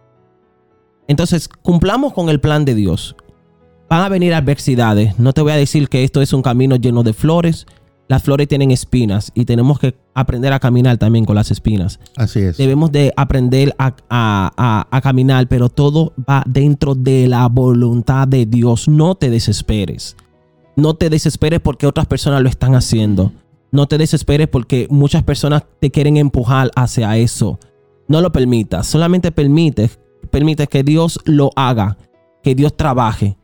Speaker 4: Entonces, cumplamos con el plan de Dios. Van a venir adversidades. No te voy a decir que esto es un camino lleno de flores. Las flores tienen espinas y tenemos que aprender a caminar también con las espinas.
Speaker 2: Así es.
Speaker 4: Debemos de aprender a, a- a- a caminar, pero todo va dentro de la voluntad de Dios. No te desesperes. No te desesperes porque otras personas lo están haciendo. No te desesperes porque muchas personas te quieren empujar hacia eso. No lo permitas. Solamente permite, permite que Dios lo haga. Que Dios trabaje.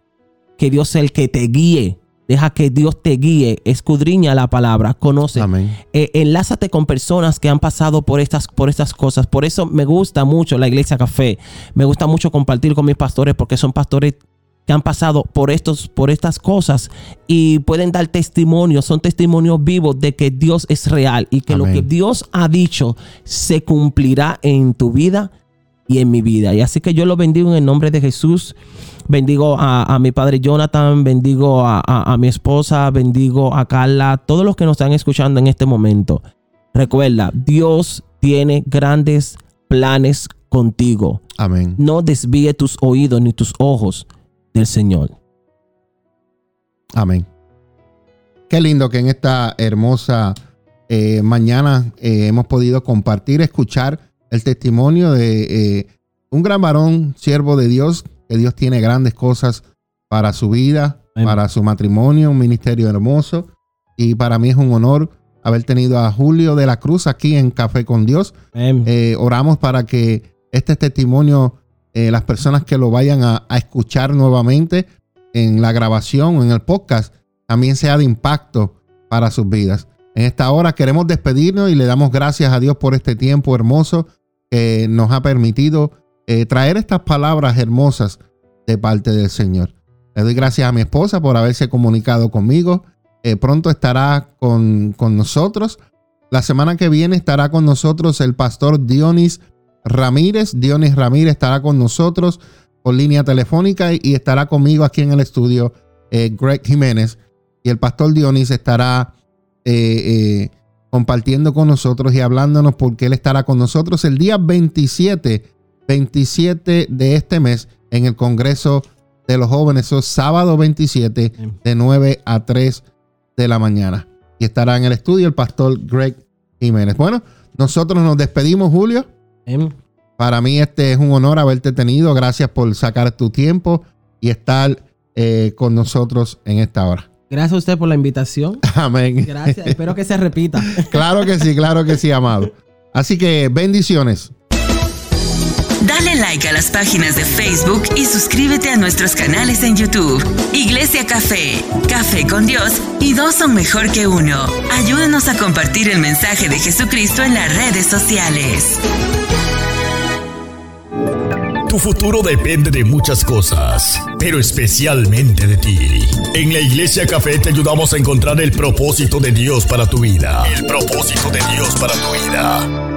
Speaker 4: Que Dios sea el que te guíe. Deja que Dios te guíe. Escudriña la palabra. Conoce
Speaker 2: Amén.
Speaker 4: eh, enlázate con personas que han pasado por estas, por estas cosas. Por eso me gusta mucho la iglesia café. Me gusta mucho compartir con mis pastores porque son pastores que han pasado por, estos, por estas cosas y pueden dar testimonio, son testimonios vivos de que Dios es real y que lo que Dios ha dicho se cumplirá en tu vida y en mi vida. Y así que yo lo bendigo en el nombre de Jesús. Bendigo a, a mi padre Jonathan, bendigo a, a- a mi esposa, bendigo a Carla, todos los que nos están escuchando en este momento. Recuerda, Dios tiene grandes planes contigo.
Speaker 2: Amén.
Speaker 4: No desvíe tus oídos ni tus ojos del Señor.
Speaker 2: Amén. Qué lindo que en esta hermosa eh, mañana eh, hemos podido compartir, escuchar el testimonio de eh, un gran varón, siervo de Dios, que Dios tiene grandes cosas para su vida,
Speaker 4: Amén.
Speaker 2: para su matrimonio, un ministerio hermoso. Y para mí es un honor haber tenido a Julio de la Cruz aquí en Café con Dios. Eh, oramos para que este testimonio, eh, las personas que lo vayan a, a escuchar nuevamente en la grabación o en el podcast, también sea de impacto para sus vidas. En esta hora queremos despedirnos y le damos gracias a Dios por este tiempo hermoso que nos ha permitido eh, traer estas palabras hermosas de parte del Señor. Le doy gracias a mi esposa por haberse comunicado conmigo. Eh, pronto estará con, con nosotros. La semana que viene estará con nosotros el pastor Dionis Ramírez. Dionis Ramírez estará con nosotros por línea telefónica y, estará conmigo aquí en el estudio eh, Greg Jiménez. Y el pastor Dionis estará eh, eh, compartiendo con nosotros y hablándonos porque él estará con nosotros el día 27, 27 de este mes en el Congreso de los jóvenes. Eso es sábado 27 de 9 a 3 de la mañana. Y estará en el estudio el pastor Greg Jiménez. Bueno, nosotros nos despedimos, Julio. Para mí este es un honor haberte tenido. Gracias por sacar tu tiempo y estar eh, con nosotros en esta hora.
Speaker 4: Gracias a usted por la invitación.
Speaker 2: Amén.
Speaker 4: Gracias. Espero que se repita.
Speaker 2: Claro que sí, claro que sí, amado. Así que bendiciones.
Speaker 1: Dale like a las páginas de Facebook y suscríbete a nuestros canales en YouTube. Iglesia Café, Café con Dios y dos son mejor que uno. Ayúdanos a compartir el mensaje de Jesucristo en las redes sociales.
Speaker 3: Tu futuro depende de muchas cosas, pero especialmente de ti. En la Iglesia Café te ayudamos a encontrar el propósito de Dios para tu vida. El propósito de Dios para tu vida.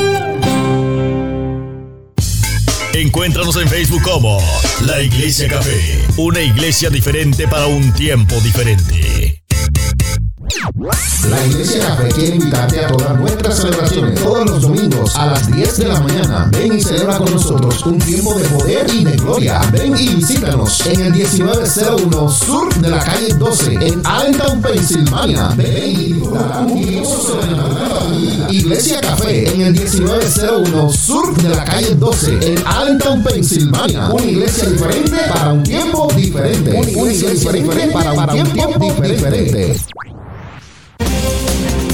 Speaker 3: Encuéntranos en Facebook como La Iglesia Café, una iglesia diferente para un tiempo diferente.
Speaker 9: La Iglesia Café quiere invitarte a todas nuestras celebraciones todos los domingos a las 10 de la mañana. Ven y celebra con nosotros un tiempo de poder y de gloria. Ven y visítanos en el 1901 Sur de la calle 12 en Allentown, Pensilvania. Ven y un. Iglesia Café en el 1901 Sur de la calle 12 en Allentown, Pensilvania. Una iglesia diferente para un tiempo diferente. Una iglesia diferente para un tiempo diferente.